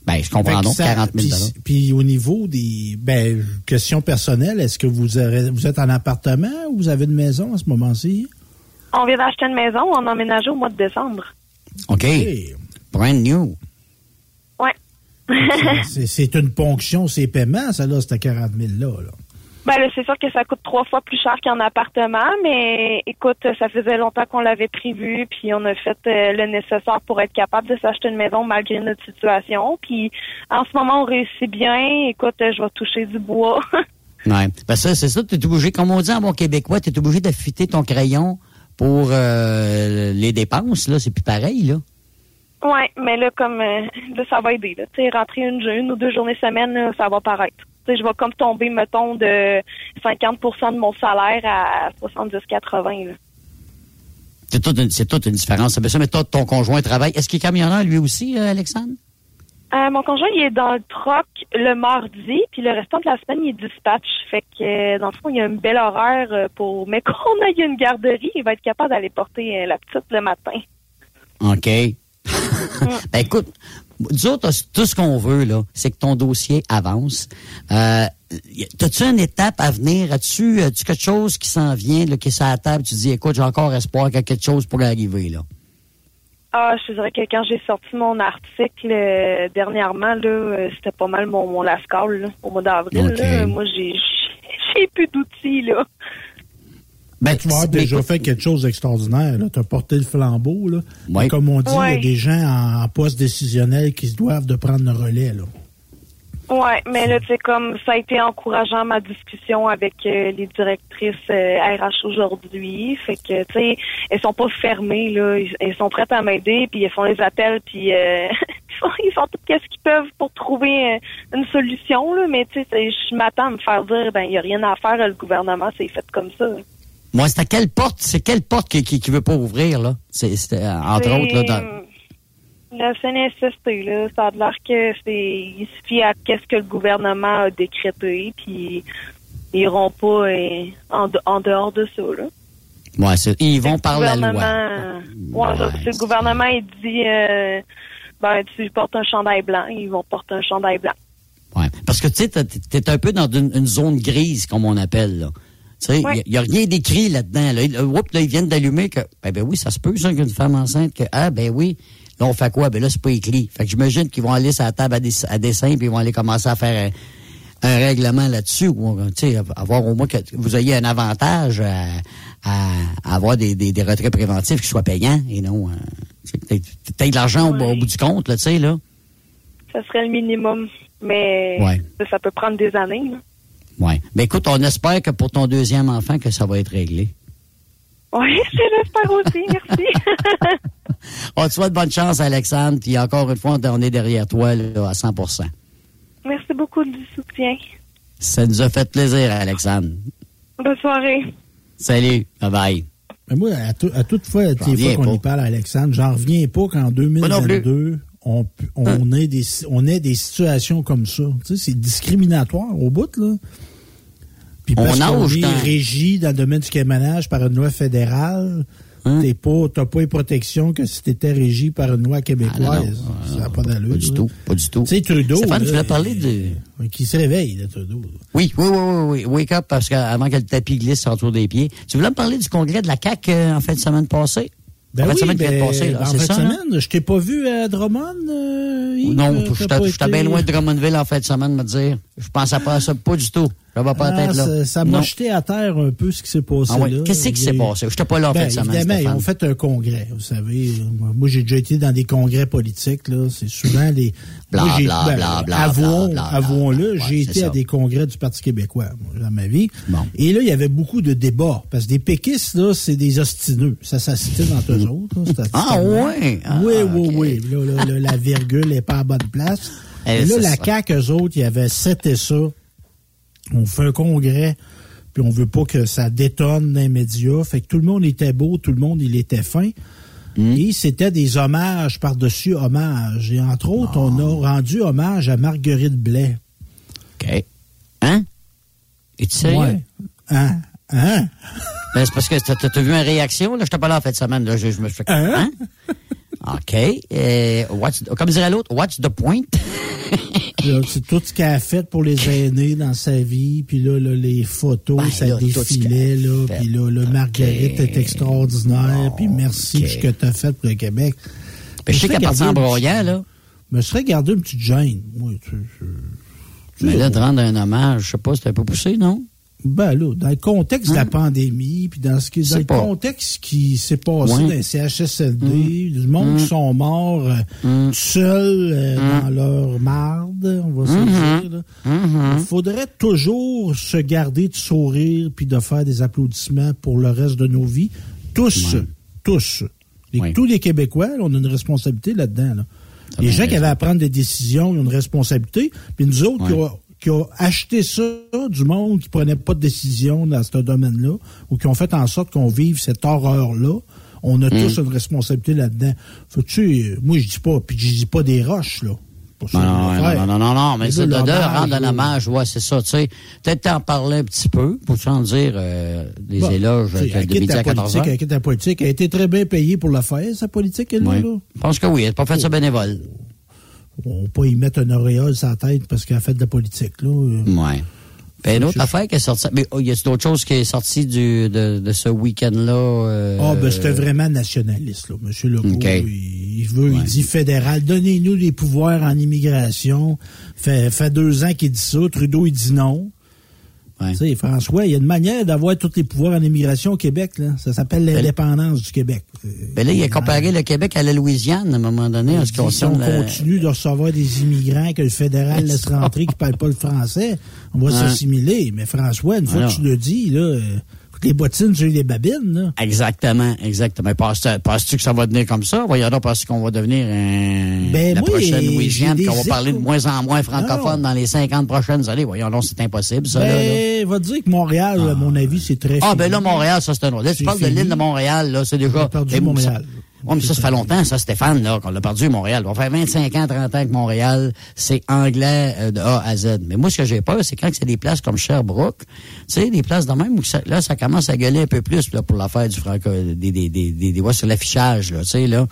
Ben, je comprends donc, 40 000 puis, au niveau des ben, questions personnelles, est-ce que vous, vous êtes en appartement ou vous avez une maison à ce moment-ci? On vient d'acheter une maison, on a emménagé au mois de décembre. OK. Brand new. Ouais. c'est une ponction, c'est paiement, ça, là, c'était 40 000 là. là. Ben c'est sûr que ça coûte trois fois plus cher qu'un appartement, mais écoute, ça faisait longtemps qu'on l'avait prévu, puis on a fait euh, le nécessaire pour être capable de s'acheter une maison malgré notre situation. Puis en ce moment, on réussit bien. Écoute, je vais toucher du bois. ouais. Ben ça, c'est ça, tu es obligé, comme on dit en bon québécois, tu es obligé d'affûter ton crayon pour euh, les dépenses, là. C'est plus pareil, là. Oui, mais là, comme euh, là, ça va aider. Tu sais, rentrer une, une ou deux journées semaine, ça va paraître je vais comme tomber, mettons, de 50% de mon salaire à 70-80. C'est toute, une, c'est toute une différence. Mais toi, ton conjoint travaille. Est-ce qu'il est camionneur lui aussi, euh, Alexandre? Euh, mon conjoint, il est dans le troc le mardi, puis le restant de la semaine, il est dispatch. Fait que, euh, dans le fond, il y a un bel horaire pour... Mais qu'on aille une garderie, il va être capable d'aller porter la petite le matin. OK. ben écoute, nous autres, tout ce qu'on veut, là, c'est que ton dossier avance. Euh, T'as-tu une étape à venir? As-tu quelque chose qui s'en vient, là, qui est sur la table? Tu dis, écoute, j'ai encore espoir qu'il y a quelque chose pour arriver, là. Ah, je te dirais que quand j'ai sorti mon article euh, dernièrement, là, euh, c'était pas mal mon, mon lascal, au mois d'avril. Moi, j'ai j'ai plus d'outils, là. Ben, tu as déjà fait quelque chose d'extraordinaire. Tu as porté le flambeau. Là. Comme on dit, il y a des gens en, en, poste décisionnel qui se doivent de prendre le relais. Là. Ouais, mais là, tu sais, comme ça a été encourageant ma discussion avec euh, les directrices RH euh, aujourd'hui. Fait que, tu sais, elles sont pas fermées, là. Elles sont prêtes à m'aider, puis elles font les appels, puis euh, ils font tout ce qu'ils peuvent pour trouver une solution, là. Mais, tu sais, je m'attends à me faire dire, ben, il n'y a rien à faire, le gouvernement, c'est fait comme ça. Moi, c'est à quelle porte, c'est quelle porte qui, qui, veut pas ouvrir, là? C'est, entre autres, là, dans la CNSST, là, ça a l'air que c'est, il suffit à qu'est-ce que le gouvernement a décrété, puis ils iront pas euh, en, dehors de ça, là. Ouais, ils vont par la loi. Ouais, le gouvernement, il dit, euh, ben, tu portes un chandail blanc, ils vont porter un chandail blanc. Ouais, parce que, tu sais, t'es un peu dans une, zone grise, comme on appelle, là. Tu sais, il n'y a, rien d'écrit là-dedans. Là. là, ils viennent d'allumer que, ben, ben oui, ça se peut, ça, qu'une femme enceinte, que, ah, ben oui, Là, on fait quoi? Ben là, c'est pas écrit. Fait que j'imagine qu'ils vont aller sur la table à, dessin, puis ils vont aller commencer à faire un, règlement là-dessus, ou avoir au moins que vous ayez un avantage à, avoir des, des, retraits préventifs qui soient payants et non euh, tu de l'argent au, bout du compte, là, tu sais, là. Ça serait le minimum. Mais ça, peut prendre des années. Oui. Ben écoute, on espère que pour ton deuxième enfant, que ça va être réglé. Oui, je l'espère aussi. Merci. on te souhaite bonne chance, Alexandre. Puis encore une fois, on est derrière toi là, à 100% Merci beaucoup du soutien. Ça nous a fait plaisir, Alexandre. Bonne soirée. Salut. Bye-bye. Mais moi, à, à toute fois, fois qu'on y parle à Alexandre, j'en reviens pas qu'en 2022, on, on, ait des, on ait des situations comme ça. Tu sais, c'est discriminatoire au bout, là. Puis parce on, est régi dans le domaine du camionnage par une loi fédérale, Hein? T'es pas, t'as pas les protections que si t'étais régi par une loi québécoise. Ah, ça n'a pas d'allure. Pas du tout, pas du tout. Tu sais, Trudeau. Stéphane, tu voulais parler de... Qui se réveille, là, Trudeau. Oui, oui, oui, oui, oui. Wake up, parce qu'avant que le tapis glisse autour des pieds. Tu voulais me parler du congrès de la CAQ euh, en fin de semaine passée? Ben en oui, semaine ben, passée, en fin de semaine, je t'ai pas vu à Drummond, euh, Non, j'étais bien loin de Drummondville en fin de semaine, me dire. Je pensais pas à ça, pas du tout. Ça va pas ah, là. Ça m'a jeté à terre un peu ce qui s'est passé ah là. Qu'est-ce qui s'est passé? Je n'étais pas là en ben, fait Évidemment, ils ont fait un congrès. Vous savez, moi, j'ai déjà été dans des congrès politiques. là. C'est souvent des... Bla, bla, ben, bla, bla, avouons, Avouons-le, j'ai été à des congrès du Parti québécois dans ma vie. Et là, il y avait beaucoup de débats. Parce que des péquistes, là, c'est des ostineux. Ça s'assistait entre eux autres. ah ouais? Ah, oui, oui, oui. Là, la virgule n'est pas à bonne place. Et, eh, là, la CAQ, eux autres, il y avait sept et ça on fait un congrès, puis on veut pas que ça détonne dans les médias. Fait que tout le monde était beau, tout le monde, il était fin. Hmm. Et c'était des hommages par-dessus hommages. Et entre autres, on a ah. rendu hommage à Marguerite Blais. OK. Hein? Et tu sais? Ouais. Hein? Hein? Ben, c'est parce que t'as as vu une réaction, là? Je t'ai pas là en fin de semaine, là. Je, me fais. Hein? hein? OK. Euh, comme dirait l'autre, what's the point? c'est tout ce qu'elle a fait pour les aînés dans sa vie. Puis là, les photos, ben, ça défilait. Là, puis là, le Marguerite est extraordinaire. puis merci ce que tu as fait pour le Québec. Ben, je sais qu'elle partit en broyant, là. Je me serais gardé une petite gêne. Moi, mais là, de rendre un hommage, je sais pas, c'était un peu poussé, non? Ben là, dans le contexte de la hein? pandémie, puis dans, ce qui, dans le contexte qui s'est passé dans les CHSLD, mmh. du monde qui mmh. sont morts euh, seuls euh, dans leur marde, on va se dire. Il faudrait toujours se garder de sourire puis de faire des applaudissements pour le reste de nos vies. Tous, tous. Tous les Québécois, on a une responsabilité là-dedans. Les gens qui avaient à prendre des décisions ont une responsabilité. Puis nous autres, qui qui ont acheté ça du monde qui prenait pas de décision dans ce domaine-là ou qui ont fait en sorte qu'on vive cette horreur-là. On a tous mm. une responsabilité là-dedans. Faut tu moi je dis pas, puis je dis pas des roches là. Non, non, non, non, non, mais c'est de, rendre un hommage, ouais, c'est ça, tu sais. Peut-être t'en parler un petit peu, pour sans dire euh, des bon, éloges de midi à 14 heures. La politique a été très bien payée pour la faire, sa politique, elle, oui. là. Je pense que oui, elle n'a pas fait ça bénévole. On peut y mettre un auréole sur la tête parce qu'elle a fait de la politique, là. Ouais. Ben, une autre affaire qui est sortie. Mais oh, y a d'autres choses qui est sorties du, de, de ce week-end-là? Euh, ah, ben, c'était vraiment nationaliste, là. Monsieur Legault, il, il, veut, il dit fédéral, donnez-nous les pouvoirs en immigration. Fait, fait deux ans qu'il dit ça. Trudeau, il dit non. Ouais. François, il y a une manière d'avoir tous les pouvoirs en immigration au Québec. Là. Ça s'appelle ben, l'indépendance du Québec. Ben là, il a comparé le Québec à la Louisiane à un moment donné. En ce si on continue de recevoir des immigrants que le fédéral laisse rentrer qui ne parlent pas le français, on va s'assimiler. Mais François, une fois que tu le dis, là, les bottines sur les babines, là. Exactement, exactement. Penses-tu que ça va devenir comme ça? Voyons donc, parce qu'on va devenir un, ben, la moi, prochaine Louisiane, qu'on va parler de moins en moins francophone dans les 50 prochaines années? Voyons donc, c'est impossible, ça, ben, là, là. va dire que Montréal, à mon avis, c'est très Ah, ben là, Montréal, ça, c'est un autre. Là, tu parles de l'île de Montréal, là, c'est déjà... perdu Montréal. Oui, mais ça, ça fait longtemps, ça, Stéphane, là, qu'on l'a perdu, Montréal. On va faire 25 ans, 30 ans que Montréal, c'est anglais euh, de A à Z. Mais moi, ce que j'ai peur, c'est quand c'est des places comme Sherbrooke, tu sais, des places de même où ça, là, ça commence à gueuler un peu plus, là, pour l'affaire du franco, des, des, des, des, des sur l'affichage, là, tu sais, là.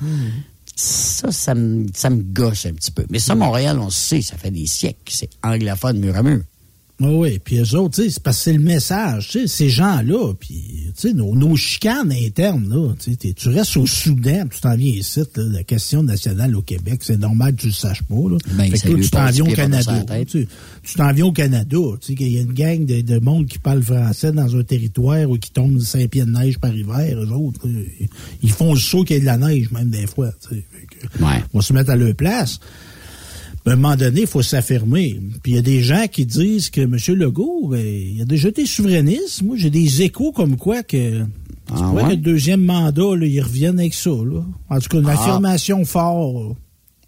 Ça, ça me, ça me gauche un petit peu. Mais ça, Montréal, on sait, ça fait des siècles, c'est anglophone mur à mur. Oui, puis eux autres, tu sais, c'est parce que c'est le message, tu sais, ces gens-là, puis, tu sais, nos, nos, chicanes internes, là, tu sais, tu restes au Soudan, tu t'en viens ici, là, la question nationale au Québec, c'est normal que tu le saches pas, là. Ben, fait que tu t'en viens au Canada. Tu t'en viens au Canada, tu sais, qu'il y a une gang de, de, monde qui parle français dans un territoire où qui tombe de cinq pieds de neige par hiver, eux autres, ils font le saut qu'il y ait de la neige, même des fois, tu sais. Ouais. On va se mettre à leur place à un moment donné, il faut s'affirmer. Puis il y a des gens qui disent que M. Legault, ben, il a déjà été souverainiste. Moi, j'ai des échos comme quoi que tu ah, que le deuxième mandat, là, ils reviennent avec ça. Là. En tout cas, une ah. affirmation forte.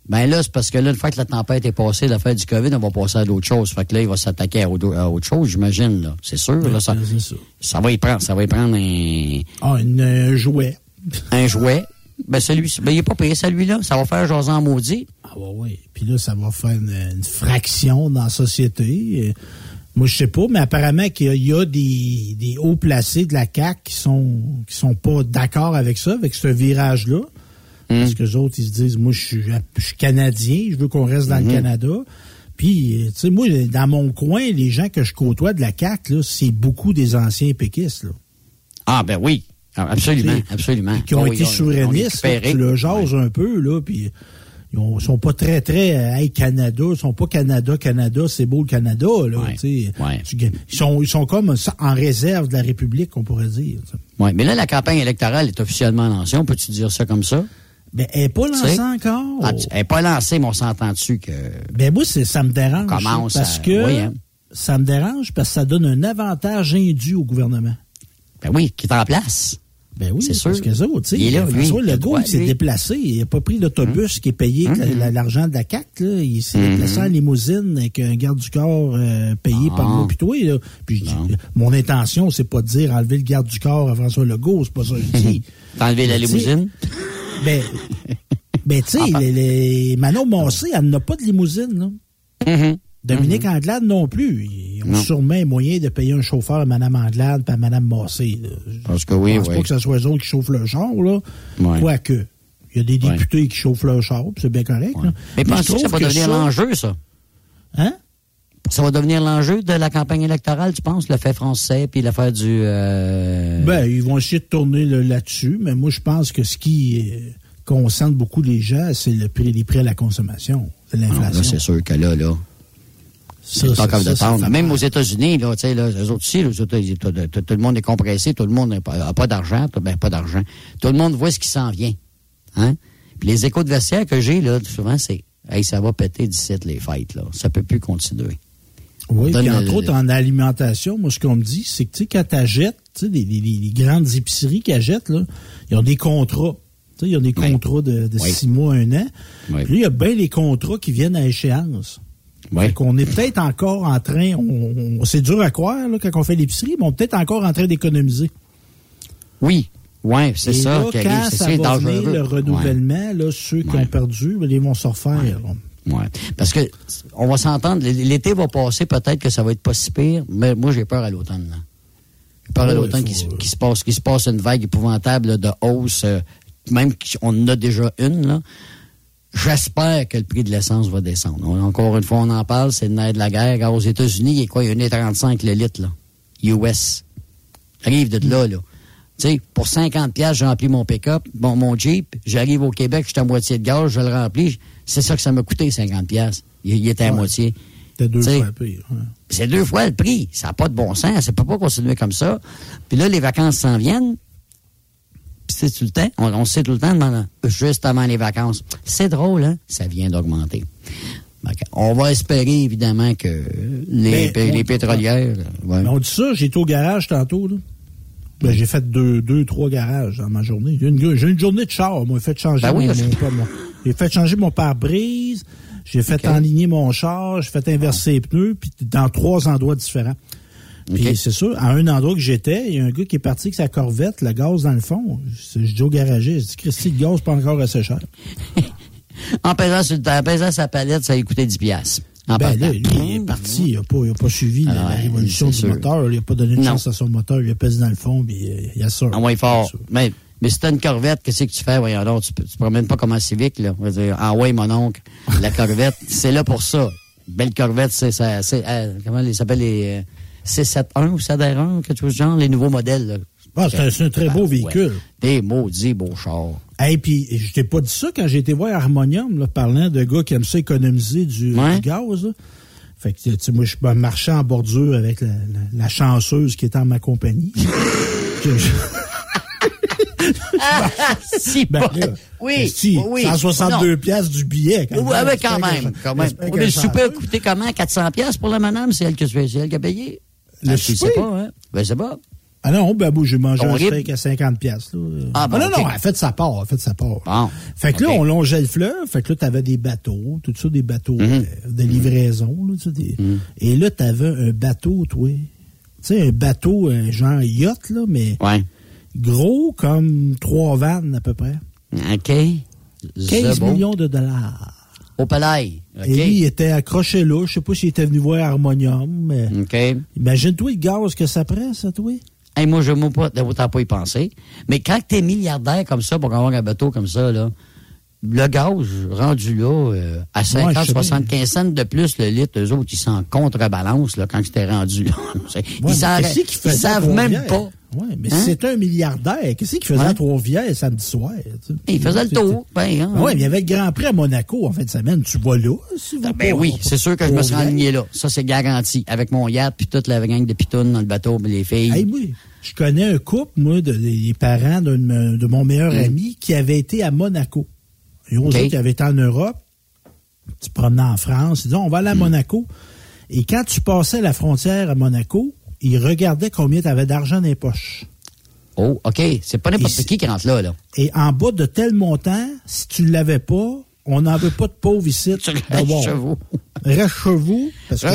Ben là, c'est parce que là, une fois que la tempête est passée, l'affaire du COVID, on va passer à d'autres choses. Fait que là, il va s'attaquer à, autre chose, j'imagine. là. C'est sûr. là, ça, ça. ça, va y prendre, ça va y prendre un... Ah, un jouet. Un jouet. Ben, celui ben, il n'est pas payé, celui-là. Ça va faire Josan maudit. Ah, ouais, oui. Puis là, ça va faire une, fraction dans la société. Moi, je sais pas, mais apparemment qu'il y a des, des hauts placés de la CAQ qui sont qui sont pas d'accord avec ça, avec ce virage-là. Hmm. Parce que les autres, ils se disent, moi, je suis, je suis Canadien, je veux qu'on reste dans le hmm. Canada. Puis, tu sais, moi, dans mon coin, les gens que je côtoie de la CAQ, c'est beaucoup des anciens péquistes. Là. Ah, ben oui. Ah, absolument, absolument. Qui ont été souverainistes. Tu le jases un peu, là, puis ils sont pas très, très, euh, hey, Canada, ils sont pas Canada, Canada, c'est beau le Canada, là, ouais, Ils sont, ils sont comme en réserve de la République, on pourrait dire. Oui, mais là, la campagne électorale est officiellement lancée, on peut-tu dire ça comme ça? Ben, elle n'est pas lancée encore. Ah, elle n'est pas lancée, mais on s'entend dessus que. Ben, moi, ça me dérange. Commence parce que hein. ça me dérange parce que ça donne un avantage indu au gouvernement. Ben oui, qui est en place. Ben oui, c'est sûr. Parce que ça, tu sais, François Legault, il s'est déplacé. Il n'a pas pris l'autobus qui est payé avec mm-hmm. l'argent de la. Là. Il s'est déplacé en limousine avec un garde du corps euh, payé par moi puis toi. Là. Puis mon intention, c'est pas de dire enlever le garde du corps à François Legault. C'est pas ça que je dis. T'as la limousine? Ben, ben tu sais, ah, les, Manon Massé, elle n'a pas de limousine. Là. Dominique. Anglade non plus. Ils ont sûrement moyen de payer un chauffeur à Mme Anglade et à Mme Massé. Parce que oui, Je pense oui. pas que ce soit eux autres qui chauffent le char, là. Quoique. Il y a des députés qui chauffent leur char, c'est bien correct. Mais penses-tu que ça va devenir l'enjeu, ça? Hein? Ça va devenir l'enjeu de la campagne électorale, tu penses, le fait français puis l'affaire du... Euh... Ben, ils vont essayer de tourner là-dessus, mais moi, je pense que ce qui euh, concerne beaucoup les gens, c'est le prix, les prix à la consommation. C'est ah, l'inflation. c'est sûr que là, là... C'est encore de Même aux États-Unis, là, tu sais, là, les autres aussi, tout, le monde est compressé, tout le monde n'a pas, d'argent, ben pas d'argent. Tout le monde voit ce qui s'en vient. Hein? Puis les échos de vestiaire que j'ai, là, souvent, c'est Hey, ça va péter d'ici les fêtes, là. Ça peut plus continuer. Oui, puis entre autres, en alimentation, moi, ce qu'on me dit, c'est que, tu sais, quand tu sais, les, grandes épiceries qui achètent, là, ils ont des contrats. Tu sais, ils ont des contrats de, six mois, un an. Puis il y a bien les contrats qui viennent à échéance. Ouais. qu'on est peut-être encore en train, on, c'est dur à croire là, quand on fait l'épicerie, mais on est peut-être encore en train d'économiser. Oui, oui, c'est ça. Là, quand ça va venir le renouvellement, là, ceux qui ont perdu, ben, ils vont se refaire. Ouais. Parce que on va s'entendre, l'été va passer, peut-être que ça va être pas si pire, mais moi j'ai peur à l'automne. J'ai peur à l'automne qu'il se passe qu'il se passe une vague épouvantable de hausse, euh, même qu'on en a déjà une. Là. J'espère que le prix de l'essence va descendre. Encore une fois, on en parle, c'est le nerf de la guerre. Aux États-Unis, il y a quoi? Il y a 1,35 le litre, là. US. Arrive de là, là. Tu sais, pour 50 pièces, j'ai rempli mon pick-up, bon, mon Jeep. J'arrive au Québec, je suis à moitié de gaz, je le remplis. C'est ça que ça m'a coûté, 50 pièces. Il, était à moitié. C'est deux fois le prix. C'est deux fois le prix. Ça n'a pas de bon sens. Ça peut pas continuer comme ça. Puis là, les vacances s'en viennent. C'est tout le temps. On, sait tout le temps, juste avant les vacances. C'est drôle, hein? Ça vient d'augmenter. On va espérer, évidemment, que les, les pétrolières... On dit ça, j'étais au garage tantôt, là. Ben, j'ai fait deux, deux, trois garages dans ma journée. J'ai une, une, journée de char, moi. J'ai fait changer ben mon, j'ai fait changer mon pare-brise. J'ai fait enligner mon char. J'ai fait inverser les pneus, puis dans trois endroits différents. Puis c'est sûr, à un endroit que j'étais, il y a un gars qui est parti avec sa corvette, le gaz dans le fond. Je, dis au garagiste, je dis, Christy, le gaz pas encore assez cher. en, pesant sur, en pesant sa palette, ça a coûté 10 piastres. ben là, lui, il est parti, il n'a pas, pas, suivi la, ah révolution du moteur, il n'a pas donné de chance à son moteur, il a pesé dans le fond, puis euh, il a ça. En moins fort. Mais, mais si t'as une corvette, qu'est-ce que tu fais? Voyons donc, tu, tu promènes pas comme un civique, là. On va dire, ah ouais, mon oncle, la corvette, c'est là pour ça. Belle corvette, c'est ça, c'est, euh, comment ils s'appellent les, euh, C71 ou C1, quelque chose de genre, les nouveaux modèles, là. Ah, c'est un, très beau véhicule. Des maudits beaux chars. Et puis, je t'ai pas dit ça quand j'ai été voir Harmonium, là, parlant de gars qui aiment ça économiser du, gaz. Fait que, tu sais, moi, je marchais en bordure avec la, chanceuse qui était en ma compagnie. si, ben, oui, si, oui. 162 pièces du billet. Quand oui, même, quand même. Quand même. Le souper a coûté comment? 400 pièces pour la madame? C'est elle, qui a payé? Le ah, souper? sais pas, hein? Ben, c'est pas. Ah non, ben moi, j'ai mangé un steak à 50 pièces. Ah, ben, non, non, elle fait sa part, elle fait sa part. Bon, fait que là, on longeait le fleuve, fait que là, t'avais des bateaux, tout ça, des bateaux mhm. euh, de livraison. Là, tu sais, des... Mhm. Et là, t'avais un bateau, toi. Tu sais, un bateau, un genre yacht, là, mais ouais. gros comme trois vannes à peu près. OK. 15 millions de dollars. Au palais. Et lui, il était accroché là. Je sais pas s'il était venu voir Harmonium, mais. OK. Imagine-toi le gaz que ça prend, ça, toi. Hey, moi, je ne pas, autant pas y penser. Mais quand tu es milliardaire comme ça pour avoir un bateau comme ça, là, le gaz rendu là euh, à 50, 75 cents de plus le litre, eux autres, ils s'en contrebalance là, quand c'était rendu là. ils savent, savent même pas. Oui, mais hein? c'est un milliardaire. Qu'est-ce qu'il faisait à Trois-Rivières samedi soir? Il faisait le tour. Ben, hein, oui, mais il y avait le Grand Prix à Monaco en fin de semaine. Tu vas là? Si ah, ben oui, c'est sûr que je me serais aligné là. Ça, c'est garanti. Avec mon yacht, puis toute la gang de pitounes dans le bateau, les filles. Hey, oui. Je connais un couple, moi, de, des parents de mon meilleur mm. ami qui avait été à Monaco. Et on okay. qui avait été en Europe. Tu promenais en France. Ils disaient, on va aller à mm. Monaco. Et quand tu passais la frontière à Monaco, il regardait combien tu avais d'argent dans les poches. Oh, OK. C'est pas n'importe qui qui rentre là, là. Et en bas de tel montant, si tu ne l'avais pas, on n'en veut pas de pauvres ici. Reste chez vous. Reste chez vous. Parce qu'il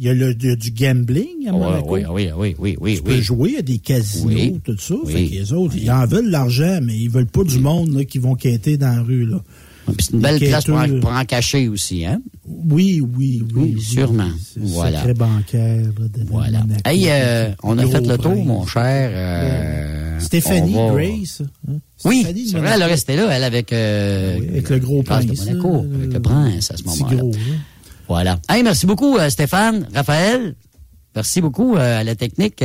y, a, y, a du gambling à Monaco. Oui, oui, oui, oui, oui. Tu peux jouer, il y a des casinos, tout ça. Fait que les autres, ils en veulent l'argent, mais ils veulent pas du monde là, qui vont quêter dans la rue. Là c'est une belle place pour en, cacher aussi, hein? Oui, oui, oui. oui sûrement. Voilà. Secret bancaire. voilà. Hey, euh, on a fait le tour, mon cher. Euh, Stéphanie Grace. Hein? Oui, c'est vrai, elle restait là, elle, avec, euh, avec le gros prince. De Monaco, avec le prince à ce moment-là. Voilà. Hey, merci beaucoup, Stéphane, Raphaël. Merci beaucoup à la technique,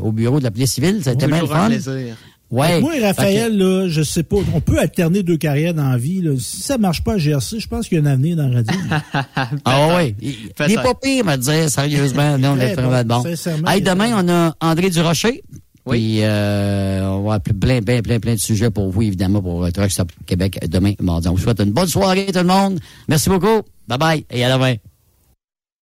au bureau de la police civile. Ça a été bien fun. plaisir. Ouais. Moi et Raphaël, là, je sais pas, on peut alterner deux carrières dans la vie. Là. Si ça marche pas à GRC, je pense qu'il y a un avenir dans la radio. ah oui. Il, il est pas pire, me dire, sérieusement. non, on est vraiment bon. Hey, demain, on a André Durocher. Oui. Puis, euh, on va avoir plein, plein, plein, plein de sujets pour vous, évidemment, pour Truck Stop Québec demain, mardi. On vous souhaite une bonne soirée, tout le monde. Merci beaucoup. Bye bye et à demain.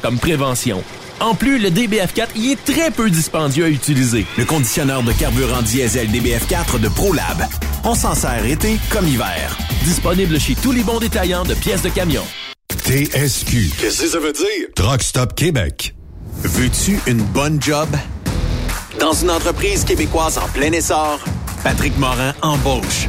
comme prévention. En plus, le DBF4 y est très peu dispendieux à utiliser. Le conditionneur de carburant diesel DBF4 de ProLab. On s'en sert été comme hiver. Disponible chez tous les bons détaillants de pièces de camion. TSQ. Qu'est-ce que ça veut dire? Truck Stop Québec. Veux-tu une bonne job? Dans une entreprise québécoise en plein essor, Patrick Morin embauche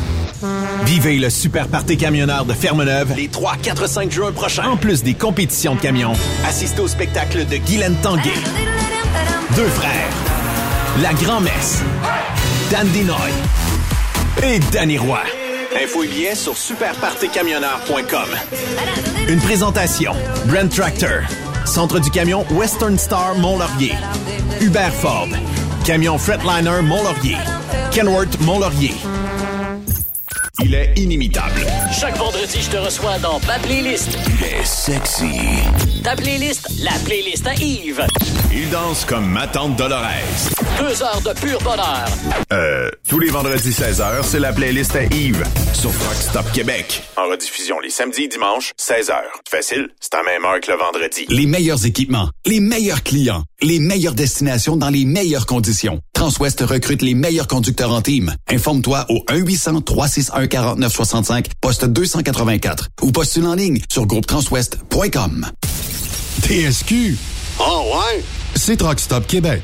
Vivez le super party camionneur de Fermeneuve les 3, 4, 5 juin prochains. En plus des compétitions de camions, assistez au spectacle de Guylaine Tanguay. Deux frères. La Grand-Messe. Dan Dinoy. Et Danny Roy. Info et billets sur superpartycamionneur.com. Une présentation. Brent Tractor. Centre du camion Western Star Mont-Laurier. Hubert Ford. Camion Fretliner Mont-Laurier. Kenworth Mont-Laurier. Il est inimitable. Chaque vendredi, je te reçois dans ma playlist. Il est sexy. Ta playlist, la playlist à Yves. Il danse comme ma tante Dolores. Deux heures de pur bonheur. Euh, tous les vendredis 16h, c'est la playlist à Yves sur Rock Stop Québec. En rediffusion les samedis et dimanches, 16h. Facile, c'est à même heure que le vendredi. Les meilleurs équipements, les meilleurs clients, les meilleures destinations dans les meilleures conditions. Transwest recrute les meilleurs conducteurs en team. Informe-toi au 1-800-361-4965, poste 284 ou postule en ligne sur groupetranswest.com. TSQ. Oh ouais? C'est Truck Stop Québec.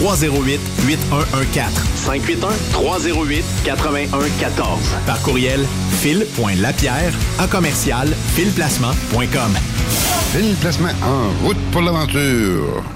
308 8114. 581 308 8114. Par courriel fil.lapierre à commercial filplacement.com. Fil Placement en route pour l'aventure.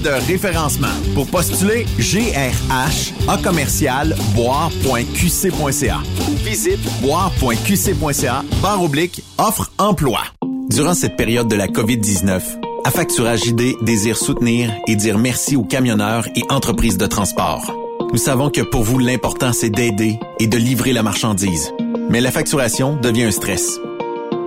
de référencement. Pour postuler, GRH A commercial boire.qc.ca. Visite boire.qc.ca barre oblique offre emploi. Durant cette période de la COVID-19, Affacturage JD désire soutenir et dire merci aux camionneurs et entreprises de transport. Nous savons que pour vous, l'important, c'est d'aider et de livrer la marchandise. Mais la facturation devient un stress.